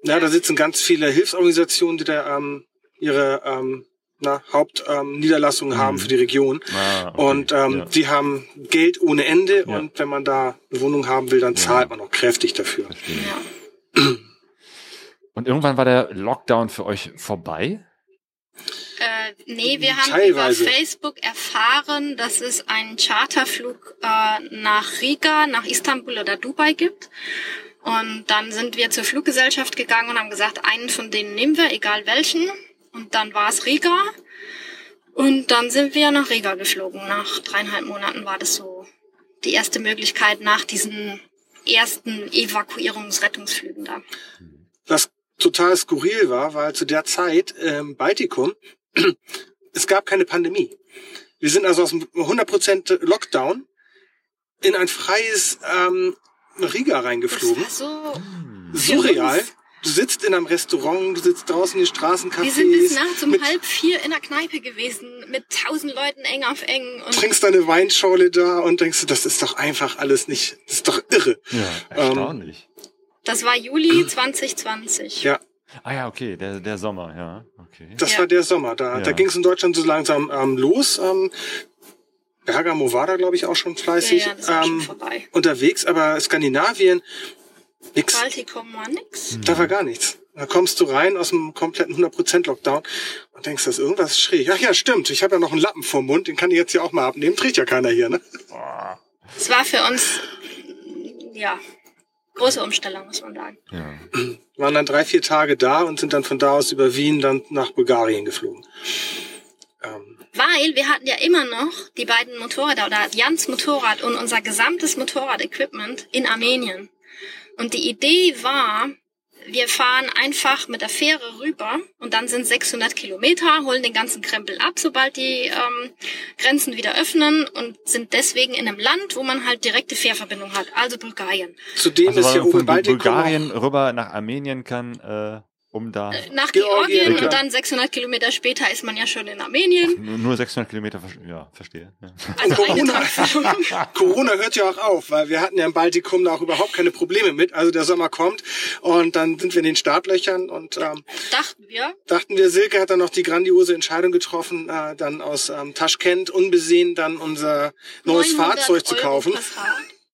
Ja, da sitzen ganz viele Hilfsorganisationen, die da ähm, ihre ähm, na, Hauptniederlassungen ähm, haben für die Region. Ah, okay. Und ähm, ja, die haben Geld ohne Ende Ja. und wenn man da eine Wohnung haben will, dann zahlt man auch kräftig dafür. Und irgendwann war der Lockdown für euch vorbei? Äh, nee, wir haben Teilweise. über Facebook erfahren, dass es einen Charterflug äh, nach Riga, nach Istanbul oder Dubai gibt. Und dann sind wir zur Fluggesellschaft gegangen und haben gesagt, einen von denen nehmen wir, egal welchen. Und dann war es Riga. Und dann sind wir nach Riga geflogen. Nach dreieinhalb Monaten war das so die erste Möglichkeit nach diesen ersten Evakuierungsrettungsflügen da. Was total skurril war, weil zu der Zeit im Baltikum, *clears throat* es gab keine Pandemie. Wir sind also aus dem 100% Lockdown in ein freies ähm, Riga Das reingeflogen. war so. Surreal. Du sitzt in einem Restaurant, du sitzt draußen in den Straßencafés. Wir sind bis nachts um mit, halb vier in der Kneipe gewesen, mit tausend Leuten eng auf eng. Und trinkst deine Weinschorle da und denkst, du, das ist doch einfach alles nicht, das ist doch irre. Ja, Ähm, erstaunlich. das war Juli *clears throat* 2020. Ja, ah ja, okay, der, der Sommer, ja, okay. das Ja. war der Sommer. Da, Ja. da ging es in Deutschland so langsam ähm, los. Ähm, Bergamo war da, glaube ich, auch schon Ja, fleißig ja, schon ähm, vorbei. unterwegs, aber Skandinavien, nix. Baltikum war nix. Da war gar nichts. Da kommst du rein aus einem kompletten 100% Lockdown und denkst, das ist irgendwas schräg. Ach ja, stimmt. Ich habe ja noch einen Lappen vorm Mund, den kann ich jetzt hier auch mal abnehmen. Trägt ja keiner hier, ne? Es war für uns, ja, große Umstellung, muss man sagen. Ja. Waren dann drei, vier Tage da und sind dann von da aus über Wien dann nach Bulgarien geflogen. Ähm, Weil wir hatten ja immer noch die beiden Motorräder oder Jans Motorrad und unser gesamtes Motorrad-Equipment in Armenien. Und die Idee war, wir fahren einfach mit der Fähre rüber und dann sind 600 Kilometer, holen den ganzen Krempel ab, sobald die ähm, Grenzen wieder öffnen und sind deswegen in einem Land, wo man halt direkte Fährverbindung hat, also Bulgarien. zudem Also ist hier man oben Bulgarien rüber nach Armenien kann, äh, um da Nach Georgien, und dann 600 Kilometer später ist man ja schon in Armenien. nur, nur 600 Kilometer, ja, verstehe. Ja. Also Corona. *laughs* Corona hört ja auch auf, weil wir hatten ja im Baltikum da auch überhaupt keine Probleme mit. Also der Sommer kommt und dann sind wir in den Startlöchern und ähm, dachten wir. dachten wir, Silke hat dann noch die grandiose Entscheidung getroffen, äh, dann aus ähm, Taschkent unbesehen dann unser neues 900 Fahrzeug zu kaufen.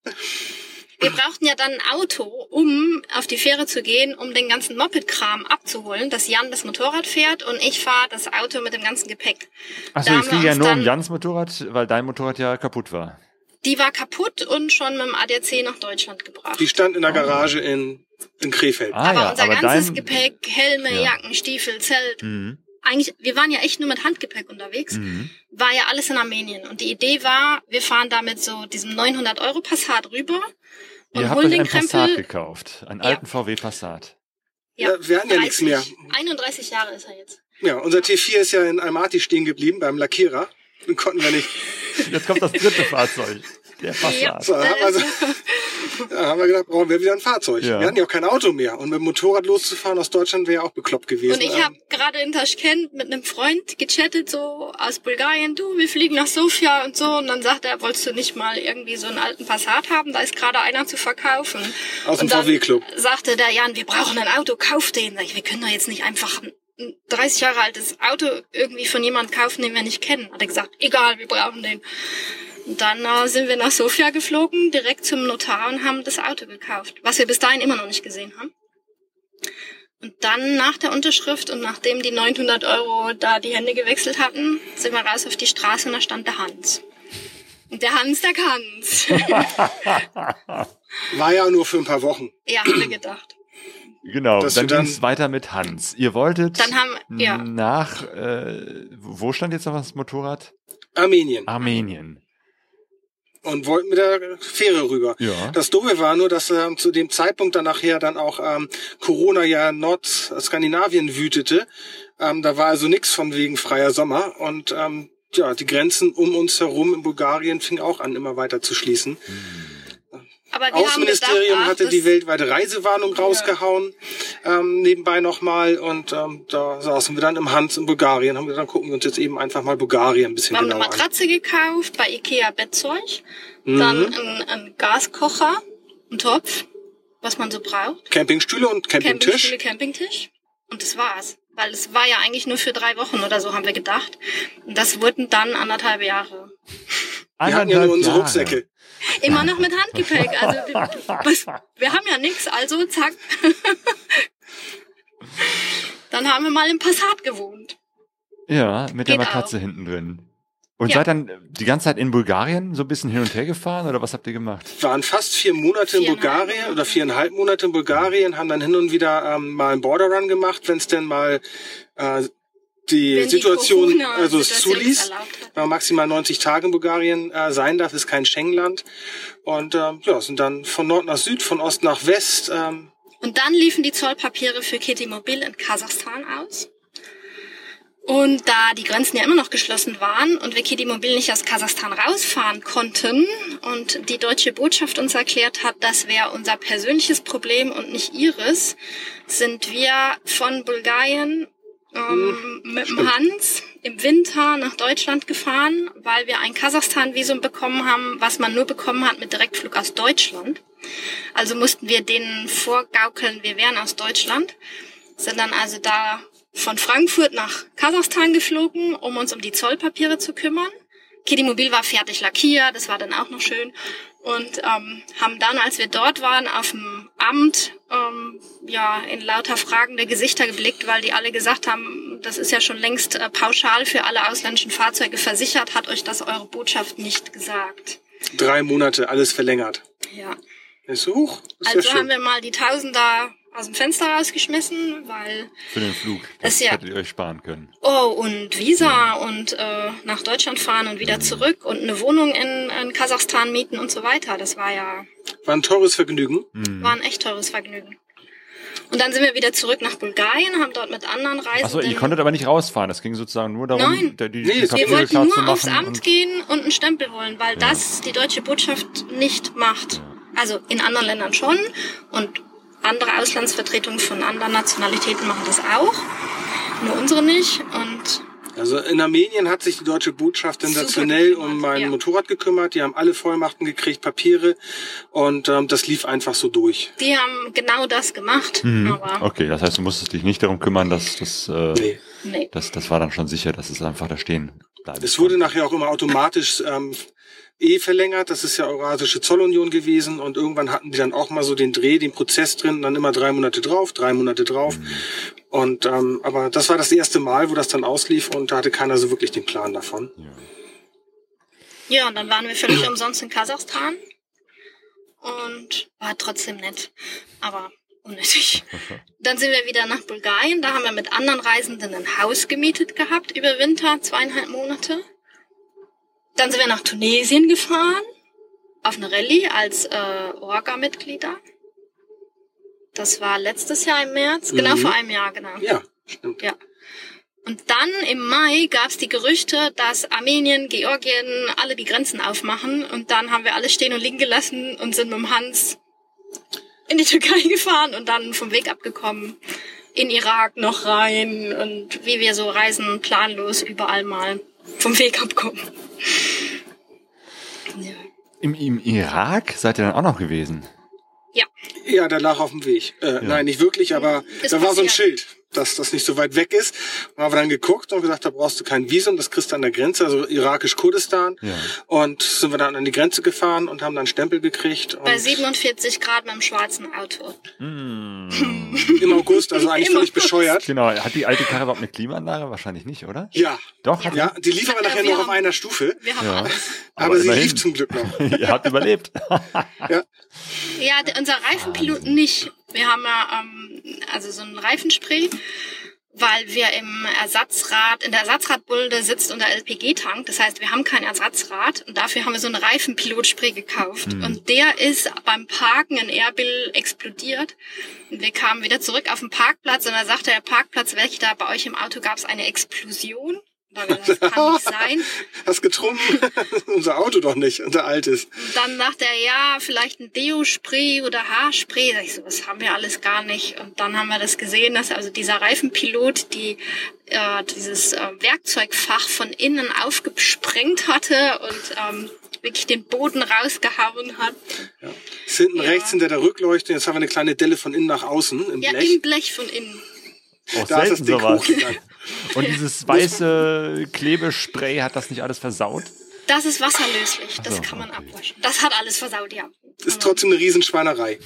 *laughs* Wir brauchten ja dann ein Auto, um auf die Fähre zu gehen, um den ganzen Moped-Kram abzuholen, dass Jan das Motorrad fährt und ich fahre das Auto mit dem ganzen Gepäck. Achso, es ging ja nur um Jans Motorrad, weil dein Motorrad ja kaputt war. Die war kaputt und schon mit dem ADAC nach Deutschland gebracht. Die stand in der Garage in, in Krefeld. Ah aber ja, unser aber ganzes dein... Gepäck, Helme, Ja. Jacken, Stiefel, Zelt, Mhm. eigentlich, wir waren ja echt nur mit Handgepäck unterwegs, Mhm. War ja alles in Armenien. Und die Idee war, wir fahren da mit so diesem 900 Euro Passat rüber und Ihr habt holen euch den einen Passat Krempel. gekauft, einen Ja. alten VW Passat. Ja, wir hatten ja nichts mehr. 31 Jahre ist er jetzt. Ja, unser T4 ist ja in Almaty stehen geblieben beim Lackierer. Den konnten wir nicht. Jetzt kommt das dritte Fahrzeug, der Ja. Passat. So, dann haben wir, so, ja, *laughs* haben wir gedacht, brauchen wir wieder ein Fahrzeug. Ja. Wir hatten ja auch kein Auto mehr. Und mit dem Motorrad loszufahren aus Deutschland wäre ja auch bekloppt gewesen. Und ich Ähm, habe gerade in Taschkent mit einem Freund gechattet, so aus Bulgarien, du, wir fliegen nach Sofia und so. Und dann sagt er, wolltest du nicht mal irgendwie so einen alten Passat haben? Da ist gerade einer zu verkaufen. Aus dem Und dann VW-Club. sagte der Jan, wir brauchen ein Auto, kauf den. Sag ich, wir können doch jetzt nicht einfach ein 30 Jahre altes Auto irgendwie von jemandem kaufen, den wir nicht kennen. Hat er gesagt, egal, wir brauchen den. Und dann äh, sind wir nach Sofia geflogen, direkt zum Notar und haben das Auto gekauft, was wir bis dahin immer noch nicht gesehen haben. Und dann nach der Unterschrift und nachdem die 900 Euro da die Hände gewechselt hatten, sind wir raus auf die Straße und da stand der Hans. Und der Hans, der kann's. *laughs* War ja nur für ein paar Wochen. ja, haben wir gedacht. Genau, Dass dann dann- ging es weiter mit Hans. Ihr wolltet Dann haben, ja. nach, äh, wo stand jetzt noch das Motorrad? Armenien. Armenien. Und wollten mit der Fähre rüber. Ja. Das Doofe war nur, dass ähm, zu dem Zeitpunkt dann nachher dann auch ähm, Corona ja in Nordskandinavien wütete. Ähm, da war also nichts von wegen freier Sommer. Und ähm, ja, die Grenzen um uns herum in Bulgarien fing auch an, immer weiter zu schließen. Aber wir Außenministerium haben gedacht, hatte ach, die weltweite Reisewarnung rausgehauen, ähm, nebenbei nochmal. Und ähm, da saßen wir dann im Hans in Bulgarien. Haben wir dann gucken wir uns jetzt eben einfach mal Bulgarien ein bisschen Wir haben eine genauer an. Matratze gekauft bei Ikea Bettzeug, Mhm. dann ein, Gaskocher, ein Topf, was man so braucht, Campingstühle und Campingtisch. Campingstühle, Campingtisch und das war's. Weil es war ja eigentlich nur für drei Wochen oder so, haben wir gedacht. Und das wurden dann anderthalb Jahre. *laughs* Wir hatten ja nur unsere Jahre. Rucksäcke. Immer noch mit Handgepäck. Also wir, *laughs* was, wir haben ja nichts, also zack. Dann haben wir mal im Passat gewohnt. Ja, mit der Geht Matratze hinten drin. Und Ja. seid dann die ganze Zeit in Bulgarien so ein bisschen hin und her gefahren oder was habt ihr gemacht? waren fast vier Monate in Bulgarien oder viereinhalb Monate in Bulgarien, haben dann hin und wieder ähm, mal einen Border Run gemacht, wenn es denn mal äh, die Wenn die Situation Corona- also es zuließ. Wenn man maximal 90 Tage in Bulgarien äh, sein darf, ist kein Schengenland. Und ähm, ja, sind dann von Nord nach Süd, von Ost nach West. Ähm, Und dann liefen die Zollpapiere für Kitty Mobil in Kasachstan aus. Und da die Grenzen ja immer noch geschlossen waren und wir Kitty Mobil nicht aus Kasachstan rausfahren konnten und die deutsche Botschaft uns erklärt hat, das wäre unser persönliches Problem und nicht ihres, sind wir von Bulgarien ähm, mit dem Hans im Winter nach Deutschland gefahren, weil wir ein Kasachstan-Visum bekommen haben, was man nur bekommen hat mit Direktflug aus Deutschland. Also mussten wir denen vorgaukeln, wir wären aus Deutschland. Sind dann also da von Frankfurt nach Kasachstan geflogen, um uns um die Zollpapiere zu kümmern. Kitty Mobil war fertig lackiert, das war dann auch noch schön. Und ähm, haben dann, als wir dort waren, auf dem Amt ähm, ja in lauter fragende Gesichter geblickt, weil die alle gesagt haben, das ist ja schon längst äh, pauschal für alle ausländischen Fahrzeuge versichert, hat euch das eure Botschaft nicht gesagt. drei Monate, alles verlängert. Ja. Ist so hoch. Ist Also ja haben wir mal die Tausender aus dem Fenster rausgeschmissen, weil Für den Flug. Das Ist ja- hättet ihr euch sparen können. oh und Visa und äh, nach Deutschland fahren und wieder zurück und eine Wohnung in, in Kasachstan mieten und so weiter. Das war ja War ein teures Vergnügen. Mhm. war ein echt teures Vergnügen. Und dann sind wir wieder zurück nach Bulgarien, haben dort mit anderen Reisenden. Achso, ihr konntet aber nicht rausfahren. Das ging sozusagen nur darum, Nein. die, die, Nee, die wir wollten klar nur aufs. Amt und- gehen und einen Stempel holen, weil das die deutsche Botschaft nicht macht. Also in anderen Ländern schon und andere Auslandsvertretungen von anderen Nationalitäten machen das auch. Nur unsere nicht. Und Also in Armenien hat sich die deutsche Botschaft sensationell um mein ja. Motorrad gekümmert. Die haben alle Vollmachten gekriegt, Papiere und ähm, das lief einfach so durch. die haben genau das gemacht. Mhm. Aber Okay, das heißt, du musstest dich nicht darum kümmern, dass das, äh, Nee. Nee. das, das war dann schon sicher, dass es einfach da stehen bleibt. Es wurde nachher auch immer automatisch ähm, eh verlängert. Das ist ja Eurasische Zollunion gewesen und irgendwann hatten die dann auch mal so den Dreh, den Prozess drin, dann immer drei Monate drauf, drei Monate drauf. Und ähm, aber das war das erste Mal, wo das dann auslief und da hatte keiner so wirklich den Plan davon. Ja, und dann waren wir völlig umsonst in Kasachstan. Und war trotzdem nett. Aber unnötig. Dann sind wir wieder nach Bulgarien. Da haben wir mit anderen Reisenden ein Haus gemietet gehabt über Winter, zweieinhalb Monate. Dann sind wir nach Tunesien gefahren. Auf eine Rallye als äh, Orga-Mitglieder. Das war letztes Jahr im März. Genau Mhm. vor einem Jahr, genau. Ja, stimmt. Ja. Und dann im Mai gab es die Gerüchte, dass Armenien, Georgien alle die Grenzen aufmachen. Und dann haben wir alles stehen und liegen gelassen und sind mit dem Hans in die Türkei *laughs* gefahren und dann vom Weg abgekommen. In Irak noch rein und wie wir so reisen, planlos überall mal vom Weg abkommen. Ja. Im, Im Irak seid ihr dann auch noch gewesen? ja. Ja, der lag auf dem Weg. Äh, Nein, nicht wirklich, aber Ist da war so ein. Schild, dass das nicht so weit weg ist. Und haben wir dann geguckt und gesagt, da brauchst du kein Visum, das kriegst du an der Grenze, also irakisch-Kurdistan. Ja. Und sind wir dann an die Grenze gefahren und haben dann Stempel gekriegt. Und Bei 47 Grad mit dem schwarzen Auto. *laughs* Im August, also eigentlich Im völlig August. bescheuert. Genau, hat die alte Karre überhaupt eine Klimaanlage? Wahrscheinlich nicht, oder? Ja. Doch, hat Ja, die lief aber Ja, nachher wir noch auf haben- einer Stufe. Wir haben Ja. alles. Aber, Aber sie lief zum Glück noch. *laughs* ihr habt überlebt. Ja. Ja, unser Reifenpilot nicht. Wir haben ja ähm, also so ein Reifenspray, weil wir im Ersatzrad, in der Ersatzradbulde sitzt unser LPG-Tank. Das heißt, wir haben kein Ersatzrad und dafür haben wir so ein Reifenpilotspray gekauft. Und der ist beim Parken in Erbil explodiert. Und wir kamen wieder zurück auf den Parkplatz und da sagte der Parkplatzwächter, bei euch im Auto gab es eine Explosion. Das kann nicht sein. *laughs* Hast getrunken? *laughs* Unser Auto doch nicht, unser altes. Und dann dachte er, ja, vielleicht ein Deo-Spray oder Haarspray. Sag ich so, das haben wir alles gar nicht. Und dann haben wir das gesehen, dass also dieser Reifenpilot die äh, dieses äh, Werkzeugfach von innen aufgesprengt hatte und ähm, wirklich den Boden rausgehauen hat. Ist hinten Ja. rechts hinter der Rückleuchte. Jetzt haben wir eine kleine Delle von innen nach außen im Ja, Blech. im Blech von innen. Auch da ist das Ding sowas. hochgegangen. Und dieses weiße Klebespray hat das nicht alles versaut? Das ist wasserlöslich. Das so, kann man okay. abwaschen. Das hat alles versaut, ja. Ist trotzdem eine Riesenschweinerei.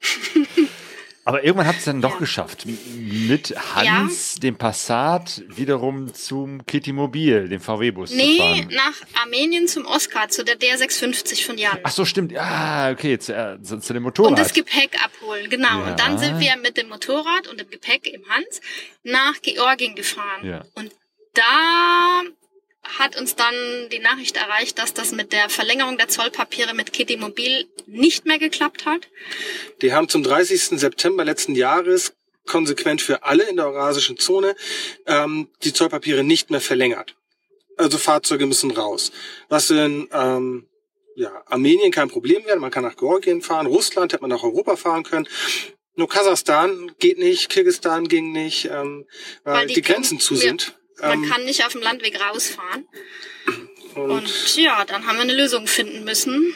*laughs* Aber irgendwann hat es dann doch Ja. geschafft. Mit Hans, dem Passat, wiederum zum Kitty Mobil, dem VW-Bus zu Nee, fahren. nach Armenien zum Oscar, zu der DR650 von Jan. Ach so, stimmt. Ja, okay, zu, äh, zu, zu dem Motorrad. und das Gepäck abholen, genau. Ja. Und dann sind wir mit dem Motorrad und dem Gepäck im Hans nach Georgien gefahren. Ja. Und da hat uns dann die Nachricht erreicht, dass das mit der Verlängerung der Zollpapiere mit Kitty Mobil nicht mehr geklappt hat. Die haben zum 30. September letzten Jahres konsequent für alle in der eurasischen Zone ähm, die Zollpapiere nicht mehr verlängert. Also Fahrzeuge müssen raus. Was in ähm, ja, Armenien kein Problem wäre, man kann nach Georgien fahren, Russland hätte man nach Europa fahren können. Nur Kasachstan geht nicht, Kirgisistan ging nicht, ähm, weil, Weil die, die Grenzen zu sind. Man Ähm, kann nicht auf dem Landweg rausfahren. und, Und ja, dann haben wir eine Lösung finden müssen.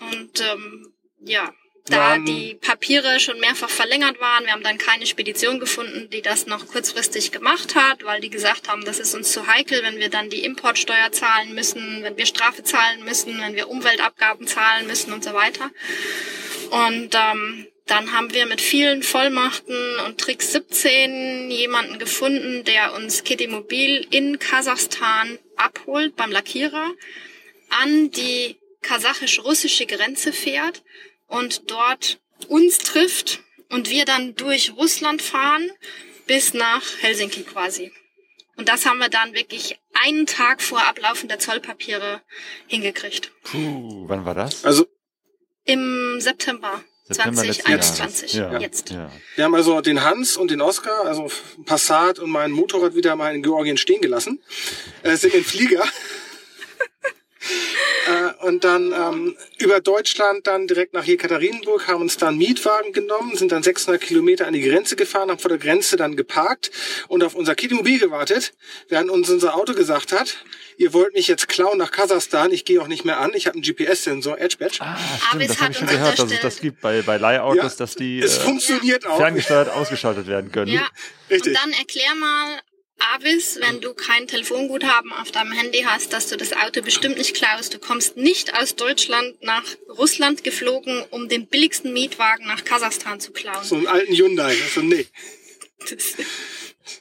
Und ähm, ja, da Dann- die Papiere schon mehrfach verlängert waren, wir haben dann keine Spedition gefunden, die das noch kurzfristig gemacht hat, weil die gesagt haben, das ist uns zu heikel, wenn wir dann die Importsteuer zahlen müssen, wenn wir Strafe zahlen müssen, wenn wir Umweltabgaben zahlen müssen und so weiter. Und ähm, dann haben wir mit vielen Vollmachten und Trick 17 jemanden gefunden, der uns Kitty Mobil in Kasachstan abholt beim Lackierer, an die kasachisch-russische Grenze fährt und dort uns trifft und wir dann durch Russland fahren bis nach Helsinki quasi. Und das haben wir dann wirklich einen Tag vor Ablaufen der Zollpapiere hingekriegt. Puh, wann war das? also Im September, September letzten 2021. Jahres. Jetzt. Ja. Wir haben also den Hans und den Oscar, also Passat und mein Motorrad wieder mal in Georgien stehen gelassen. Äh, sind im Flieger. Äh, und dann ähm, über Deutschland dann direkt nach Jekaterinburg, haben uns dann einen Mietwagen genommen, sind dann 600 Kilometer an die Grenze gefahren, haben vor der Grenze dann geparkt und auf unser Kitimobil gewartet, während uns unser Auto gesagt hat, ihr wollt mich jetzt klauen nach Kasachstan, ich gehe auch nicht mehr an, ich habe einen GPS-Sensor, Edge Badge. Ah, Aber stimmt, es das habe ich schon gehört, dass es das gibt bei, bei Leihautos, Ja, dass die es äh, funktioniert auch. ferngesteuert ausgeschaltet werden können. Ja. Richtig. Und dann erklär mal, Avis, wenn du kein Telefonguthaben auf deinem Handy hast, dass du das Auto bestimmt nicht klaust. Du kommst nicht aus Deutschland nach Russland geflogen, um den billigsten Mietwagen nach Kasachstan zu klauen. So einen alten Hyundai. Also nee.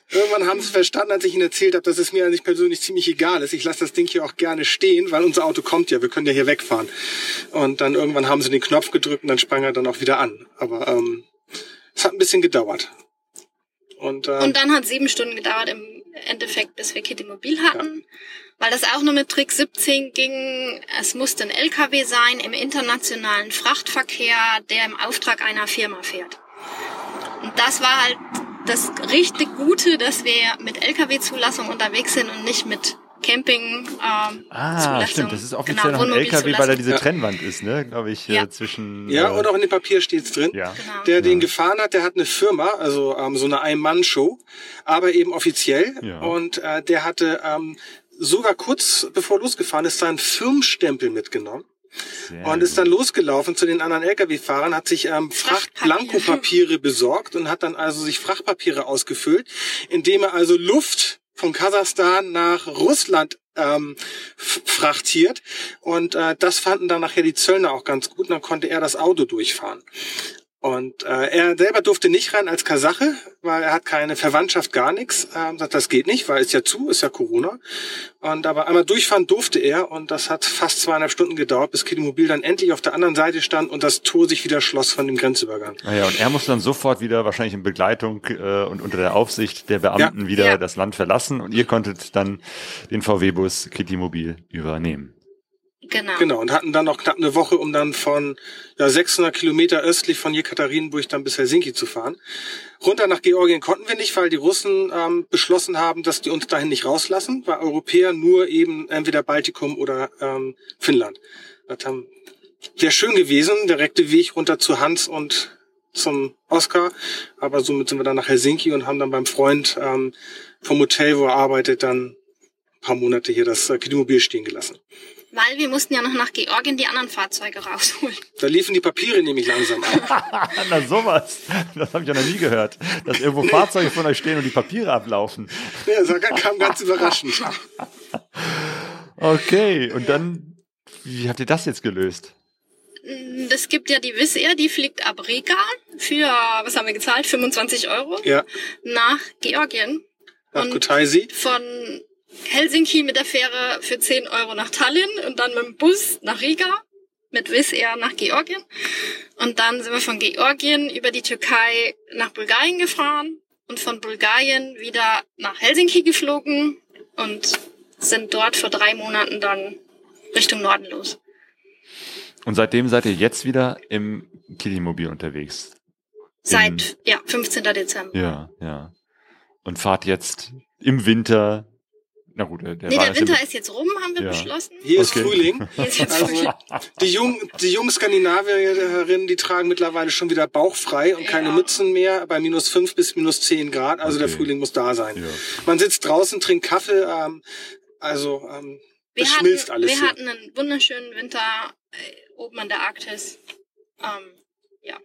Irgendwann haben sie verstanden, als ich ihnen erzählt habe, dass es mir eigentlich persönlich ziemlich egal ist. Ich lasse das Ding hier auch gerne stehen, weil unser Auto kommt ja, wir können ja hier wegfahren. Und dann irgendwann haben sie den Knopf gedrückt und dann sprang er dann auch wieder an. Aber ähm, es hat ein bisschen gedauert. Und, äh, Und dann hat sieben Stunden gedauert im Endeffekt, bis wir Kitty Mobil hatten. Weil das auch nur mit Trick 17 ging. Es musste ein LKW sein im internationalen Frachtverkehr, der im Auftrag einer Firma fährt. Und das war halt das richtig Gute, dass wir mit LKW-Zulassung unterwegs sind und nicht mit Camping. Ähm, Ah, Zulassung. stimmt, das ist offiziell Genau, noch ein LKW, weil da diese Ja. Trennwand ist, ne? Glaube ich, Ja. äh, zwischen. ja, äh, und auch in dem Papier steht's drin. Ja. Genau. Der den gefahren hat, der hat eine Firma, also ähm, so eine Ein-Mann-Show, aber eben offiziell. Ja. Und äh, der hatte ähm, sogar kurz bevor er losgefahren ist, seinen Firmenstempel mitgenommen. Sehr Und ist dann losgelaufen zu den anderen Lkw-Fahrern, hat sich ähm. Frachtblankopapiere besorgt und hat dann also sich Frachtpapiere ausgefüllt, indem er also Luft von Kasachstan nach Russland ähm, frachtiert. Und äh, das fanden dann nachher die Zöllner auch ganz gut. Und dann konnte er das Auto durchfahren. Und äh, er selber durfte nicht rein als Kasache, weil er hat keine Verwandtschaft, gar nichts. Ähm, sagt, das geht nicht, weil ist ja zu, ist ja Corona. Und aber einmal durchfahren durfte er und das hat fast zweieinhalb Stunden gedauert, bis Kidimobil dann endlich auf der anderen Seite stand und das Tor sich wieder schloss von dem Grenzübergang. Ah ja, und er musste dann sofort wieder wahrscheinlich in Begleitung äh, und unter der Aufsicht der Beamten Ja. wieder Ja. das Land verlassen und ihr konntet dann den VW-Bus Kitty Mobil übernehmen. Genau. Genau, und hatten dann noch knapp eine Woche, um dann von ja, 600 Kilometer östlich von Jekaterinburg dann bis Helsinki zu fahren. Runter nach Georgien konnten wir nicht, weil die Russen ähm, beschlossen haben, dass die uns dahin nicht rauslassen, weil Europäer nur eben entweder Baltikum oder ähm, Finnland. Das haben wäre schön gewesen, direkte Weg runter zu Hans und zum Oscar, aber somit sind wir dann nach Helsinki und haben dann beim Freund ähm, vom Hotel, wo er arbeitet, dann ein paar Monate hier das äh, stehen gelassen. Weil wir mussten ja noch nach Georgien die anderen Fahrzeuge rausholen. Da liefen die Papiere nämlich langsam ab. *laughs* Na sowas, das habe ich ja noch nie gehört, dass irgendwo Fahrzeuge von euch stehen und die Papiere ablaufen. Ja, das kam ganz überraschend. Okay, und dann, wie habt ihr das jetzt gelöst? Es gibt ja die Wizz Air, die fliegt ab Riga für, was haben wir gezahlt? 25 Euro Ja, nach Georgien. nach Kutaisi. von Helsinki mit der Fähre für 10 Euro nach Tallinn und dann mit dem Bus nach Riga mit Wizz Air nach Georgien. Und dann sind wir von Georgien über die Türkei nach Bulgarien gefahren und von Bulgarien wieder nach Helsinki geflogen und sind dort vor drei Monaten dann Richtung Norden los. Und seitdem seid ihr jetzt wieder im Kiddie-Mobil unterwegs. Seit, ja, 15. Dezember. Ja, ja. Und fahrt jetzt im Winter. Na gut, der, der Nee, der Winter ist jetzt rum, haben wir Ja. beschlossen. Hier ist Okay. Frühling. *laughs* Hier ist jetzt Also Frühling. die jungen, die jungen Skandinavierinnen, die tragen mittlerweile schon wieder bauchfrei und keine Ja. Mützen mehr bei minus fünf bis minus zehn Grad. Also der Okay. Frühling muss da sein. Ja. Man sitzt draußen, trinkt Kaffee. Ähm, also ähm, Wir es hatten, schmilzt alles wir hier. hatten einen wunderschönen Winter äh, oben an der Arktis. Ähm, ja.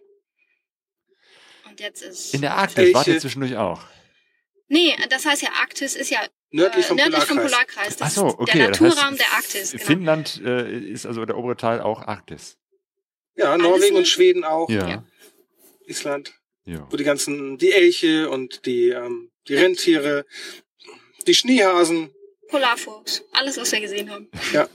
Und jetzt ist. In der Arktis wart ihr Welche- zwischendurch auch. nee, das heißt ja, Arktis ist ja Nördlich äh, vom nördlich vom Polarkreis. Polarkreis. Das Ach so, ist okay. der das heißt, Naturraum der Arktis. Genau. Finnland äh, ist also der obere Teil auch Arktis. Ja, Norwegen und Schweden auch. Ja. Ja. Island, ja. wo die ganzen, die Elche und die, ähm, die Rentiere, die Schneehasen. Polarfuchs. Alles, was wir gesehen haben. Ja.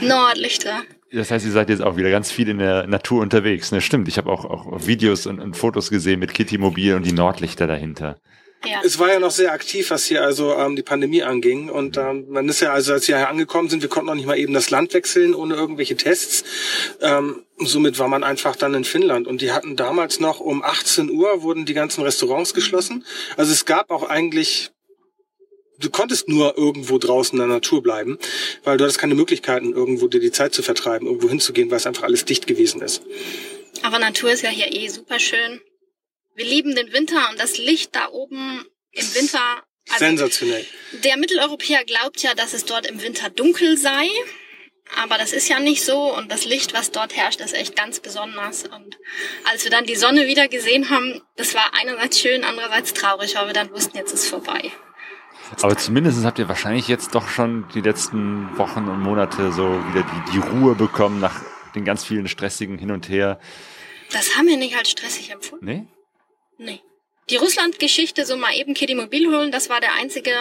Nordlichter. Das heißt, ihr seid jetzt auch wieder ganz viel in der Natur unterwegs. Ne, stimmt. Ich habe auch, auch Videos und, und Fotos gesehen mit Kitty Mobil und die Nordlichter dahinter. Ja. Es war ja noch sehr aktiv, was hier also ähm, die Pandemie anging. Und ähm, man ist ja, also als wir hier angekommen sind, wir konnten noch nicht mal eben das Land wechseln ohne irgendwelche Tests. Ähm, somit war man einfach dann in Finnland. Und die hatten damals noch um 18 Uhr wurden die ganzen Restaurants geschlossen. Also es gab auch eigentlich Du konntest nur irgendwo draußen in der Natur bleiben, weil du hattest keine Möglichkeiten, irgendwo dir die Zeit zu vertreiben, irgendwo hinzugehen, weil es einfach alles dicht gewesen ist. Aber Natur ist ja hier eh super schön. Wir lieben den Winter und das Licht da oben im Winter. Also Sensationell. der Mitteleuropäer glaubt ja, dass es dort im Winter dunkel sei. Aber das ist ja nicht so und das Licht, was dort herrscht, ist echt ganz besonders. Und als wir dann die Sonne wieder gesehen haben, das war einerseits schön, andererseits traurig, weil wir dann wussten, jetzt ist vorbei. Aber zumindest habt ihr wahrscheinlich jetzt doch schon die letzten Wochen und Monate so wieder die, die Ruhe bekommen nach den ganz vielen stressigen Hin und Her. Das haben wir nicht als stressig empfunden. Nee? Nee. Die Russland-Geschichte, so mal eben Kitty Mobil holen, das war der einzige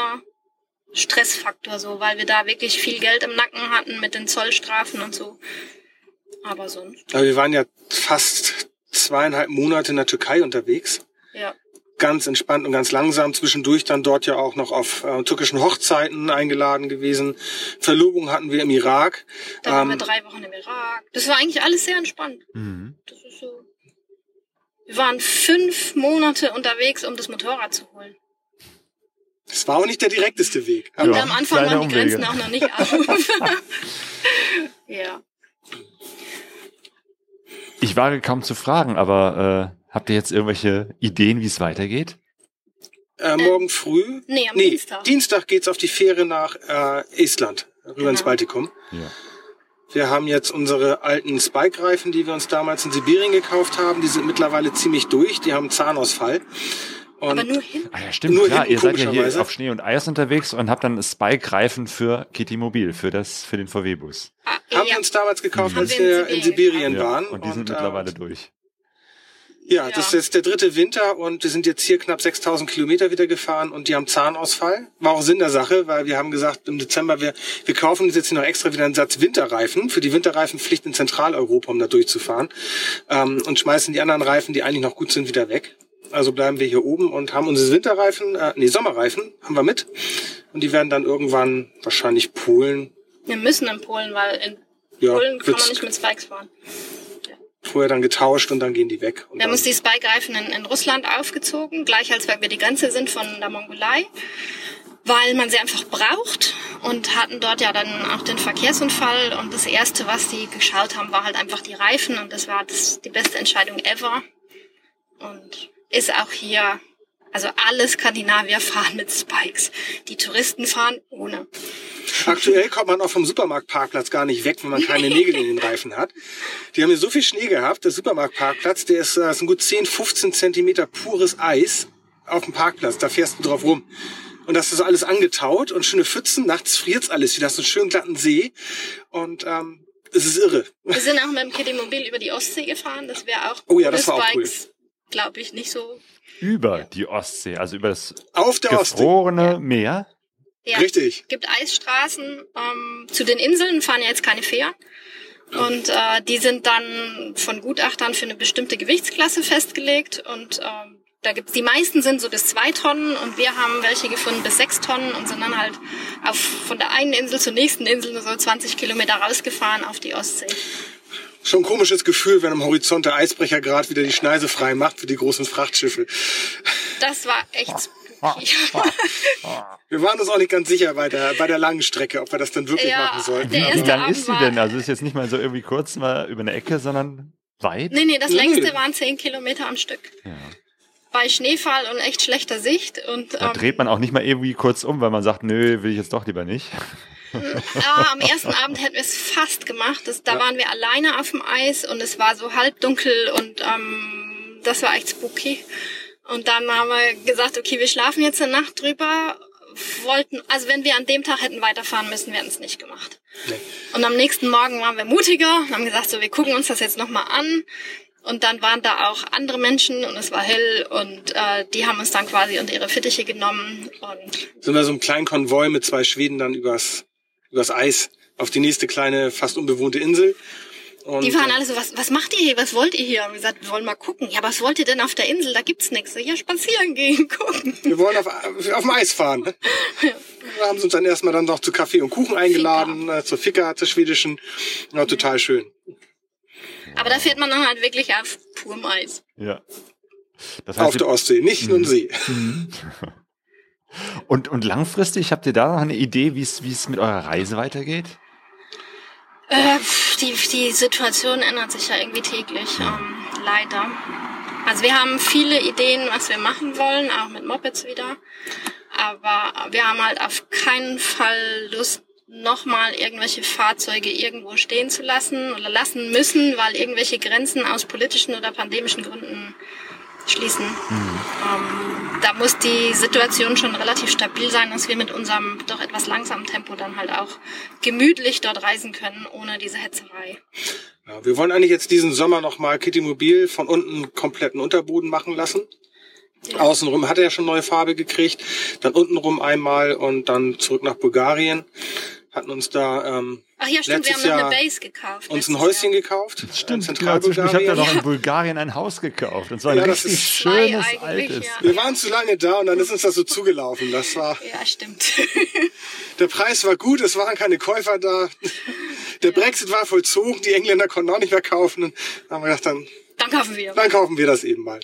Stressfaktor, so, weil wir da wirklich viel Geld im Nacken hatten mit den Zollstrafen und so. Aber sonst, Aber wir waren ja fast zweieinhalb Monate in der Türkei unterwegs. ja. ganz entspannt und ganz langsam. Zwischendurch dann dort ja auch noch auf äh, türkischen Hochzeiten eingeladen gewesen. Verlobung hatten wir im Irak. Da waren wir Ähm, drei Wochen im Irak. Das war eigentlich alles sehr entspannt. Mhm. Das ist so. Wir waren fünf Monate unterwegs, um das Motorrad zu holen. Es war auch nicht der direkteste Weg. Und Ja, am Anfang waren die Umwege. Grenzen auch noch nicht auf. *laughs* ja. Ich wage kaum zu fragen, aber äh, habt ihr jetzt irgendwelche Ideen, wie es weitergeht? Äh, morgen früh. Nee, am nee, Dienstag. Dienstag geht's auf die Fähre nach äh, Estland, rüber ins Genau. Baltikum. Ja. Wir haben jetzt unsere alten Spike-Reifen, die wir uns damals in Sibirien gekauft haben. Die sind mittlerweile ziemlich durch. Die haben Zahnausfall. Und Aber nur hin. Ah ja, stimmt, Nur klar. hinten Ihr seid ja hier auf Schnee und Eis unterwegs und habt dann Spike-Reifen für Kitty Mobil, für das, für den VW-Bus. Ah, haben ja. wir uns damals gekauft, als wir in wir in Sibirien Sibirien waren. und die sind äh, mittlerweile durch. Ja, Ja. das ist jetzt der dritte Winter und wir sind jetzt hier knapp 6000 Kilometer wieder gefahren und die haben Zahnausfall. War auch Sinn der Sache, weil wir haben gesagt, im Dezember, wir, wir kaufen uns jetzt hier noch extra wieder einen Satz Winterreifen für die Winterreifenpflicht in Zentraleuropa, um da durchzufahren. Ähm, und schmeißen die anderen Reifen, die eigentlich noch gut sind, wieder weg. Also bleiben wir hier oben und haben unsere Winterreifen, äh, nee, Sommerreifen haben wir mit. Und die werden dann irgendwann wahrscheinlich Polen. Wir müssen in Polen, weil in Ja, Polen kann man nicht mit Spikes fahren. Vorher dann getauscht und dann gehen die weg. Und Wir haben dann, uns die Spike-Reifen in, in Russland aufgezogen, gleich als wir die Grenze sind von der Mongolei, weil man sie einfach braucht und hatten dort ja dann auch den Verkehrsunfall und das erste, was die geschaut haben, war halt einfach die Reifen und das war das, die beste Entscheidung ever und ist auch hier, also alle Skandinavier fahren mit Spikes. Die Touristen fahren ohne. Aktuell kommt man auch vom Supermarktparkplatz gar nicht weg, wenn man keine Nägel in den Reifen hat. Die haben hier so viel Schnee gehabt, der Supermarktparkplatz, der ist, äh, das sind gut 10, 15 Zentimeter pures Eis auf dem Parkplatz, da fährst du drauf rum. Und das ist alles angetaut und schöne Pfützen, nachts friert's alles wieder, hast du einen schönen glatten See. Und ähm, es ist irre. Wir sind auch mit dem Kidimobil über die Ostsee gefahren. Das wäre auch Oh ja, das war auch cool. glaube ich, nicht so. Über die Ostsee, also über das Auf der Ostsee. gefrorene Meer. Ja, Richtig. gibt Eisstraßen. Ähm, zu den Inseln fahren ja jetzt keine Fähren. Und äh, die sind dann von Gutachtern für eine bestimmte Gewichtsklasse festgelegt. Und ähm, da gibt's die meisten sind so bis zwei Tonnen und wir haben welche gefunden bis sechs Tonnen und sind dann halt auf, von der einen Insel zur nächsten Insel nur so 20 Kilometer rausgefahren auf die Ostsee. Schon ein komisches Gefühl, wenn am Horizont der Eisbrecher gerade wieder die Schneise frei macht für die großen Frachtschiffe. Das war echt spooky. Wir waren uns auch nicht ganz sicher bei der, bei der langen Strecke, ob wir das dann wirklich Ja, machen sollten. Wie lang ist sie war- denn? Also ist jetzt nicht mal so irgendwie kurz mal über eine Ecke, sondern weit? Nee, nee, das Nee. längste waren zehn Kilometer am Stück. Ja. Bei Schneefall und echt schlechter Sicht. Und Da ähm, dreht man auch nicht mal irgendwie kurz um, weil man sagt, nö, will ich jetzt doch lieber nicht. Ja, am ersten Abend hätten wir es fast gemacht. Das, da waren wir alleine auf dem Eis und es war so halbdunkel und ähm, das war echt spooky. Und dann haben wir gesagt, okay, wir schlafen jetzt eine Nacht drüber. Wollten, also wenn wir an dem Tag hätten weiterfahren müssen, wir hätten es nicht gemacht. Nee. Und am nächsten Morgen waren wir mutiger und haben gesagt, so wir gucken uns das jetzt nochmal an. Und dann waren da auch andere Menschen und es war hell und äh, die haben uns dann quasi unter ihre Fittiche genommen und Sind wir so einem kleinen Konvoi mit zwei Schweden dann übers, übers Eis auf die nächste kleine, fast unbewohnte Insel. Und, Die waren äh, alle so, was, was macht ihr hier? Was wollt ihr hier? Haben wir gesagt, wir wollen mal gucken. Ja, was wollt ihr denn auf der Insel? Da gibt's nichts. Ja, spazieren gehen, *laughs* gucken. Wir wollen auf, auf dem Eis fahren. Ne? *laughs* Da haben sie uns dann erstmal dann noch zu Kaffee und Kuchen eingeladen, äh, zur Fika, zur schwedischen. Ja, total schön. Aber da fährt man dann halt wirklich auf purem Eis. Ja. Das Auf heißt, der Ostsee, nicht nur ein See. *laughs* und, und langfristig habt ihr da noch eine Idee, wie es mit eurer Reise weitergeht? Äh, die, die Situation ändert sich ja irgendwie täglich, ähm, leider. Also wir haben viele Ideen, was wir machen wollen, auch mit Mopeds wieder. Aber wir haben halt auf keinen Fall Lust, nochmal irgendwelche Fahrzeuge irgendwo stehen zu lassen oder lassen müssen, weil irgendwelche Grenzen aus politischen oder pandemischen Gründen schließen. Ähm, da muss die Situation schon relativ stabil sein, dass wir mit unserem doch etwas langsamen Tempo dann halt auch gemütlich dort reisen können, ohne diese Hetzerei. Ja, wir wollen eigentlich jetzt diesen Sommer nochmal Kitty Mobil von unten kompletten Unterboden machen lassen. Außenrum hat er ja schon neue Farbe gekriegt, dann untenrum einmal und dann zurück nach Bulgarien. Hatten uns da ähm, Ach ja, stimmt, wir Letztes haben noch eine Jahr Base gekauft. uns ein Häuschen Jahr. gekauft. in Ja, ich habe ja noch in Bulgarien ein Haus gekauft. Und zwar ein Ja, das richtig ist schönes, altes. ja. Wir waren zu lange da und dann ist uns das so *laughs* zugelaufen. Das war, Ja, stimmt. *laughs* der Preis war gut, es waren keine Käufer da. *laughs* Der Brexit war vollzogen, die Engländer konnten auch nicht mehr kaufen. Dann haben wir gedacht, dann, Dann kaufen wir. dann kaufen wir das eben mal.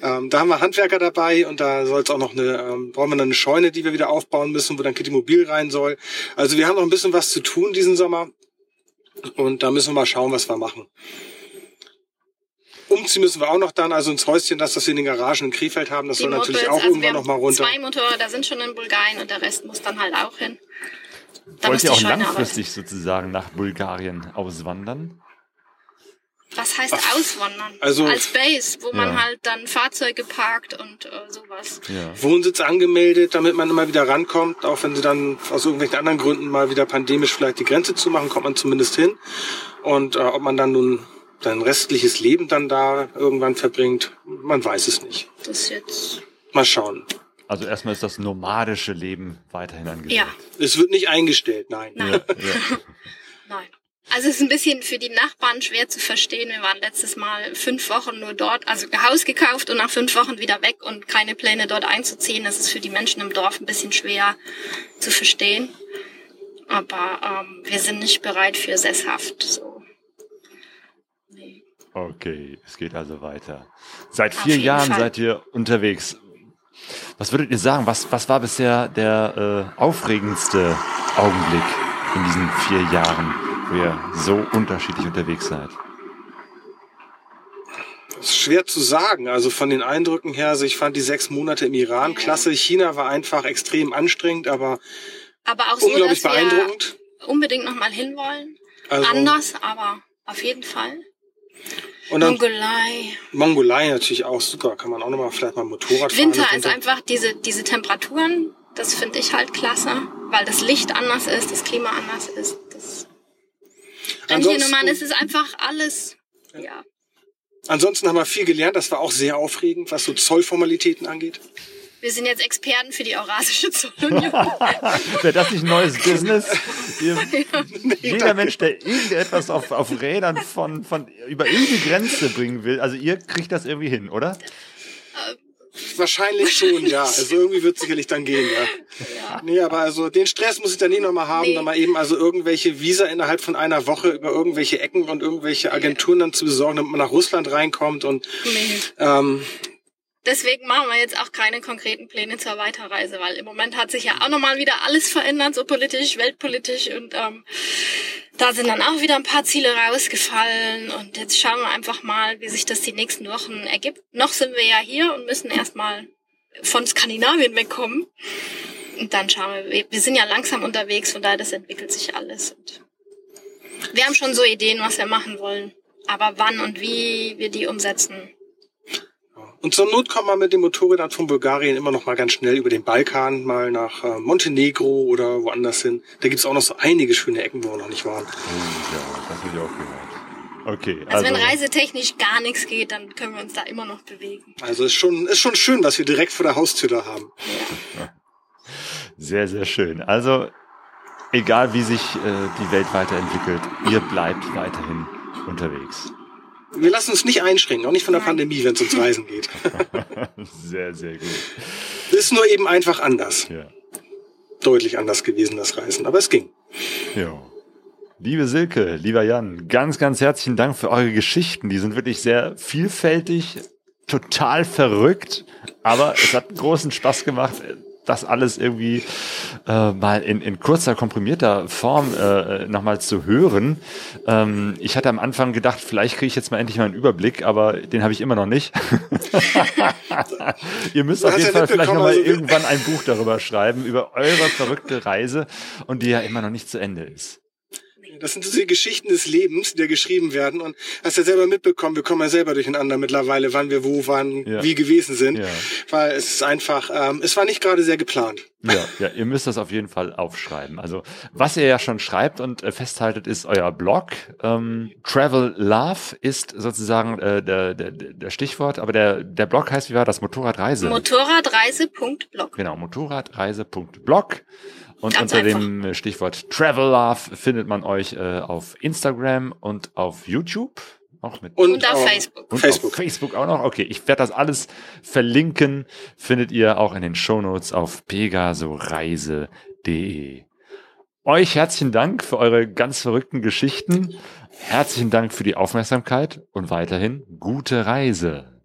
Ja. Ähm, da haben wir Handwerker dabei und da soll es auch noch eine, ähm, brauchen wir dann eine Scheune, die wir wieder aufbauen müssen, wo dann Kitty Mobil rein soll. Also wir haben noch ein bisschen was zu tun diesen Sommer und da müssen wir mal schauen, was wir machen. Umziehen müssen wir auch noch dann, also ins Häuschen, das, das wir in den Garagen in Krefeld haben, das Die soll natürlich Mopeds, auch also irgendwann noch mal runter. Zwei Motorräder sind schon in Bulgarien und der Rest muss dann halt auch hin. Da Wollt ihr auch Scheune langfristig sozusagen nach Bulgarien auswandern? Was heißt auswandern? also- Als Base, wo man Ja. halt dann Fahrzeuge parkt und äh, sowas. Ja. Wohnsitz angemeldet, damit man immer wieder rankommt. Auch wenn sie dann aus irgendwelchen anderen Gründen mal wieder pandemisch vielleicht die Grenze zumachen, kommt man zumindest hin. Und äh, ob man dann nun sein restliches Leben dann da irgendwann verbringt, man weiß es nicht. Das ist jetzt. Mal schauen. Also erstmal ist das nomadische Leben weiterhin angesagt. Ja, Es wird nicht eingestellt, nein. Nein. Ja, ja. *laughs* nein. Also es ist ein bisschen für die Nachbarn schwer zu verstehen. Wir waren letztes Mal fünf Wochen nur dort, also Haus gekauft und nach fünf Wochen wieder weg und keine Pläne dort einzuziehen. Das ist für die Menschen im Dorf ein bisschen schwer zu verstehen. Aber ähm, wir sind nicht bereit für sesshaft. So. Nee. Okay, es geht also weiter. Seit Auf vier Jahren Fall. seid ihr unterwegs. Was würdet ihr sagen? Was, was war bisher der äh, aufregendste Augenblick in diesen vier Jahren, wo ihr so unterschiedlich unterwegs seid? Das ist schwer zu sagen. Also von den Eindrücken her, also ich fand die sechs Monate im Iran klasse. China war einfach extrem anstrengend, aber Aber auch so, unglaublich dass wir beeindruckend. unbedingt nochmal hinwollen. Also, Anders, aber auf jeden Fall. und dann Mongolei. Mongolei natürlich auch super. Kann man auch nochmal vielleicht mal Motorrad fahren. Winter ist einfach diese, diese Temperaturen, das finde ich halt klasse, weil das Licht anders ist, das Klima anders ist. Das, Wenn hier Ansonsten- Nummern ist es einfach alles, ja. Ansonsten haben wir viel gelernt. Das war auch sehr aufregend, was so Zollformalitäten angeht. Wir sind jetzt Experten für die Eurasische Zollunion. *laughs* Wäre das nicht ein neues Business? Ihr, *laughs* jeder Mensch, der irgendetwas auf, auf Rädern von, von über irgendeine Grenze bringen will, also ihr kriegt das irgendwie hin, oder? Wahrscheinlich schon, ja. *laughs* Also irgendwie wird es sicherlich dann gehen, ja. Nee, aber also den Stress muss ich dann nicht nochmal haben, Nee. dann mal eben also irgendwelche Visa innerhalb von einer Woche über irgendwelche Ecken und irgendwelche Agenturen dann zu besorgen, damit man nach Russland reinkommt und nee. ähm, Deswegen machen wir jetzt auch keine konkreten Pläne zur Weiterreise, weil im Moment hat sich ja auch nochmal wieder alles verändert, so politisch, weltpolitisch. Und ähm, da sind dann auch wieder ein paar Ziele rausgefallen. Und jetzt schauen wir einfach mal, wie sich das die nächsten Wochen ergibt. Noch sind wir ja hier und müssen erstmal von Skandinavien wegkommen. Und dann schauen wir, wir- sind ja langsam unterwegs, von daher das entwickelt sich alles. Und wir haben schon so Ideen, was wir machen wollen, aber wann und wie wir die umsetzen, und zur Not kommt man mit den Motorrädern von Bulgarien immer noch mal ganz schnell über den Balkan, mal nach äh, Montenegro oder woanders hin. Da gibt's auch noch so einige schöne Ecken, wo wir noch nicht waren. Ja, das habe ich auch gehört. Okay, Also, also, wenn reisetechnisch gar nichts geht, dann können wir uns da immer noch bewegen. Also ist schon, ist schon schön, was wir direkt vor der Haustür da haben. *laughs* sehr, sehr schön. Also, egal wie sich äh, die Welt weiterentwickelt, ihr bleibt weiterhin unterwegs. Wir lassen uns nicht einschränken, auch nicht von der. Pandemie, wenn es ums Reisen geht. *laughs* Sehr, sehr gut. ist nur eben einfach anders. Ja. Deutlich anders gewesen, das Reisen. Aber es ging. Ja. Liebe Silke, lieber Jan, ganz, ganz herzlichen Dank für eure Geschichten. Die sind wirklich sehr vielfältig, total verrückt, aber es hat großen Spaß gemacht, das alles irgendwie äh, mal in, in kurzer, komprimierter Form äh, nochmal zu hören. Ähm, ich hatte am Anfang gedacht, vielleicht kriege ich jetzt mal endlich mal einen Überblick, aber den habe ich immer noch nicht. *laughs* Ihr müsst auf jeden ja Fall vielleicht nochmal also irgendwann ein Buch darüber schreiben, über eure verrückte Reise und die ja immer noch nicht zu Ende ist. Das sind so die Geschichten des Lebens, die da geschrieben werden. Und hast ja selber mitbekommen, wir kommen ja selber durcheinander mittlerweile, wann wir wo, wann, Ja. wie gewesen sind. Ja. Weil es ist einfach, ähm, es war nicht gerade sehr geplant. Ja, ja, ihr müsst das auf jeden Fall aufschreiben. Also, was ihr ja schon schreibt und äh, festhaltet, ist euer Blog. Ähm, Travel Love ist sozusagen äh, der, der, der Stichwort, aber der, der Blog heißt, wie war das? Motorradreise. Motorradreise.blog. genau, motorradreise.blog. Und Ganz unter einfach. dem Stichwort Travel Love findet man euch äh, auf Instagram und auf YouTube. Auch mit Und, Und auf Facebook. und Facebook. auf Facebook auch noch. Okay, ich werde das alles verlinken. Findet ihr auch in den Shownotes auf pegasoreise.de. Euch herzlichen Dank für eure ganz verrückten Geschichten. Herzlichen Dank für die Aufmerksamkeit und weiterhin gute Reise.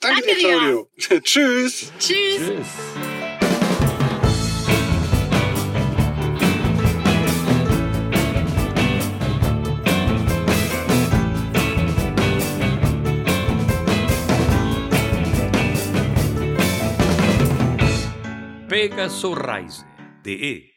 Danke, Danke dir. Claudio. *laughs* Tschüss. Tschüss. Tschüss. pegasoreise.de